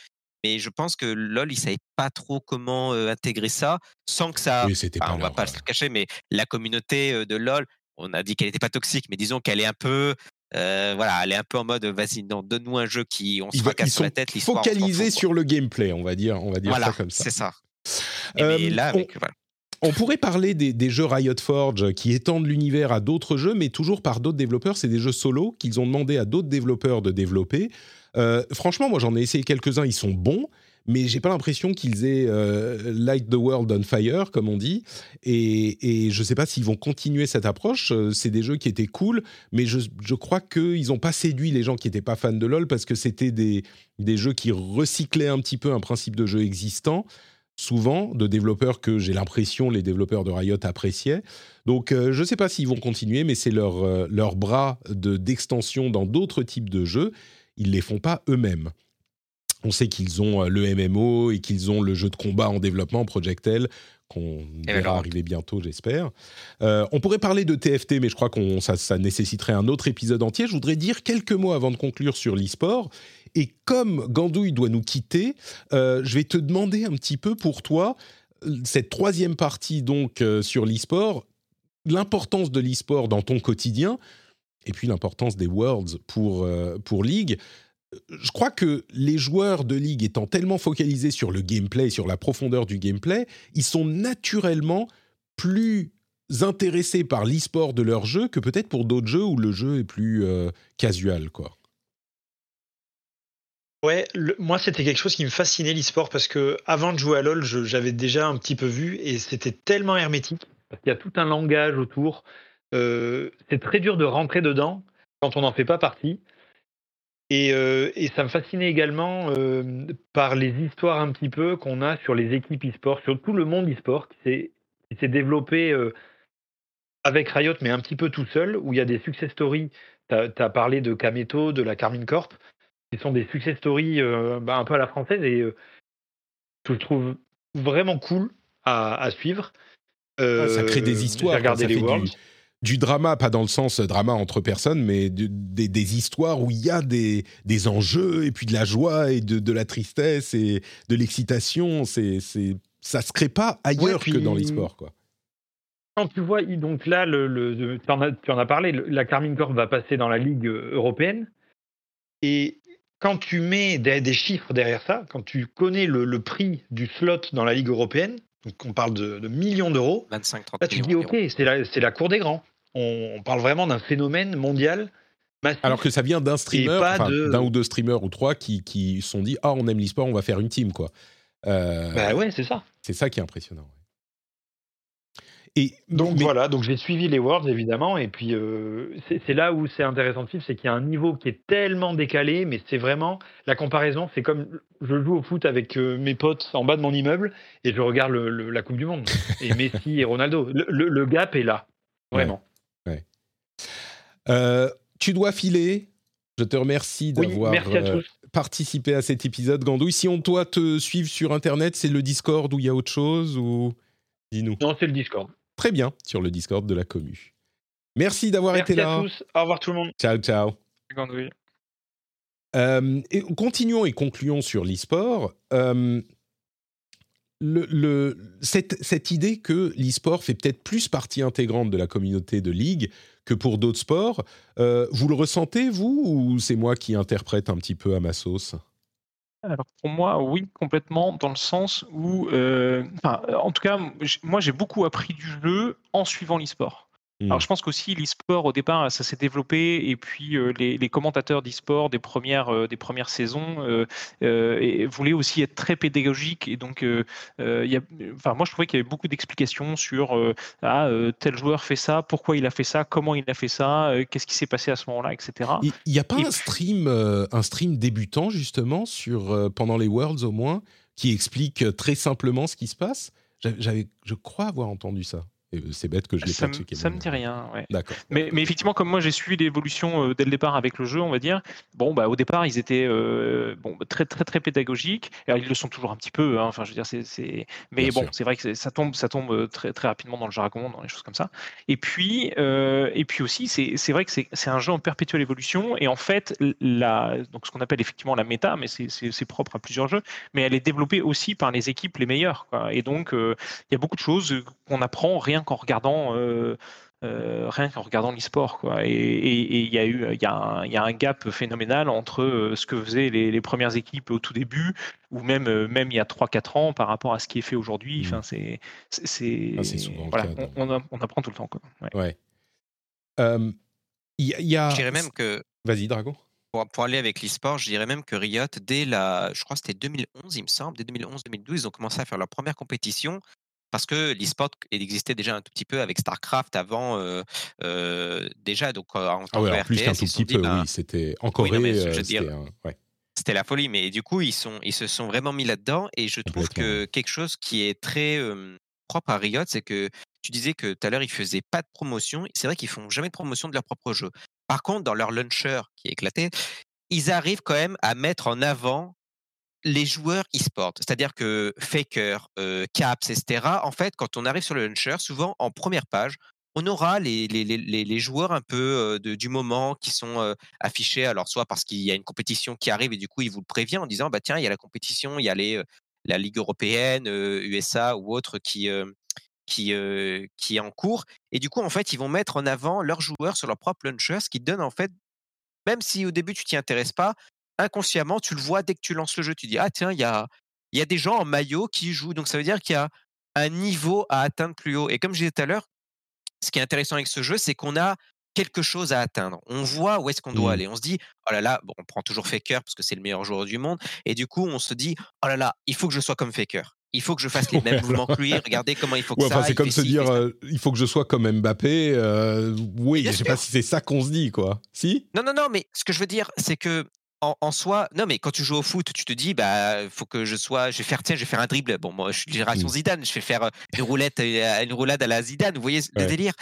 Mais je pense que LoL, il savait pas trop comment intégrer ça sans que ça. Oui, c'était on va pas se le cacher, mais la communauté de LoL, on a dit qu'elle n'était pas toxique, mais disons qu'elle est un peu. voilà, elle est un peu en mode vas-y, donne-nous un jeu qui on se casse sur la tête. Focalisé sur le gameplay, on va dire, on va dire ça comme ça. C'est ça. Et là, avec, voilà. On pourrait parler des, jeux Riot Forge qui étendent l'univers à d'autres jeux, mais toujours par d'autres développeurs. C'est des jeux solo qu'ils ont demandé à d'autres développeurs de développer. Euh, franchement, moi j'en ai essayé quelques-uns, ils sont bons, mais j'ai pas l'impression qu'ils aient euh, light the world on fire, comme on dit. Et, je sais pas s'ils vont continuer cette approche. Euh, c'est des jeux qui étaient cool, mais je, crois qu'ils n'ont pas séduit les gens qui n'étaient pas fans de LoL parce que c'était des, des jeux qui recyclaient un petit peu un principe de jeu existant souvent de développeurs que j'ai l'impression les développeurs de Riot appréciaient. Donc euh, je ne sais pas s'ils vont continuer, mais c'est leur, euh, leur bras d'extension dans d'autres types de jeux. Ils ne les font pas eux-mêmes. On sait qu'ils ont euh, le MMO et qu'ils ont le jeu de combat en développement, Project L, qu'on verra arriver bientôt, j'espère. on pourrait parler de TFT, mais je crois que ça, ça, nécessiterait un autre épisode entier. Je voudrais dire quelques mots avant de conclure sur l'e-sport. Et comme Gandouille doit nous quitter, euh, je vais te demander un petit peu pour toi, cette troisième partie donc euh, sur l'e-sport, l'importance de l'e-sport dans ton quotidien, et puis l'importance des Worlds pour, euh, pour League. Je crois que les joueurs de League étant tellement focalisés sur le gameplay, sur la profondeur du gameplay, ils sont naturellement plus intéressés par l'e-sport de leur jeu que peut-être pour d'autres jeux où le jeu est plus casual, quoi. Ouais, moi c'était quelque chose qui me fascinait l'e-sport parce que avant de jouer à LoL, j'avais déjà un petit peu vu et c'était tellement hermétique parce qu'il y a tout un langage autour. Euh, c'est très dur de rentrer dedans quand on n'en fait pas partie. Et, euh, ça me fascinait également euh, par les histoires un petit peu qu'on a sur les équipes e-sport, sur tout le monde e-sport qui s'est développé avec Riot, mais un petit peu tout seul, où il y a des success stories. Tu as, parlé de Kameto, de la Carmine Corp qui sont des success stories euh, bah, un peu à la française et euh, je trouve vraiment cool à, suivre. Ah, ça crée des euh, histoires. Regarder les Du, drama, pas dans le sens drama entre personnes, mais des, histoires où il y a des, des, enjeux et puis de la joie et de, de la tristesse et de l'excitation. C'est, c'est, ça se crée pas ailleurs que dans l'e-sport, quoi. Quand tu vois, donc là, le, tu, en as, tu, en as, parlé, la Carmine Corp va passer dans la Ligue européenne. Et quand tu mets des, chiffres derrière ça, quand tu connais le, prix du slot dans la Ligue européenne, donc on parle de, millions d'euros, là tu dis ok, c'est la, la, cour des grands. On, parle vraiment d'un phénomène mondial. Massif, Alors que ça vient d'un streamer, d'un ou deux streamers ou trois qui qui sont dit ah on aime l'e-sport, on va faire une team quoi. Euh, bah ouais, c'est ça. C'est ça qui est impressionnant donc voilà, donc j'ai suivi les Worlds évidemment, et puis euh, c'est là où c'est intéressant de suivre, c'est qu'il y a un niveau qui est tellement décalé, mais c'est vraiment la comparaison, c'est comme je joue au foot avec euh, mes potes en bas de mon immeuble et je regarde la Coupe du Monde <laughs> et Messi et Ronaldo. Le, gap est là, vraiment. Euh, tu dois filer. Je te remercie d'avoir participé à cet épisode, Gandouille. Si on doit te suivre sur Internet, c'est le Discord ou il y a autre chose ou dis-nous. Non, c'est le Discord très bien sur le Discord de la commu. Merci d'avoir été là. Merci à tous. Au revoir tout le monde. Ciao, ciao. Euh, et continuons et concluons sur l'e-sport. Euh, le, cette, cette, idée que l'e-sport fait peut-être plus partie intégrante de la communauté de ligue que pour d'autres sports, euh, vous le ressentez, vous, ou c'est moi qui interprète un petit peu à ma sauce? Alors pour moi, oui, complètement, dans le sens où, euh, en tout cas, moi j'ai beaucoup appris du jeu en suivant l'e-sport. Alors, je pense qu'aussi l'e-sport, au départ, ça s'est développé, et puis les, commentateurs d'e-sport des premières, des premières saisons voulaient aussi être très pédagogiques. Et donc, y a, enfin, moi, je trouvais qu'il y avait beaucoup d'explications sur ah, tel joueur fait ça, pourquoi il a fait ça, comment il a fait ça, qu'est-ce qui s'est passé à ce moment-là, etc. Il n'y a pas un, stream, un stream débutant, justement, sur, pendant les Worlds au moins, qui explique très simplement ce qui se passe? J'avais, Je crois avoir entendu ça. C'est bête que je l'ai pas checké. Ça me dit rien. Ouais. D'accord. Mais, mais, effectivement, comme moi j'ai suivi l'évolution euh, dès le départ avec le jeu, on va dire, bon, bah, au départ, ils étaient euh, bon, très, très, très pédagogiques. Alors, ils le sont toujours un petit peu. Hein, enfin, je veux dire, c'est. Mais bon, c'est vrai que ça tombe, ça tombe euh, très, très rapidement dans le jargon, dans les choses comme ça. Et puis, et puis aussi, c'est vrai que c'est un jeu en perpétuelle évolution. Et en fait, la, donc ce qu'on appelle effectivement la méta, mais c'est propre à plusieurs jeux, mais elle est développée aussi par les équipes les meilleures. Quoi. Et donc, il y a beaucoup de choses qu'on apprend rien qu'en regardant euh, euh, rien qu'en regardant l'e-sport quoi. Et il y a eu il y, a un gap phénoménal entre euh, ce que faisaient les, premières équipes au tout début ou même même il y a 3-4 ans par rapport à ce qui est fait aujourd'hui. Mmh. enfin c'est c'est ah, on, on, apprend tout le temps quoi. Ouais, il y, a je dirais même que vas-y Dragon. pour, aller avec l'e-sport, je dirais même que Riot, dès la, je crois que c'était 2011, il me semble, dès 2011-2012, ils ont commencé à faire leur première compétition parce que l'e-sport existait déjà un tout petit peu avec StarCraft avant déjà donc en ah ouais, plus qu'un tout petit peu ben oui c'était encore c'était la folie mais du coup ils sont ils se sont vraiment mis là-dedans et je trouve que quelque chose qui est très propre à Riot c'est que tu disais que tout à l'heure ils faisaient pas de promotion c'est vrai qu'ils font jamais de promotion de leur propre jeu. Par contre dans leur launcher qui est éclaté ils arrivent quand même à mettre en avant les joueurs e-sport, c'est-à-dire que Faker, euh, Caps, etc., en fait, quand on arrive sur le launcher, souvent en première page, on aura les, joueurs un peu euh, du moment qui sont euh, affichés, alors soit parce qu'il y a une compétition qui arrive et du coup, il vous le prévient en disant, bah tiens, il y a la compétition, il y a les, la Ligue européenne, USA ou autre qui, qui, qui est en cours. Et du coup, en fait, ils vont mettre en avant leurs joueurs sur leur propre launcher, ce qui donne en fait même si au début tu t'y intéresses pas, inconsciemment, tu le vois dès que tu lances le jeu. Tu dis, ah tiens, il y a, y a des gens en maillot qui jouent. Donc ça veut dire qu'il y a un niveau à atteindre plus haut. Et comme je disais tout à l'heure, ce qui est intéressant avec ce jeu, c'est qu'on a quelque chose à atteindre. On voit où est-ce qu'on doit mmh. aller. On se dit, oh là là, bon, on prend toujours Faker parce que c'est le meilleur joueur du monde. Et du coup, on se dit, oh là là, il faut que je sois comme Faker. Il faut que je fasse <laughs> les mêmes mouvements que lui. Regardez comment il faut que ça. C'est comme se dire, euh, il faut que je sois comme Mbappé. Euh, oui, je sais pas si c'est ça qu'on se dit, quoi. Si? Non, non, non, mais ce que je veux dire, c'est que en, soi, non, mais quand tu joues au foot, tu te dis, bah, faut que je sois, je vais faire, tiens, je vais faire un dribble. Bon, moi, je suis génération mmh. Zidane, je vais faire une roulette, une roulade à la Zidane. Vous voyez le délire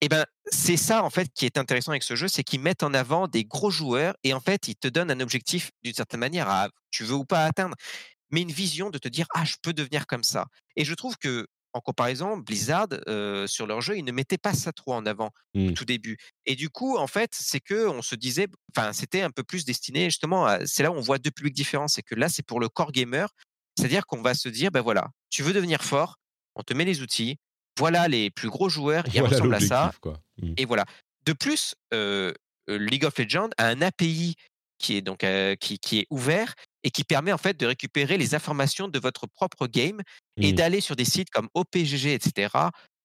Eh ben, c'est ça en fait qui est intéressant avec ce jeu, c'est qu'ils mettent en avant des gros joueurs et en fait, ils te donnent un objectif d'une certaine manière à, tu veux ou pas atteindre, mais une vision de te dire, ah, je peux devenir comme ça. Et je trouve que en comparaison, Blizzard, sur leur jeu, ils ne mettaient pas ça trop en avant au mmh. tout début. Et du coup, en fait, c'est que on se disait, enfin, c'était un peu plus destiné justement à, c'est là où on voit deux publics différents. C'est que là, c'est pour le core gamer. C'est-à-dire qu'on va se dire, ben voilà, tu veux devenir fort, on te met les outils, voilà les plus gros joueurs, ils ressemblent à ça. Mmh. Et voilà. De plus, League of Legends a un API qui est donc qui, qui, est ouvert et qui permet en fait de récupérer les informations de votre propre game et mmh. d'aller sur des sites comme OPGG, etc.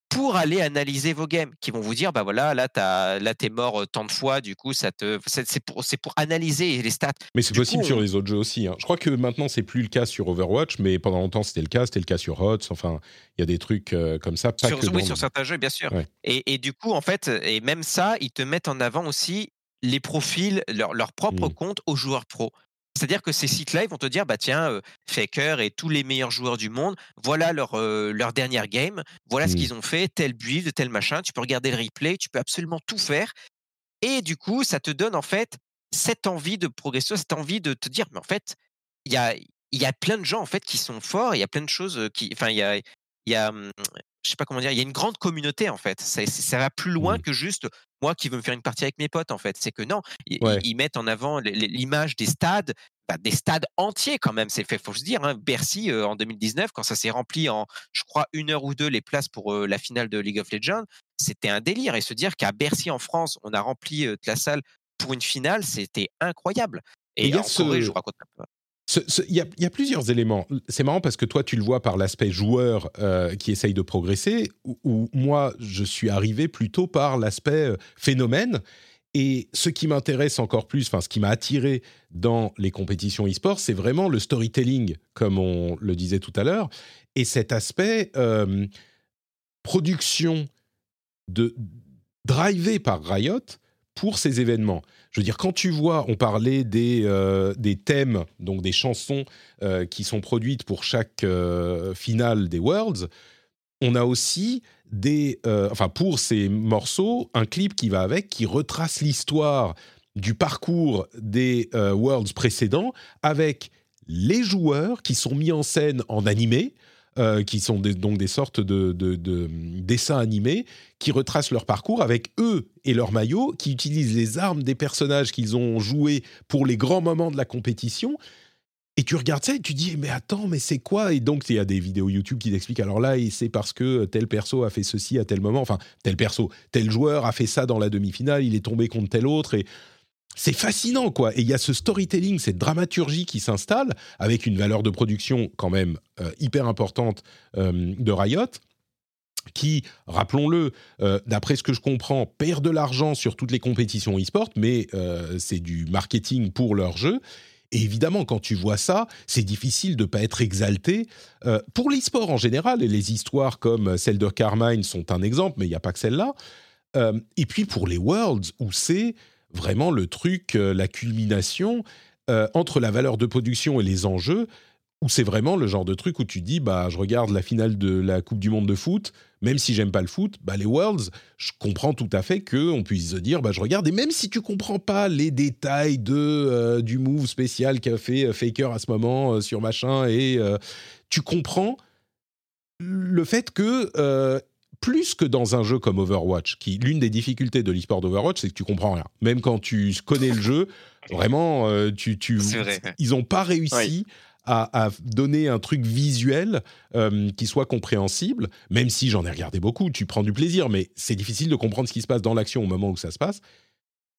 pour aller analyser vos games, qui vont vous dire, bah voilà, là, as, là, t'es mort tant de fois, du coup, ça te, c'est pour, pour analyser les stats. Mais c'est possible sur les autres jeux aussi. Hein. Je crois que maintenant, c'est plus le cas sur Overwatch, mais pendant longtemps, c'était le cas. C'était le cas sur HOTS. Enfin, il y a des trucs comme ça. Pas sur, que oui, sur certains jeux, bien sûr. Et, et, du coup, en fait, et même ça, ils te mettent en avant aussi les profils, leur, leur propre mmh. compte aux joueurs pro. C'est-à-dire que ces sites-là, ils vont te dire, bah tiens, Faker et tous les meilleurs joueurs du monde, voilà leur, leur dernière game, voilà ce mmh. qu'ils ont fait, tel build, tel machin, tu peux regarder le replay, tu peux absolument tout faire. Et du coup, ça te donne en fait cette envie de progresser, cette envie de te dire, mais en fait, il y a, y a plein de gens en fait qui sont forts, il y a plein de choses qui, enfin, il y a, y a mmh, je sais pas comment dire, il y a une grande communauté en fait. Ça, ça va plus loin mmh. que juste moi qui veux me faire une partie avec mes potes en fait. C'est que non, ils, mettent en avant l'image des stades, bah, des stades entiers quand même. C'est fait, faut se dire. Hein. Bercy en 2019, quand ça s'est rempli en, je crois, une heure ou deux les places pour la finale de League of Legends, c'était un délire. Et se dire qu'à Bercy en France, on a rempli la salle pour une finale, c'était incroyable. Et en Corée, je raconte Il y, a plusieurs éléments. C'est marrant parce que toi, tu le vois par l'aspect joueur euh, qui essaye de progresser, ou, moi, je suis arrivé plutôt par l'aspect euh, phénomène. Et ce qui m'intéresse encore plus, enfin, ce qui m'a attiré dans les compétitions e-sport, c'est vraiment le storytelling, comme on le disait tout à l'heure, et cet aspect euh, production de drivé par Riot pour ces événements. Je veux dire, quand tu vois, on parlait des, euh, des thèmes, donc des chansons euh, qui sont produites pour chaque euh, finale des Worlds, on a aussi des, enfin pour ces morceaux, un clip qui va avec, qui retrace l'histoire du parcours des Worlds précédents avec les joueurs qui sont mis en scène en animé, euh, qui sont donc des sortes de, dessins animés qui retracent leur parcours avec eux et leur maillot, qui utilisent les armes des personnages qu'ils ont joués pour les grands moments de la compétition. Et tu regardes ça et tu dis mais attends mais c'est quoi? Et donc il y a des vidéos YouTube qui t'expliquent alors là c'est parce que tel perso a fait ceci à tel moment, enfin tel perso, tel joueur a fait ça dans la demi-finale, il est tombé contre tel autre et c'est fascinant, quoi. Et il y a ce storytelling, cette dramaturgie qui s'installe avec une valeur de production quand même euh, hyper importante euh, de Riot qui, rappelons-le, euh, d'après ce que je comprends, perd de l'argent sur toutes les compétitions e-sport, mais c'est du marketing pour leur jeu. Et évidemment, quand tu vois ça, c'est difficile de ne pas être exalté. pour l'e-sport en général, et les histoires comme celle de Carmine sont un exemple, mais il n'y a pas que celle-là. et puis pour les Worlds, où c'est vraiment le truc, euh, la culmination euh, entre la valeur de production et les enjeux, où c'est vraiment le genre de truc où tu dis, bah, je regarde la finale de la Coupe du Monde de foot, même si j'aime pas le foot, bah, les Worlds, je comprends tout à fait qu'on puisse se dire, bah, je regarde, et même si tu comprends pas les détails de, euh, du move spécial qu'a fait Faker à ce moment sur machin, et tu comprends le fait que plus que dans un jeu comme Overwatch, qui l'une des difficultés de l'e-sport d'Overwatch, c'est que tu comprends rien. Même quand tu connais le jeu, vraiment, euh, tu, tu ils n'ont pas réussi. À, donner un truc visuel euh, qui soit compréhensible, même si j'en ai regardé beaucoup, tu prends du plaisir, mais c'est difficile de comprendre ce qui se passe dans l'action au moment où ça se passe.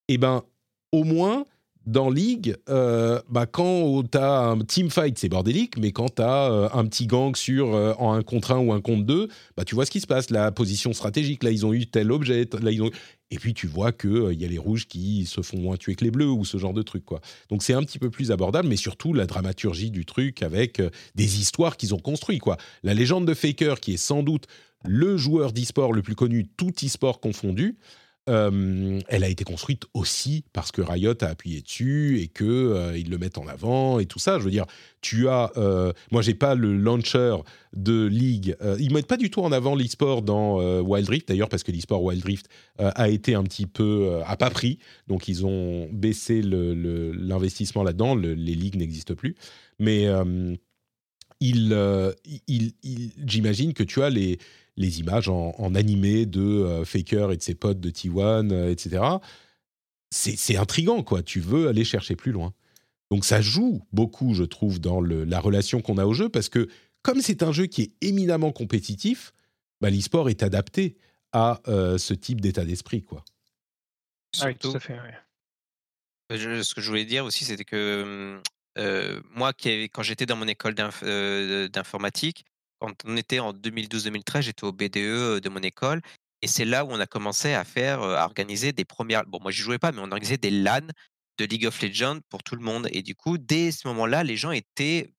Eh ben, au moins, dans League, euh, bah quand tu as un team fight, c'est bordélique, mais quand tu as euh, un petit gang sur euh, en un contre un ou un contre deux, bah tu vois ce qui se passe, la position stratégique. Là, ils ont eu tel objet, là, ils ont... et puis tu vois qu'il il y a les rouges qui se font moins tuer que les bleus ou ce genre de truc. Quoi. Donc c'est un petit peu plus abordable, mais surtout la dramaturgie du truc avec des histoires qu'ils ont construites. Quoi. La légende de Faker, qui est sans doute le joueur d'e-sport le plus connu, tout e-sport confondu, euh, elle a été construite aussi parce que Riot a appuyé dessus et que euh, ils le mettent en avant et tout ça. Je veux dire, tu as, euh, moi j'ai pas le launcher de League. ils mettent pas du tout en avant l'e-sport dans Wild Rift d'ailleurs parce que l'e-sport Wild Rift a été un petit peu a pas pris, donc ils ont baissé l'investissement là-dedans. les ligues n'existent plus, mais j'imagine que tu as les les images en, animé de euh, Faker et de ses potes de T1, euh, etc. C'est intrigant, quoi. Tu veux aller chercher plus loin. Donc ça joue beaucoup, je trouve, dans la relation qu'on a au jeu, parce que comme c'est un jeu qui est éminemment compétitif, bah, l'e-sport est adapté à euh, ce type d'état d'esprit, quoi. oui, tout à fait. ce que je voulais dire aussi, c'était que moi, quand j'étais dans mon école d'informatique, on était en 2012-2013, j'étais au BDE de mon école. Et c'est là où on a commencé à faire, à organiser des premières. Bon, moi, je jouais pas, mais on organisait des LAN de League of Legends pour tout le monde. Et du coup, dès ce moment-là, les gens étaient.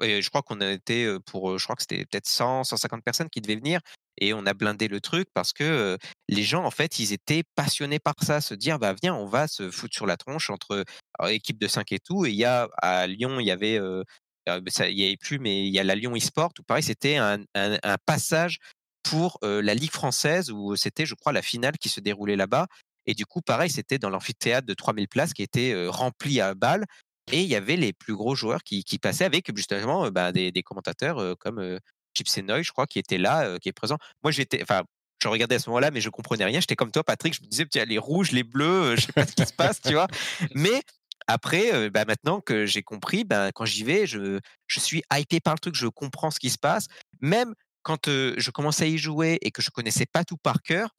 Je crois qu'on a été pour. Je crois que c'était peut-être 100, 150 personnes qui devaient venir. Et on a blindé le truc parce que les gens, en fait, ils étaient passionnés par ça, se dire, bah viens, on va se foutre sur la tronche entre équipe de 5 et tout. Et il y a à Lyon, il y avait il n'y avait plus, mais il y a la Lyon eSport où pareil, c'était un, passage pour la Ligue française où c'était, je crois, la finale qui se déroulait là-bas. Et du coup, pareil, c'était dans l'amphithéâtre de 3000 places qui était rempli à balles. Et il y avait les plus gros joueurs qui, passaient avec justement bah, des, commentateurs comme Chips Noy, je crois, qui était là, qui est présent. Moi, j'étais, enfin, je regardais à ce moment-là, mais je comprenais rien. J'étais comme toi, Patrick. Je me disais, les rouges, les bleus, je sais pas ce qui se passe, tu vois. <laughs> Mais après, bah, maintenant que j'ai compris, bah, quand j'y vais, je, je suis hypé par le truc, je comprends ce qui se passe. Même quand je commence à y jouer et que je connaissais pas tout par cœur,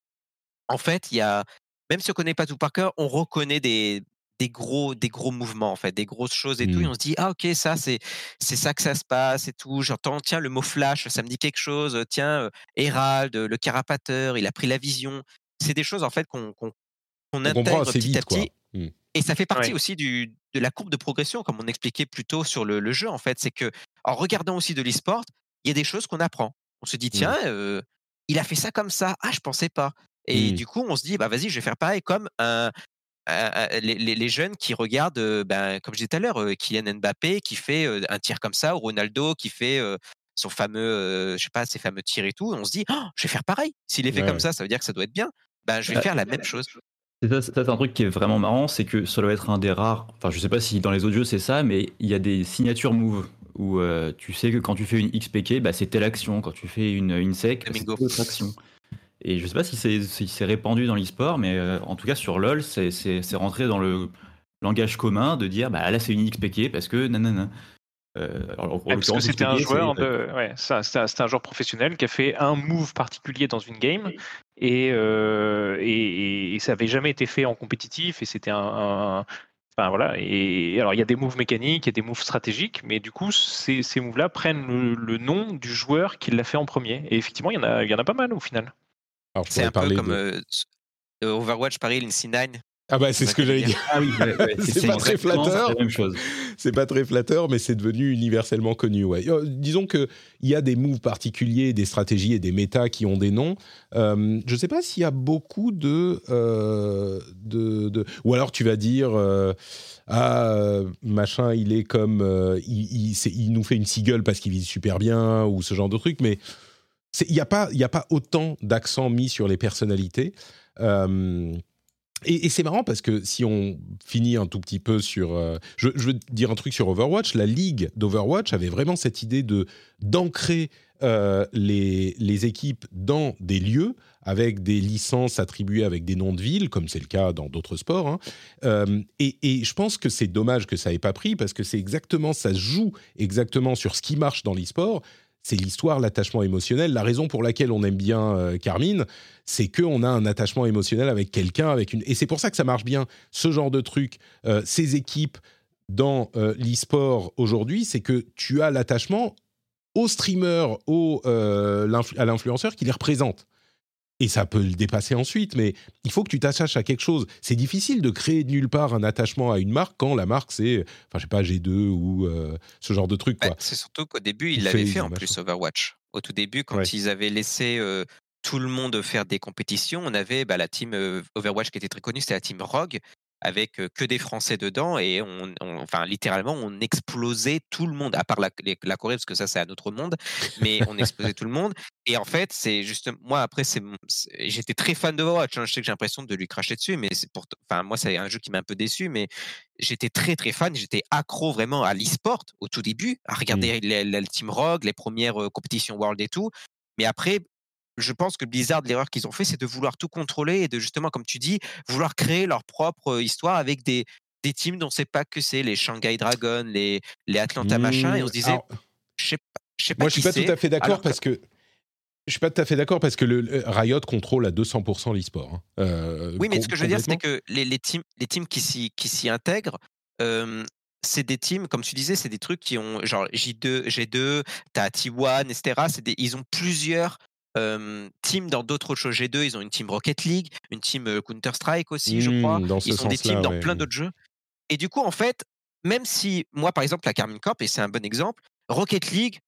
en fait, il y a, même si on connaît pas tout par cœur, on reconnaît des, des gros, des gros mouvements, en fait, des grosses choses et tout. Et Mmh. on se dit, ah, ok, ça, c'est, c'est ça que ça se passe et tout. J'entends, tiens, le mot flash, ça me dit quelque chose. Tiens, euh, Hérald, le carapateur, il a pris la vision. C'est des choses, en fait, qu'on, qu'on, intègre petit à vite, petit. Mmh. Et ça fait partie Ouais. aussi du, de la courbe de progression, comme on expliquait plus tôt sur le, le jeu, en fait. C'est que, en regardant aussi de l'e-sport, il y a des choses qu'on apprend. On se dit, Mmh. tiens, euh, il a fait ça comme ça. Ah, je pensais pas. Et Mmh. du coup, on se dit, bah vas-y, je vais faire pareil comme un, un- un- les, jeunes qui regardent, euh, ben, comme je disais tout à l'heure, euh, Kylian Mbappé qui fait euh, un tir comme ça, ou Ronaldo qui fait son fameux, je sais pas, ses fameux tirs et tout. Et on se dit, Oh, je vais faire pareil. S'il est fait Ouais, comme ouais. ça, ça veut dire que ça doit être bien. Ben, je vais Ouais. faire la même chose. C'est ça, ça, c'est un truc qui est vraiment marrant, c'est que ça doit être un des rares. Enfin, je sais pas si dans les autres jeux c'est ça, mais il y a des signatures moves où euh, tu sais que quand tu fais une XPK, bah, c'est telle action. Quand tu fais une, une sec, c'est autre action. Et je sais pas si c'est si répandu dans l'e-sport, mais euh, en tout cas sur LoL, c'est rentré dans le langage commun de dire bah là c'est une XPK parce que nanana. Euh, alors, en Ouais, parce que l'occurrence, c'était un joueur c'est- de, ouais, c'était un, joueur professionnel qui a fait un move particulier dans une game et, euh, et, et ça avait jamais été fait en compétitif et c'était un, un- enfin voilà et, alors il y a des moves mécaniques, il y a des moves stratégiques, mais du coup ces, ces moves-là prennent le, le nom du joueur qui l'a fait en premier et effectivement il y en a, il y en a pas mal au final. C'est un peu comme de... euh, Overwatch, pareil, l'NC9. Ah bah c'est ce que j'allais dire. Ah oui, ouais, ouais, <laughs> C'est pas très flatteur. C'est pas très flatteur, mais c'est devenu universellement connu. Ouais. Euh, disons que il y a des moves particuliers, des stratégies et des méta qui ont des noms. Euh, je sais pas s'il y a beaucoup de, euh, de, de- ou alors tu vas dire euh, ah machin, il est comme il, il, nous fait une seagull parce qu'il vise super bien ou ce genre de truc, mais il n'y a pas il y a pas autant d'accent mis sur les personnalités. Et, c'est marrant parce que si on finit un tout petit peu sur, euh, je, veux dire un truc sur Overwatch, la ligue d'Overwatch avait vraiment cette idée de d'ancrer euh, les, les équipes dans des lieux avec des licences attribuées avec des noms de villes, comme c'est le cas dans d'autres sports. hein. Euh, et, je pense que c'est dommage que ça ait pas pris parce que c'est exactement, ça joue exactement sur ce qui marche dans l'e-sport. C'est l'histoire, l'attachement émotionnel. La raison pour laquelle on aime bien euh, Carmine, c'est qu'on a un attachement émotionnel avec quelqu'un, avec une. Et c'est pour ça que ça marche bien. Ce genre de truc, euh, ces équipes dans euh, l'e-sport aujourd'hui, c'est que tu as l'attachement au streamer, au, euh, à l'influenceur qui les représente. Et ça peut le dépasser ensuite, mais il faut que tu t'attaches à quelque chose. C'est difficile de créer de nulle part un attachement à une marque quand la marque c'est, enfin je sais pas, G2 ou euh, ce genre de truc Bah, c'est surtout qu'au début, Il ils l'avaient fait- en plus. Overwatch. Au tout début, quand Ouais. ils avaient laissé euh, tout le monde faire des compétitions, on avait bah, la team euh, Overwatch qui était très connue, c'était la team Rogue, avec que des Français dedans, et on, on- enfin littéralement, on explosait tout le monde, à part la, Corée, parce que ça c'est un autre monde, mais on explosait tout le monde. Et en fait, c'est juste moi après, c'est j'étais très fan d'Overwatch. hein, je sais que j'ai l'impression de lui cracher dessus, mais c'est pour, enfin moi c'est un jeu qui m'a un peu déçu, mais j'étais très très fan, j'étais accro vraiment à l'e-sport au tout début, à regarder les- les- le Team Rogue, les premières euh, compétitions World et tout. Mais après, je pense que Blizzard, l'erreur qu'ils ont fait, c'est de vouloir tout contrôler et de justement, comme tu dis, vouloir créer leur propre histoire avec des, des teams dont on sait pas que c'est, les Shanghai Dragons, les, les Atlanta machin, et on se disait, Alors, je sais pas, je sais pas moi je suis pas tout c'est, à fait d'accord parce que je suis pas tout à fait d'accord parce que le, le Riot contrôle à 200% l'e-sport. hein. Euh, Oui, mais ce que je veux dire, c'est que les, les teams, les teams qui s'y, qui s'y intègrent, euh, c'est des teams, comme tu disais, c'est des trucs qui ont genre J2, G2, t'as T1, etc. C'est des, ils ont plusieurs euh, teams dans d'autres choses. G2, ils ont une team Rocket League, une team Counter-Strike aussi, je crois. ce Ils ont des teams dans ouais, plein d'autres jeux. Et du coup, en fait, même si moi, par exemple, la Carmine Corp, et c'est un bon exemple, Rocket League,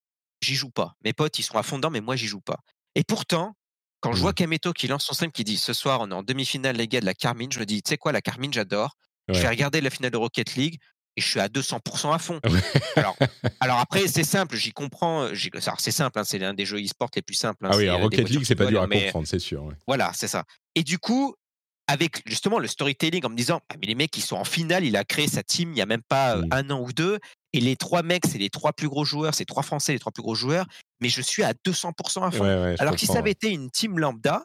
j'y joue pas. Mes potes, ils sont à fond dedans, mais moi, j'y joue pas. Et pourtant, quand je vois Kameto qui lance son stream qui dit ce soir, on est en demi-finale, les gars, de la Carmine, je me dis, tu sais quoi, la Carmine, j'adore. Je vais regarder la finale de Rocket League et je suis à 200% à fond. Ouais. alors, <laughs> alors après, c'est simple, j'y comprends. C'est simple, hein, c'est l'un des jeux e-sport les plus simples. hein, Ah oui, alors euh, Rocket League, c'est pas dur à mais- comprendre, c'est sûr. ouais. voilà, c'est ça. Et du coup, avec justement le storytelling en me disant, ah, mais les mecs, ils sont en finale, il a créé sa team il n'y a même pas euh, Mm. un an ou deux, et les trois mecs, c'est les trois plus gros joueurs, c'est trois Français, les trois plus gros joueurs, mais je suis à 200% à fond. Ouais, ouais, je Alors que si ça avait été une team lambda,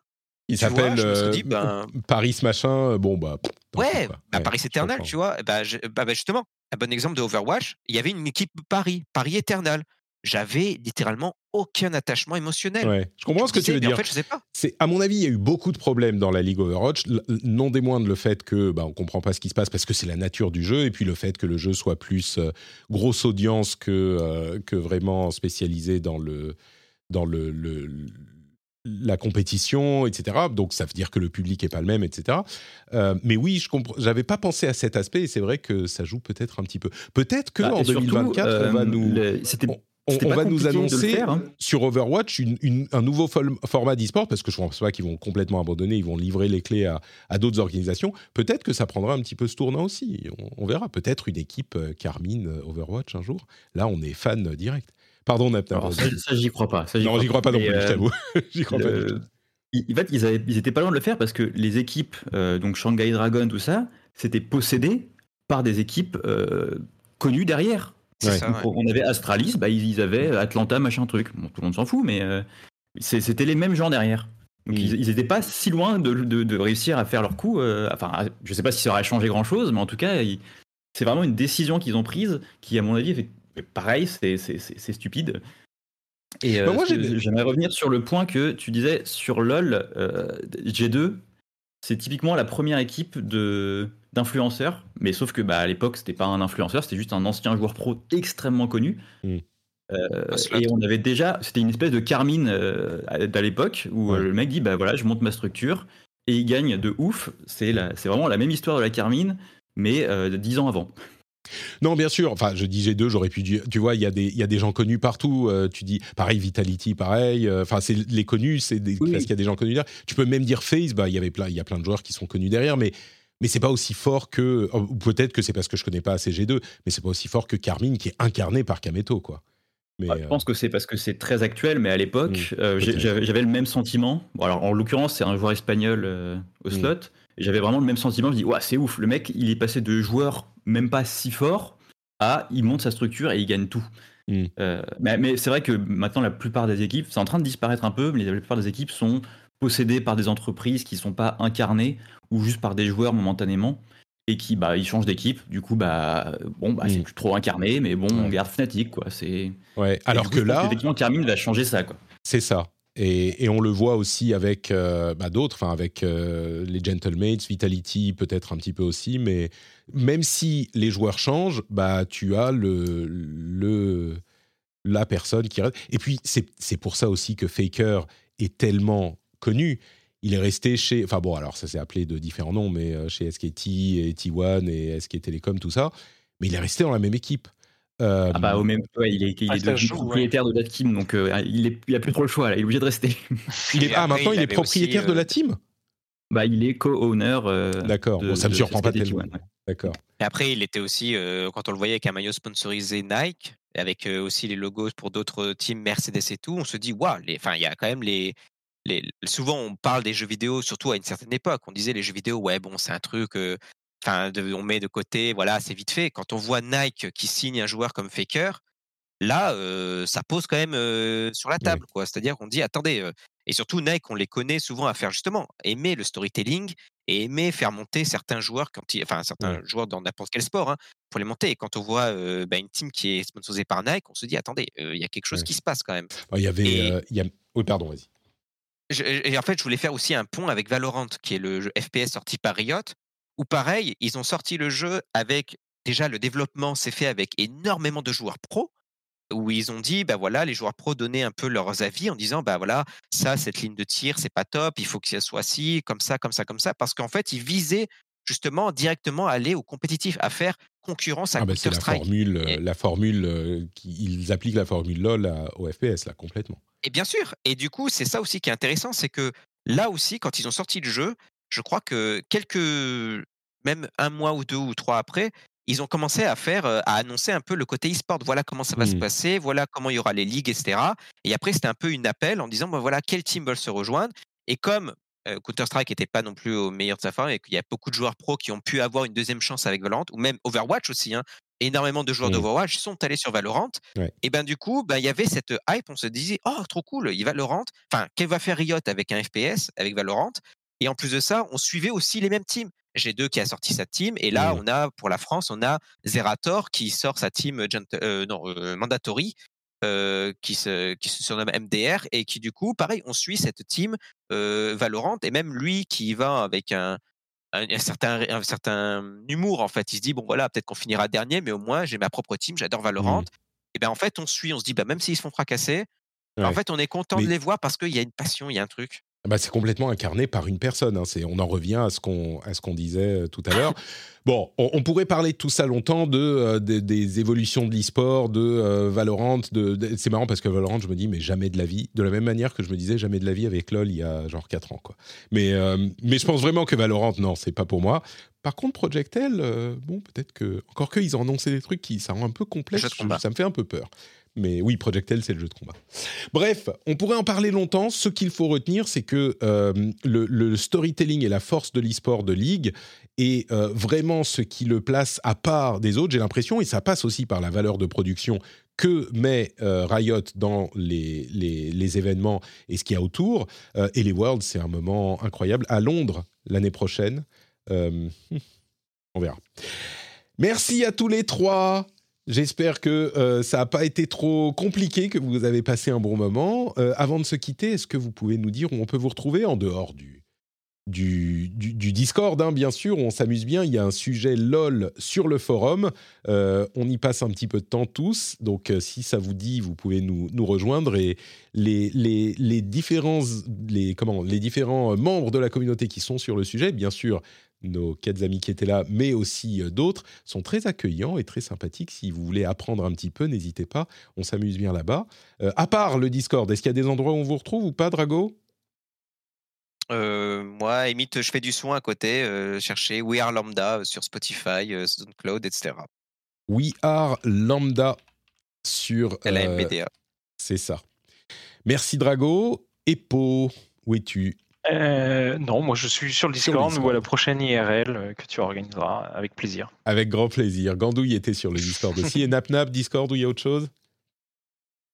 Il s'appelle euh, ben- Paris machin. euh, Bon bah. pff, ouais, bah, Paris Eternal, tu vois, bah, je- bah, bah, justement, un bon exemple de Overwatch, il y avait une équipe Paris, Paris Eternal. j'avais littéralement aucun attachement émotionnel. Ouais, je comprends ce que tu veux dire. En fait, je sais pas. C'est à mon avis, il y a eu beaucoup de problèmes dans la Ligue Overwatch. Non des moindres le fait que bah on comprend pas ce qui se passe parce que c'est la nature du jeu et puis le fait que le jeu soit plus euh, grosse audience que euh, que vraiment spécialisé dans le dans le, le la compétition, etc. Donc ça veut dire que le public est pas le même, etc. Euh, mais oui, je comprends. J'avais pas pensé à cet aspect et c'est vrai que ça joue peut-être un petit peu. Peut-être que bah, en 2024, on va nous. on, va nous annoncer hein. sur Overwatch un nouveau format d'e-sport parce que je pense pas qu'ils vont complètement abandonner, ils vont livrer les clés à, d'autres organisations. Peut-être que ça prendra un petit peu ce tournant aussi. On, verra. Peut-être une équipe euh, Carmine euh, Overwatch un jour. Là, on est fan direct. Pardon, Napta. Ça, ça j'y crois pas. non, j'y crois pas non plus, je t'avoue. <laughs> j'y crois pas du tout. En fait, ils, avaient, ils étaient pas loin de le faire parce que les équipes, euh, donc Shanghai Dragon, tout ça, c'était possédé par des équipes connues derrière. On avait Astralis, bah, ils, avaient Atlanta, machin truc. tout le monde s'en fout, mais euh, c'était les mêmes gens derrière. Donc ils n'étaient pas si loin de, réussir à faire leur coup. Euh, enfin, je sais pas si ça aurait changé grand chose, mais en tout cas, c'est vraiment une décision qu'ils ont prise qui, à mon avis, fait pareil, c'est stupide. Et bah, euh, j'aimerais revenir sur le point que tu disais sur LoL, G2, c'est typiquement la première équipe de d'influenceurs, mais sauf que bah, à l'époque, c'était pas un influenceur, c'était juste un ancien joueur pro extrêmement connu. Hmm. Euh, et on avait déjà, c'était une espèce de Carmine euh, à l'époque où euh, le mec dit bah voilà, je monte ma structure et il gagne de ouf. C'est c'est vraiment la même histoire de la Carmine, mais dix ans avant. Non, bien sûr. Enfin, je dis G2, j'aurais pu dire. Tu vois, il y, a des, y a des gens connus partout. tu dis, pareil, Vitality, pareil. Enfin, c'est les connus, c'est parce qu'il y a des gens connus derrière. Tu peux même dire Face. Bah, il y avait plein, il y a plein de joueurs qui sont connus derrière, mais mais c'est pas aussi fort que ou peut-être que c'est parce que je connais pas assez G2 mais c'est pas aussi fort que Carmine qui est incarné par Kameto quoi mais, je pense que c'est parce que c'est très actuel, mais à l'époque, mmh, euh, j'avais le même sentiment. Bon, alors, en l'occurrence, c'est un joueur espagnol euh, au mmh. slot, j'avais vraiment le même sentiment. Je dis, ouais, c'est ouf, le mec, il est passé de joueur même pas si fort à il monte sa structure et il gagne tout. Mmh. Euh, mais, mais c'est vrai que maintenant, la plupart des équipes, c'est en train de disparaître un peu, mais la plupart des équipes sont possédées par des entreprises qui ne sont pas incarnées ou juste par des joueurs momentanément et qui bah ils changent d'équipe du coup bah bon bah c'est mm. plus trop incarné mais bon on garde Fnatic quoi c'est ouais alors que là effectivement Carmine va changer ça quoi c'est ça et, et, on le voit aussi avec euh, bah, d'autres, enfin avec euh, les Gentlemates, Vitality peut-être un petit peu aussi, mais même si les joueurs changent, bah tu as le, le la personne qui reste. Et puis c'est pour ça aussi que Faker est tellement connu il est resté chez. Enfin bon, alors ça s'est appelé de différents noms, mais euh, chez SKT et T1 et SK Telecom, tout ça. Mais il est resté dans la même équipe. Euh, ah bah au même, il est, il est propriétaire de la team, donc euh, il, est, il a plus trop le choix, là, il est obligé de rester. il est, ah maintenant il, est propriétaire de la team? Bah il est co-owner. D'accord, bon, ça me surprend pas tellement. D'accord. Et après il était aussi quand on le voyait avec un maillot sponsorisé Nike, avec aussi les logos pour d'autres teams Mercedes et tout, on se dit waouh, enfin il y a quand même les souvent on parle des jeux vidéo, surtout à une certaine époque. On disait les jeux vidéo, ouais, bon, c'est un truc, enfin, on met de côté, voilà, c'est vite fait. Quand on voit Nike qui signe un joueur comme Faker, là, ça pose quand même sur la table, quoi. C'est-à-dire qu'on dit, attendez, et surtout Nike, on les connaît souvent à faire justement aimer le storytelling et aimer faire monter certains joueurs quand enfin certains joueurs dans n'importe quel sport hein, pour les monter. Et quand on voit bah, une team qui est sponsorisée par Nike, on se dit attendez, il y a quelque chose qui se passe quand même. Bah, il y avait, il y a... oui pardon, vas-y et en fait, je voulais faire aussi un pont avec Valorant, qui est le FPS sorti par Riot, où pareil, ils ont sorti le jeu avec déjà le développement s'est fait avec énormément de joueurs pro, où ils ont dit, bah voilà, les joueurs pro donnaient un peu leurs avis en disant, bah voilà, ça, cette ligne de tir, c'est pas top, il faut que ça soit ci, comme ça, comme ça, comme ça, parce qu'en fait, ils visaient justement directement à aller au compétitif, à faire concurrence à ah bah C'est la formule, euh, la formule euh, ils appliquent la formule LOL au FPS là complètement. Et bien sûr. Et du coup, c'est ça aussi qui est intéressant, c'est que là aussi, quand ils ont sorti le jeu, je crois que quelques, même un mois ou deux ou trois après, ils ont commencé à faire, à annoncer un peu le côté e-sport. Voilà comment ça va se mmh. passer, voilà comment il y aura les ligues, etc. Et après, c'était un peu une appel en disant, bah, voilà, quel team veulent se rejoindre. Et comme Counter-Strike n'était pas non plus au meilleur de sa forme et qu'il y a beaucoup de joueurs pros qui ont pu avoir une deuxième chance avec Valorant, ou même Overwatch aussi, hein, énormément de joueurs mmh. d'Overwatch sont allés sur Valorant. Et ben du coup, ben, il y avait cette hype, on se disait, oh, trop cool, il Valorant. Enfin, qu'elle va faire Riot avec un FPS, avec Valorant Et en plus de ça, on suivait aussi les mêmes teams. G2 qui a sorti sa team, et là, mmh. on a, pour la France, on a Zerator qui sort sa team euh, non, euh, Mandatory. qui, se, qui se surnomme MDR et qui du coup, pareil, on suit cette team Valorant et même lui qui va avec un, un, certain, un certain humour en fait. Il se dit bon voilà, peut-être qu'on finira dernier, mais au moins j'ai ma propre team, j'adore Valorant. Mmh. Et ben en fait, on suit, on se dit bah même s'ils se font fracasser, en fait, on est content de les voir parce qu'il y a une passion, il y a un truc. Ah bah, c'est complètement incarné par une personne. Hein. on en revient à ce qu'on qu'on disait euh, tout à l'heure. <laughs> Bon, on, pourrait parler de tout ça longtemps, de, euh, des évolutions de l'e-sport, de euh, Valorant. De, c'est marrant parce que Valorant, je me dis, mais jamais de la vie. De la même manière que je me disais jamais de la vie avec LoL il y a genre 4 ans. Quoi. Mais, mais je pense vraiment que Valorant, non, c'est pas pour moi. Par contre, Project L, bon, peut-être que. Encore qu'ils ont annoncé des trucs qui ça rend un peu complexe, ça me fait un peu peur. Mais oui, Project L, c'est le jeu de combat. Bref, on pourrait en parler longtemps. Ce qu'il faut retenir, c'est que euh, le, storytelling et la force de l'e-sport de League est euh, vraiment ce qui le place à part des autres, j'ai l'impression, et ça passe aussi par la valeur de production que met euh, Riot dans les, les, événements et ce qu'il y a autour. et les Worlds, c'est un moment incroyable. À Londres, l'année prochaine. On verra. Merci à tous les trois. J'espère que euh, ça n'a pas été trop compliqué, que vous avez passé un bon moment. Euh, avant de se quitter, est-ce que vous pouvez nous dire où on peut vous retrouver en dehors du, du, du, Discord, hein, bien sûr, on s'amuse bien. Il y a un sujet LOL sur le forum. Euh, on y passe un petit peu de temps tous. Donc, si ça vous dit, vous pouvez nous, nous rejoindre. Et les, les, les, différents, les, comment, les différents membres de la communauté qui sont sur le sujet, bien sûr, nos quatre amis qui étaient là, mais aussi euh, d'autres, sont très accueillants et très sympathiques. Si vous voulez apprendre un petit peu, n'hésitez pas, on s'amuse bien là-bas. Euh, à part le Discord, est-ce qu'il y a des endroits où on vous retrouve ou pas, Drago? Euh, moi, Emite, je fais du son à côté. cherchez We Are Lambda sur Spotify, SoundCloud, etc. We Are Lambda sur. LMBDA. C'est ça. Merci, Drago. Epo, où es-tu? Euh, non, moi je suis sur le Discord, ou à la prochaine IRL euh, que tu organiseras avec plaisir. Avec grand plaisir. Gandouille était sur le Discord aussi. Et NapNap, Discord ou il y a autre chose?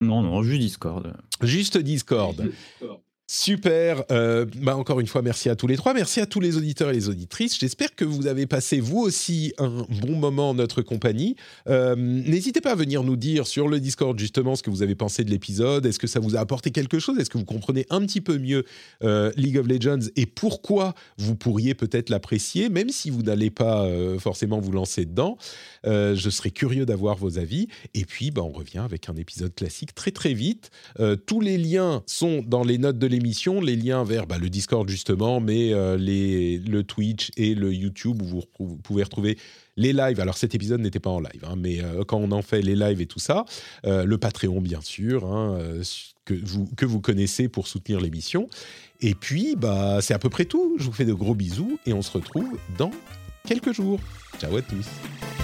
Non, non, juste Discord. Juste Discord. Juste Discord. Super. Euh, bah encore une fois, merci à tous les trois. Merci à tous les auditeurs et les auditrices. J'espère que vous avez passé, vous aussi, un bon moment en notre compagnie. Euh, n'hésitez pas à venir nous dire sur le Discord, justement, ce que vous avez pensé de l'épisode. Est-ce que ça vous a apporté quelque chose? Est-ce que vous comprenez un petit peu mieux euh, League of Legends et pourquoi vous pourriez peut-être l'apprécier, même si vous n'allez pas forcément vous lancer dedans? Je serais curieux d'avoir vos avis. Et puis, bah, on revient avec un épisode classique très, très vite. tous les liens sont dans les notes de l'émission, les liens vers bah, le Discord justement, mais euh, les, le Twitch et le YouTube où vous, pouvez retrouver les lives. Alors cet épisode n'était pas en live, hein, mais euh, quand on en fait les lives et tout ça, euh, le Patreon bien sûr, hein, que, vous, que vous connaissez pour soutenir l'émission. Et puis, bah, c'est à peu près tout. Je vous fais de gros bisous et on se retrouve dans quelques jours. Ciao à tous.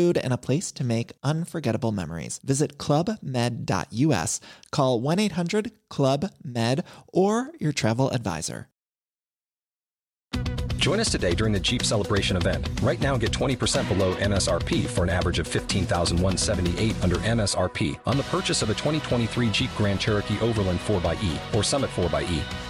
food, and a place to make unforgettable memories. Visit clubmed.us, call 1 800 Club Med, or your travel advisor. Join us today during the Jeep Celebration event. Right now, get 20% below MSRP for an average of 15178 under MSRP on the purchase of a 2023 Jeep Grand Cherokee Overland 4xE or Summit 4xE.